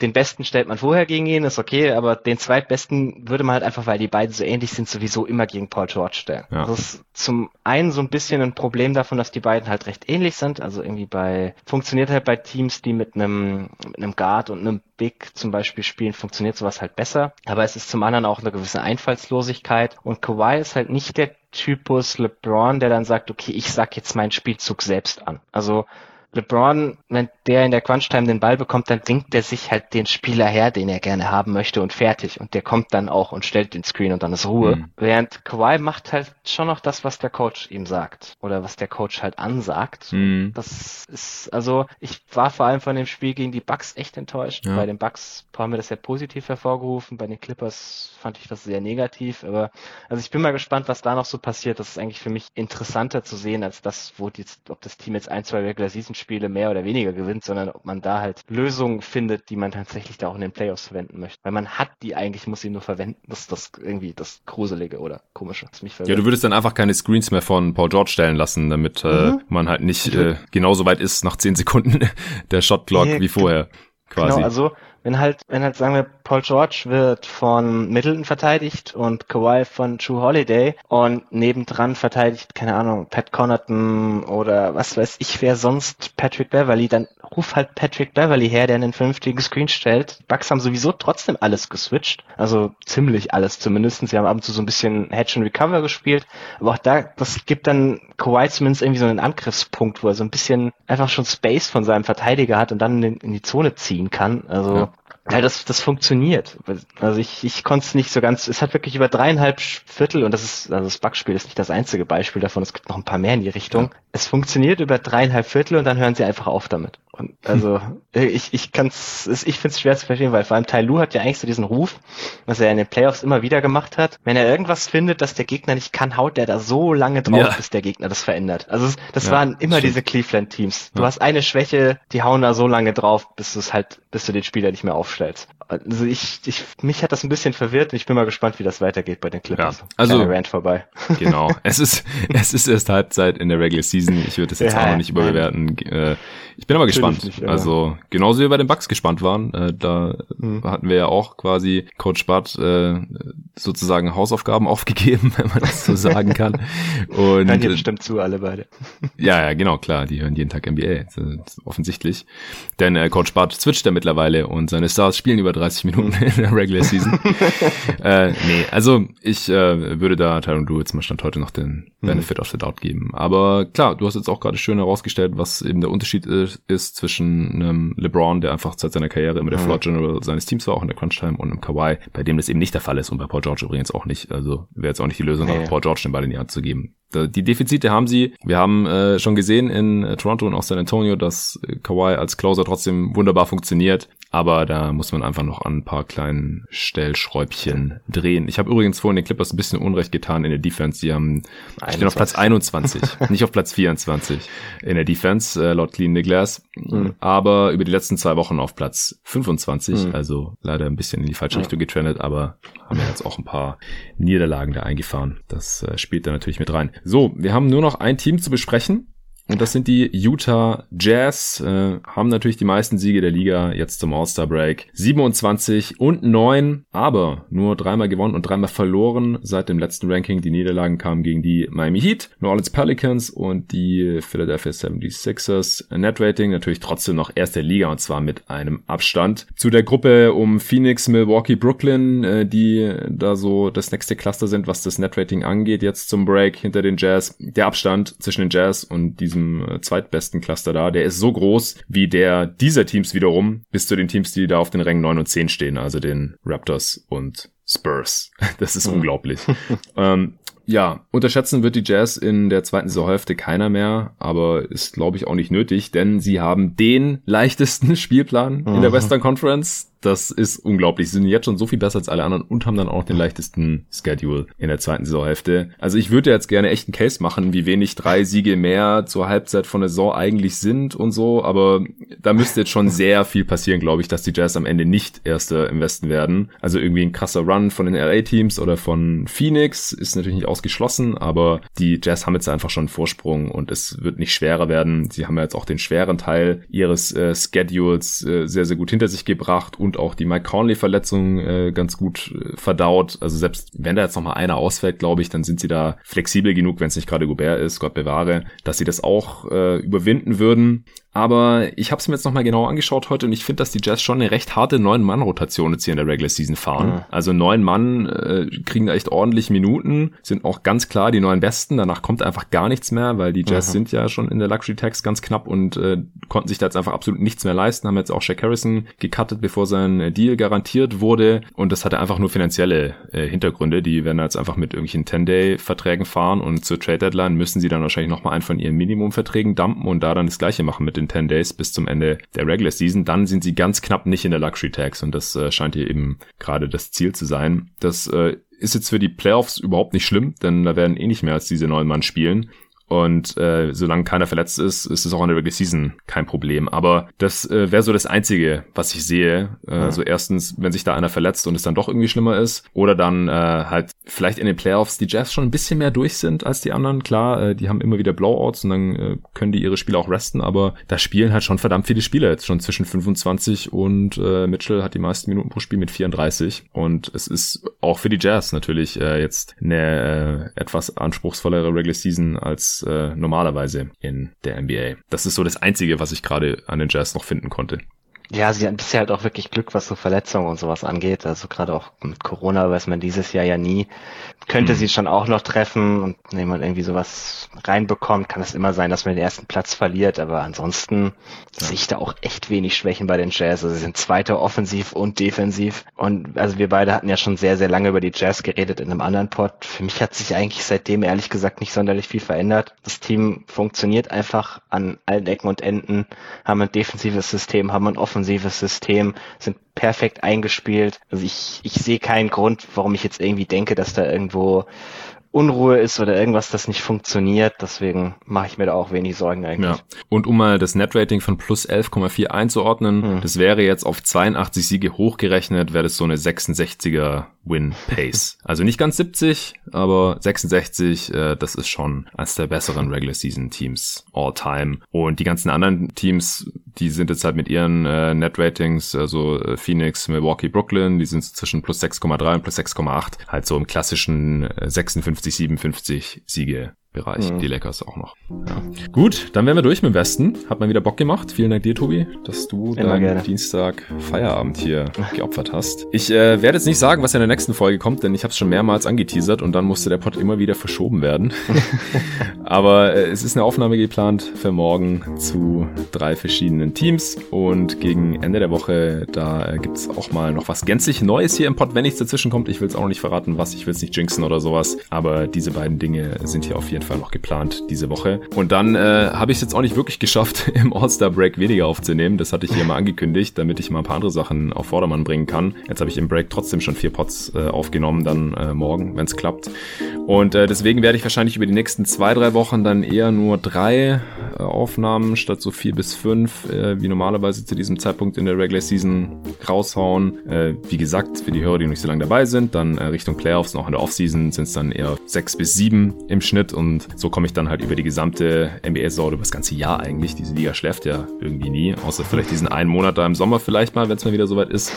den besten stellt man vorher gegen ihn, ist okay, aber den zweitbesten würde man halt einfach, weil die beiden so ähnlich sind, sowieso immer gegen Paul George stellen. Ja. Das ist zum einen so ein bisschen ein Problem davon, dass die beiden halt recht ähnlich sind. Also irgendwie bei, funktioniert halt bei Teams, die mit einem, mit einem Guard und einem Big zum Beispiel spielen, funktioniert sowas halt besser. Aber es ist zum anderen auch eine gewisse Einfallslosigkeit. Und Kawhi ist halt nicht der Typus LeBron, der dann sagt, okay, ich sag jetzt meinen Spielzug selbst an. Also LeBron, wenn der in der Crunch-Time den Ball bekommt, dann winkt er sich halt den Spieler her, den er gerne haben möchte und fertig. Und der kommt dann auch und stellt den Screen und dann ist Ruhe. Mhm. Während Kawhi macht halt schon noch das, was der Coach ihm sagt. Oder was der Coach halt ansagt. Mhm. Das ist, also, ich war vor allem von dem Spiel gegen die Bucks echt enttäuscht. Ja. Bei den Bucks haben wir das sehr positiv hervorgerufen. Bei den Clippers fand ich das sehr negativ. Aber, also ich bin mal gespannt, was da noch so passiert. Das ist eigentlich für mich interessanter zu sehen, als das, wo die, ob das Team jetzt ein, zwei Regular Season Spiele mehr oder weniger gewinnt, sondern ob man da halt Lösungen findet, die man tatsächlich da auch in den Playoffs verwenden möchte. Weil man hat die eigentlich, muss sie nur verwenden. Das ist das irgendwie das Gruselige oder Komische, was mich verwirrt. Ja, du würdest dann einfach keine Screens mehr von Paul George stellen lassen, damit äh, mhm. äh, man halt nicht äh, genauso weit ist nach zehn Sekunden der Shot Clock nee, wie vorher. Quasi. Genau, also wenn halt, wenn halt, sagen wir, Paul George wird von Middleton verteidigt und Kawhi von True Holiday und nebendran verteidigt, keine Ahnung, Pat Connaughton oder was weiß ich, wer sonst Patrick Beverly, dann ruf halt Patrick Beverly her, der einen vernünftigen Screen stellt. Bucks haben sowieso trotzdem alles geswitcht, also ziemlich alles zumindest. Sie haben ab und zu so ein bisschen Hedge and Recover gespielt, aber auch da, das gibt dann Kawhi zumindest irgendwie so einen Angriffspunkt, wo er so ein bisschen einfach schon Space von seinem Verteidiger hat und dann in, in die Zone ziehen kann. Also ja. Ja, das, das funktioniert. Also ich, ich konnte es nicht so ganz, es hat wirklich über dreieinhalb Viertel, und das ist, also das Bugspiel ist nicht das einzige Beispiel davon, es gibt noch ein paar mehr in die Richtung. Ja. Es funktioniert über dreieinhalb Viertel und dann hören sie einfach auf damit. Und also ich, ich kann's, ich finde es schwer zu verstehen, weil vor allem Tai Lu hat ja eigentlich so diesen Ruf, was er in den Playoffs immer wieder gemacht hat. Wenn er irgendwas findet, dass der Gegner nicht kann, haut der da so lange drauf, ja. bis der Gegner das verändert. Also das ja, waren immer stimmt. diese Cleveland-Teams. Du hast eine Schwäche, die hauen da so lange drauf, bis du es halt, bis du den Spieler nicht mehr aufstellst. Also ich, ich, mich hat das ein bisschen verwirrt und ich bin mal gespannt, wie das weitergeht bei den Clippers. Ja, also Rant vorbei. Genau. es ist, es ist erst Halbzeit in der Regular Season. Ich würde das jetzt ja, auch noch nicht überbewerten. Äh, ich bin aber gespannt. Nicht, also genauso wie wir bei den Bucks gespannt waren. Äh, da mhm. hatten wir ja auch quasi Coach Bud äh, sozusagen Hausaufgaben aufgegeben, wenn man das so sagen kann. Und hören hier bestimmt zu, alle beide. ja, ja, genau, klar. Die hören jeden Tag NBA. offensichtlich. Denn Coach Bud switcht ja mittlerweile und seine Stars spielen über 30 Minuten in der Regular Season. äh, nee, also ich äh, würde da Tyron Du jetzt mal Stand heute noch den mhm. Benefit mhm. of the Doubt geben. Aber klar, du hast jetzt auch gerade schön herausgestellt, was eben der Unterschied ist, ist zwischen einem LeBron, der einfach seit seiner Karriere immer der mhm. Floor General seines Teams war, auch in der Crunch Time, und einem Kawhi, bei dem das eben nicht der Fall ist und bei Paul George übrigens auch nicht. Also wäre jetzt auch nicht die Lösung, nee. Paul George den Ball in die Hand zu geben. Die Defizite haben sie. Wir haben äh, schon gesehen in äh, Toronto und auch San Antonio, dass äh, Kawhi als Closer trotzdem wunderbar funktioniert. Aber da muss man einfach noch an ein paar kleinen Stellschräubchen drehen. Ich habe übrigens vorhin den Clippers ein bisschen Unrecht getan in der Defense. Die haben stehen auf Platz 21, nicht auf Platz 24 in der Defense, äh, laut Clean Glass. Mhm. Aber über die letzten zwei Wochen auf Platz 25. Mhm. Also leider ein bisschen in die falsche Richtung getrennt, aber haben wir jetzt auch ein paar Niederlagen da eingefahren. Das äh, spielt da natürlich mit rein. So, wir haben nur noch ein Team zu besprechen. Und das sind die Utah Jazz, äh, haben natürlich die meisten Siege der Liga jetzt zum All-Star Break. 27 und 9, aber nur dreimal gewonnen und dreimal verloren seit dem letzten Ranking. Die Niederlagen kamen gegen die Miami Heat, New Orleans Pelicans und die Philadelphia 76ers. Net Rating natürlich trotzdem noch erste Liga und zwar mit einem Abstand. Zu der Gruppe um Phoenix, Milwaukee, Brooklyn, äh, die da so das nächste Cluster sind, was das Net Rating angeht, jetzt zum Break hinter den Jazz. Der Abstand zwischen den Jazz und diesem diesem äh, zweitbesten Cluster da, der ist so groß wie der dieser Teams wiederum bis zu den Teams, die da auf den Rängen 9 und 10 stehen, also den Raptors und Spurs. Das ist mhm. unglaublich. ähm, ja, unterschätzen wird die Jazz in der zweiten Saisonhälfte keiner mehr, aber ist, glaube ich, auch nicht nötig, denn sie haben den leichtesten Spielplan in der mhm. Western Conference das ist unglaublich. Sie sind jetzt schon so viel besser als alle anderen und haben dann auch den leichtesten Schedule in der zweiten Saisonhälfte. Also ich würde jetzt gerne echt einen Case machen, wie wenig drei Siege mehr zur Halbzeit von der Saison eigentlich sind und so, aber da müsste jetzt schon sehr viel passieren, glaube ich, dass die Jazz am Ende nicht Erster im Westen werden. Also irgendwie ein krasser Run von den LA-Teams oder von Phoenix ist natürlich nicht ausgeschlossen, aber die Jazz haben jetzt einfach schon einen Vorsprung und es wird nicht schwerer werden. Sie haben ja jetzt auch den schweren Teil ihres äh, Schedules äh, sehr, sehr gut hinter sich gebracht und und auch die Mike Conley-Verletzung äh, ganz gut äh, verdaut. Also selbst wenn da jetzt noch mal einer ausfällt, glaube ich, dann sind sie da flexibel genug, wenn es nicht gerade Gobert ist, Gott bewahre, dass sie das auch äh, überwinden würden. Aber ich habe es mir jetzt nochmal genau angeschaut heute und ich finde, dass die Jazz schon eine recht harte Neun-Mann-Rotation jetzt hier in der Regular Season fahren. Mhm. Also neun Mann äh, kriegen da echt ordentlich Minuten, sind auch ganz klar die neun Besten. Danach kommt einfach gar nichts mehr, weil die Jazz mhm. sind ja schon in der Luxury Tax ganz knapp und äh, konnten sich da jetzt einfach absolut nichts mehr leisten. Haben jetzt auch Shaq Harrison gecuttet, bevor sein Deal garantiert wurde. Und das hatte einfach nur finanzielle äh, Hintergründe. Die werden jetzt einfach mit irgendwelchen 10-Day-Verträgen fahren und zur Trade-Deadline müssen sie dann wahrscheinlich nochmal einen von ihren Minimumverträgen dumpen und da dann das gleiche machen mit den 10 Days bis zum Ende der Regular Season. Dann sind sie ganz knapp nicht in der Luxury Tax und das äh, scheint hier eben gerade das Ziel zu sein. Das äh, ist jetzt für die Playoffs überhaupt nicht schlimm, denn da werden eh nicht mehr als diese neun Mann spielen. Und äh, solange keiner verletzt ist, ist es auch in der Regular Season kein Problem. Aber das äh, wäre so das Einzige, was ich sehe. Äh, mhm. Also erstens, wenn sich da einer verletzt und es dann doch irgendwie schlimmer ist. Oder dann äh, halt vielleicht in den Playoffs die Jazz schon ein bisschen mehr durch sind als die anderen. Klar, äh, die haben immer wieder Blowouts und dann äh, können die ihre Spiele auch resten. Aber da spielen halt schon verdammt viele Spieler jetzt schon zwischen 25 und äh, Mitchell hat die meisten Minuten pro Spiel mit 34. Und es ist auch für die Jazz natürlich äh, jetzt eine äh, etwas anspruchsvollere Regular Season als äh, normalerweise in der NBA. Das ist so das Einzige, was ich gerade an den Jazz noch finden konnte. Ja, sie hatten bisher halt auch wirklich Glück, was so Verletzungen und sowas angeht. Also gerade auch mit Corona weiß man dieses Jahr ja nie. Könnte mhm. sie schon auch noch treffen und wenn man irgendwie sowas reinbekommt, kann es immer sein, dass man den ersten Platz verliert. Aber ansonsten ja. sehe ich da auch echt wenig Schwächen bei den Jazz. Also sie sind Zweiter offensiv und defensiv. Und also wir beide hatten ja schon sehr, sehr lange über die Jazz geredet in einem anderen Pod. Für mich hat sich eigentlich seitdem ehrlich gesagt nicht sonderlich viel verändert. Das Team funktioniert einfach an allen Ecken und Enden, haben ein defensives System, haben ein offensives offensives System, sind perfekt eingespielt. Also ich, ich sehe keinen Grund, warum ich jetzt irgendwie denke, dass da irgendwo Unruhe ist oder irgendwas, das nicht funktioniert. Deswegen mache ich mir da auch wenig Sorgen eigentlich. Ja. Und um mal das Netrating von plus 11,4 einzuordnen, hm. das wäre jetzt auf 82 Siege hochgerechnet, wäre das so eine 66er Win Pace. Also nicht ganz 70, aber 66, äh, das ist schon eines der besseren Regular Season Teams all time. Und die ganzen anderen Teams, die sind jetzt halt mit ihren äh, Net Ratings, also äh, Phoenix, Milwaukee, Brooklyn, die sind zwischen plus 6,3 und plus 6,8, halt so im klassischen äh, 56, 57 Siege Bereich, mhm. die Lakers auch noch. Ja. Gut, dann wären wir durch mit dem Westen. Hat mal wieder Bock gemacht. Vielen Dank dir, Tobi, dass du Immer deinen gerne. Dienstag Feierabend hier geopfert hast. Ich äh, werde jetzt nicht sagen, was in der nächsten Folge kommt, denn ich habe es schon mehrmals angeteasert und dann musste der Pod immer wieder verschoben werden. Aber äh, es ist eine Aufnahme geplant für morgen zu drei verschiedenen Teams und gegen Ende der Woche, da äh, gibt's auch mal noch was gänzlich Neues hier im Pod, wenn nichts dazwischen kommt. Ich will es auch noch nicht verraten, was. Ich will es nicht jinxen oder sowas. Aber diese beiden Dinge sind hier auf jeden jeden Fall noch geplant diese Woche. Und dann äh, habe ich es jetzt auch nicht wirklich geschafft, im All-Star-Break weniger aufzunehmen. Das hatte ich hier mal angekündigt, damit ich mal ein paar andere Sachen auf Vordermann bringen kann. Jetzt habe ich im Break trotzdem schon vier Pots äh, aufgenommen, dann äh, morgen, wenn es klappt. Und äh, deswegen werde ich wahrscheinlich über die nächsten zwei, drei Wochen dann eher nur drei äh, Aufnahmen statt so vier bis fünf, äh, wie normalerweise zu diesem Zeitpunkt in der Regular Season raushauen. Äh, wie gesagt, für die Hörer, die noch nicht so lange dabei sind, dann äh, Richtung Playoffs, noch in der Offseason sind es dann eher sechs bis sieben im Schnitt und und so komme ich dann halt über die gesamte NBA-Saison, über das ganze Jahr eigentlich. Diese Liga schläft ja irgendwie nie, außer vielleicht diesen einen Monat da im Sommer vielleicht mal, wenn es mal wieder soweit ist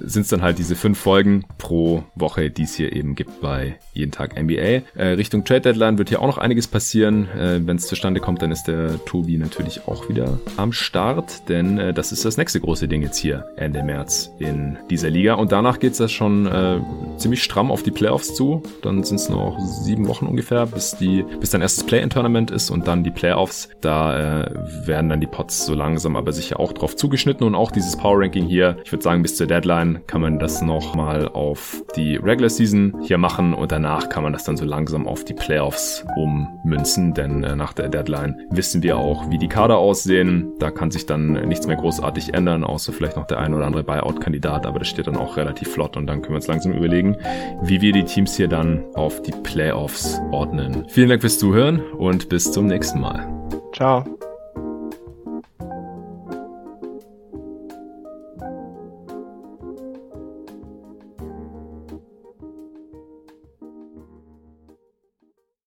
sind es dann halt diese fünf Folgen pro Woche, die es hier eben gibt bei Jeden Tag NBA. Äh, Richtung Trade Deadline wird hier auch noch einiges passieren. Äh, Wenn es zustande kommt, dann ist der Tobi natürlich auch wieder am Start, denn äh, das ist das nächste große Ding jetzt hier Ende März in dieser Liga. Und danach geht es ja schon äh, ziemlich stramm auf die Playoffs zu. Dann sind es noch sieben Wochen ungefähr, bis die, bis dann erstes Play-in-Tournament ist und dann die Playoffs. Da äh, werden dann die Pots so langsam aber sicher auch drauf zugeschnitten und auch dieses Power Ranking hier. Ich würde sagen, bis zur Deadline dann kann man das nochmal auf die Regular Season hier machen und danach kann man das dann so langsam auf die Playoffs ummünzen, denn äh, nach der Deadline wissen wir auch, wie die Kader aussehen. Da kann sich dann nichts mehr großartig ändern, außer vielleicht noch der ein oder andere Buyout-Kandidat, aber das steht dann auch relativ flott und dann können wir uns langsam überlegen, wie wir die Teams hier dann auf die Playoffs ordnen. Vielen Dank fürs Zuhören und bis zum nächsten Mal. Ciao.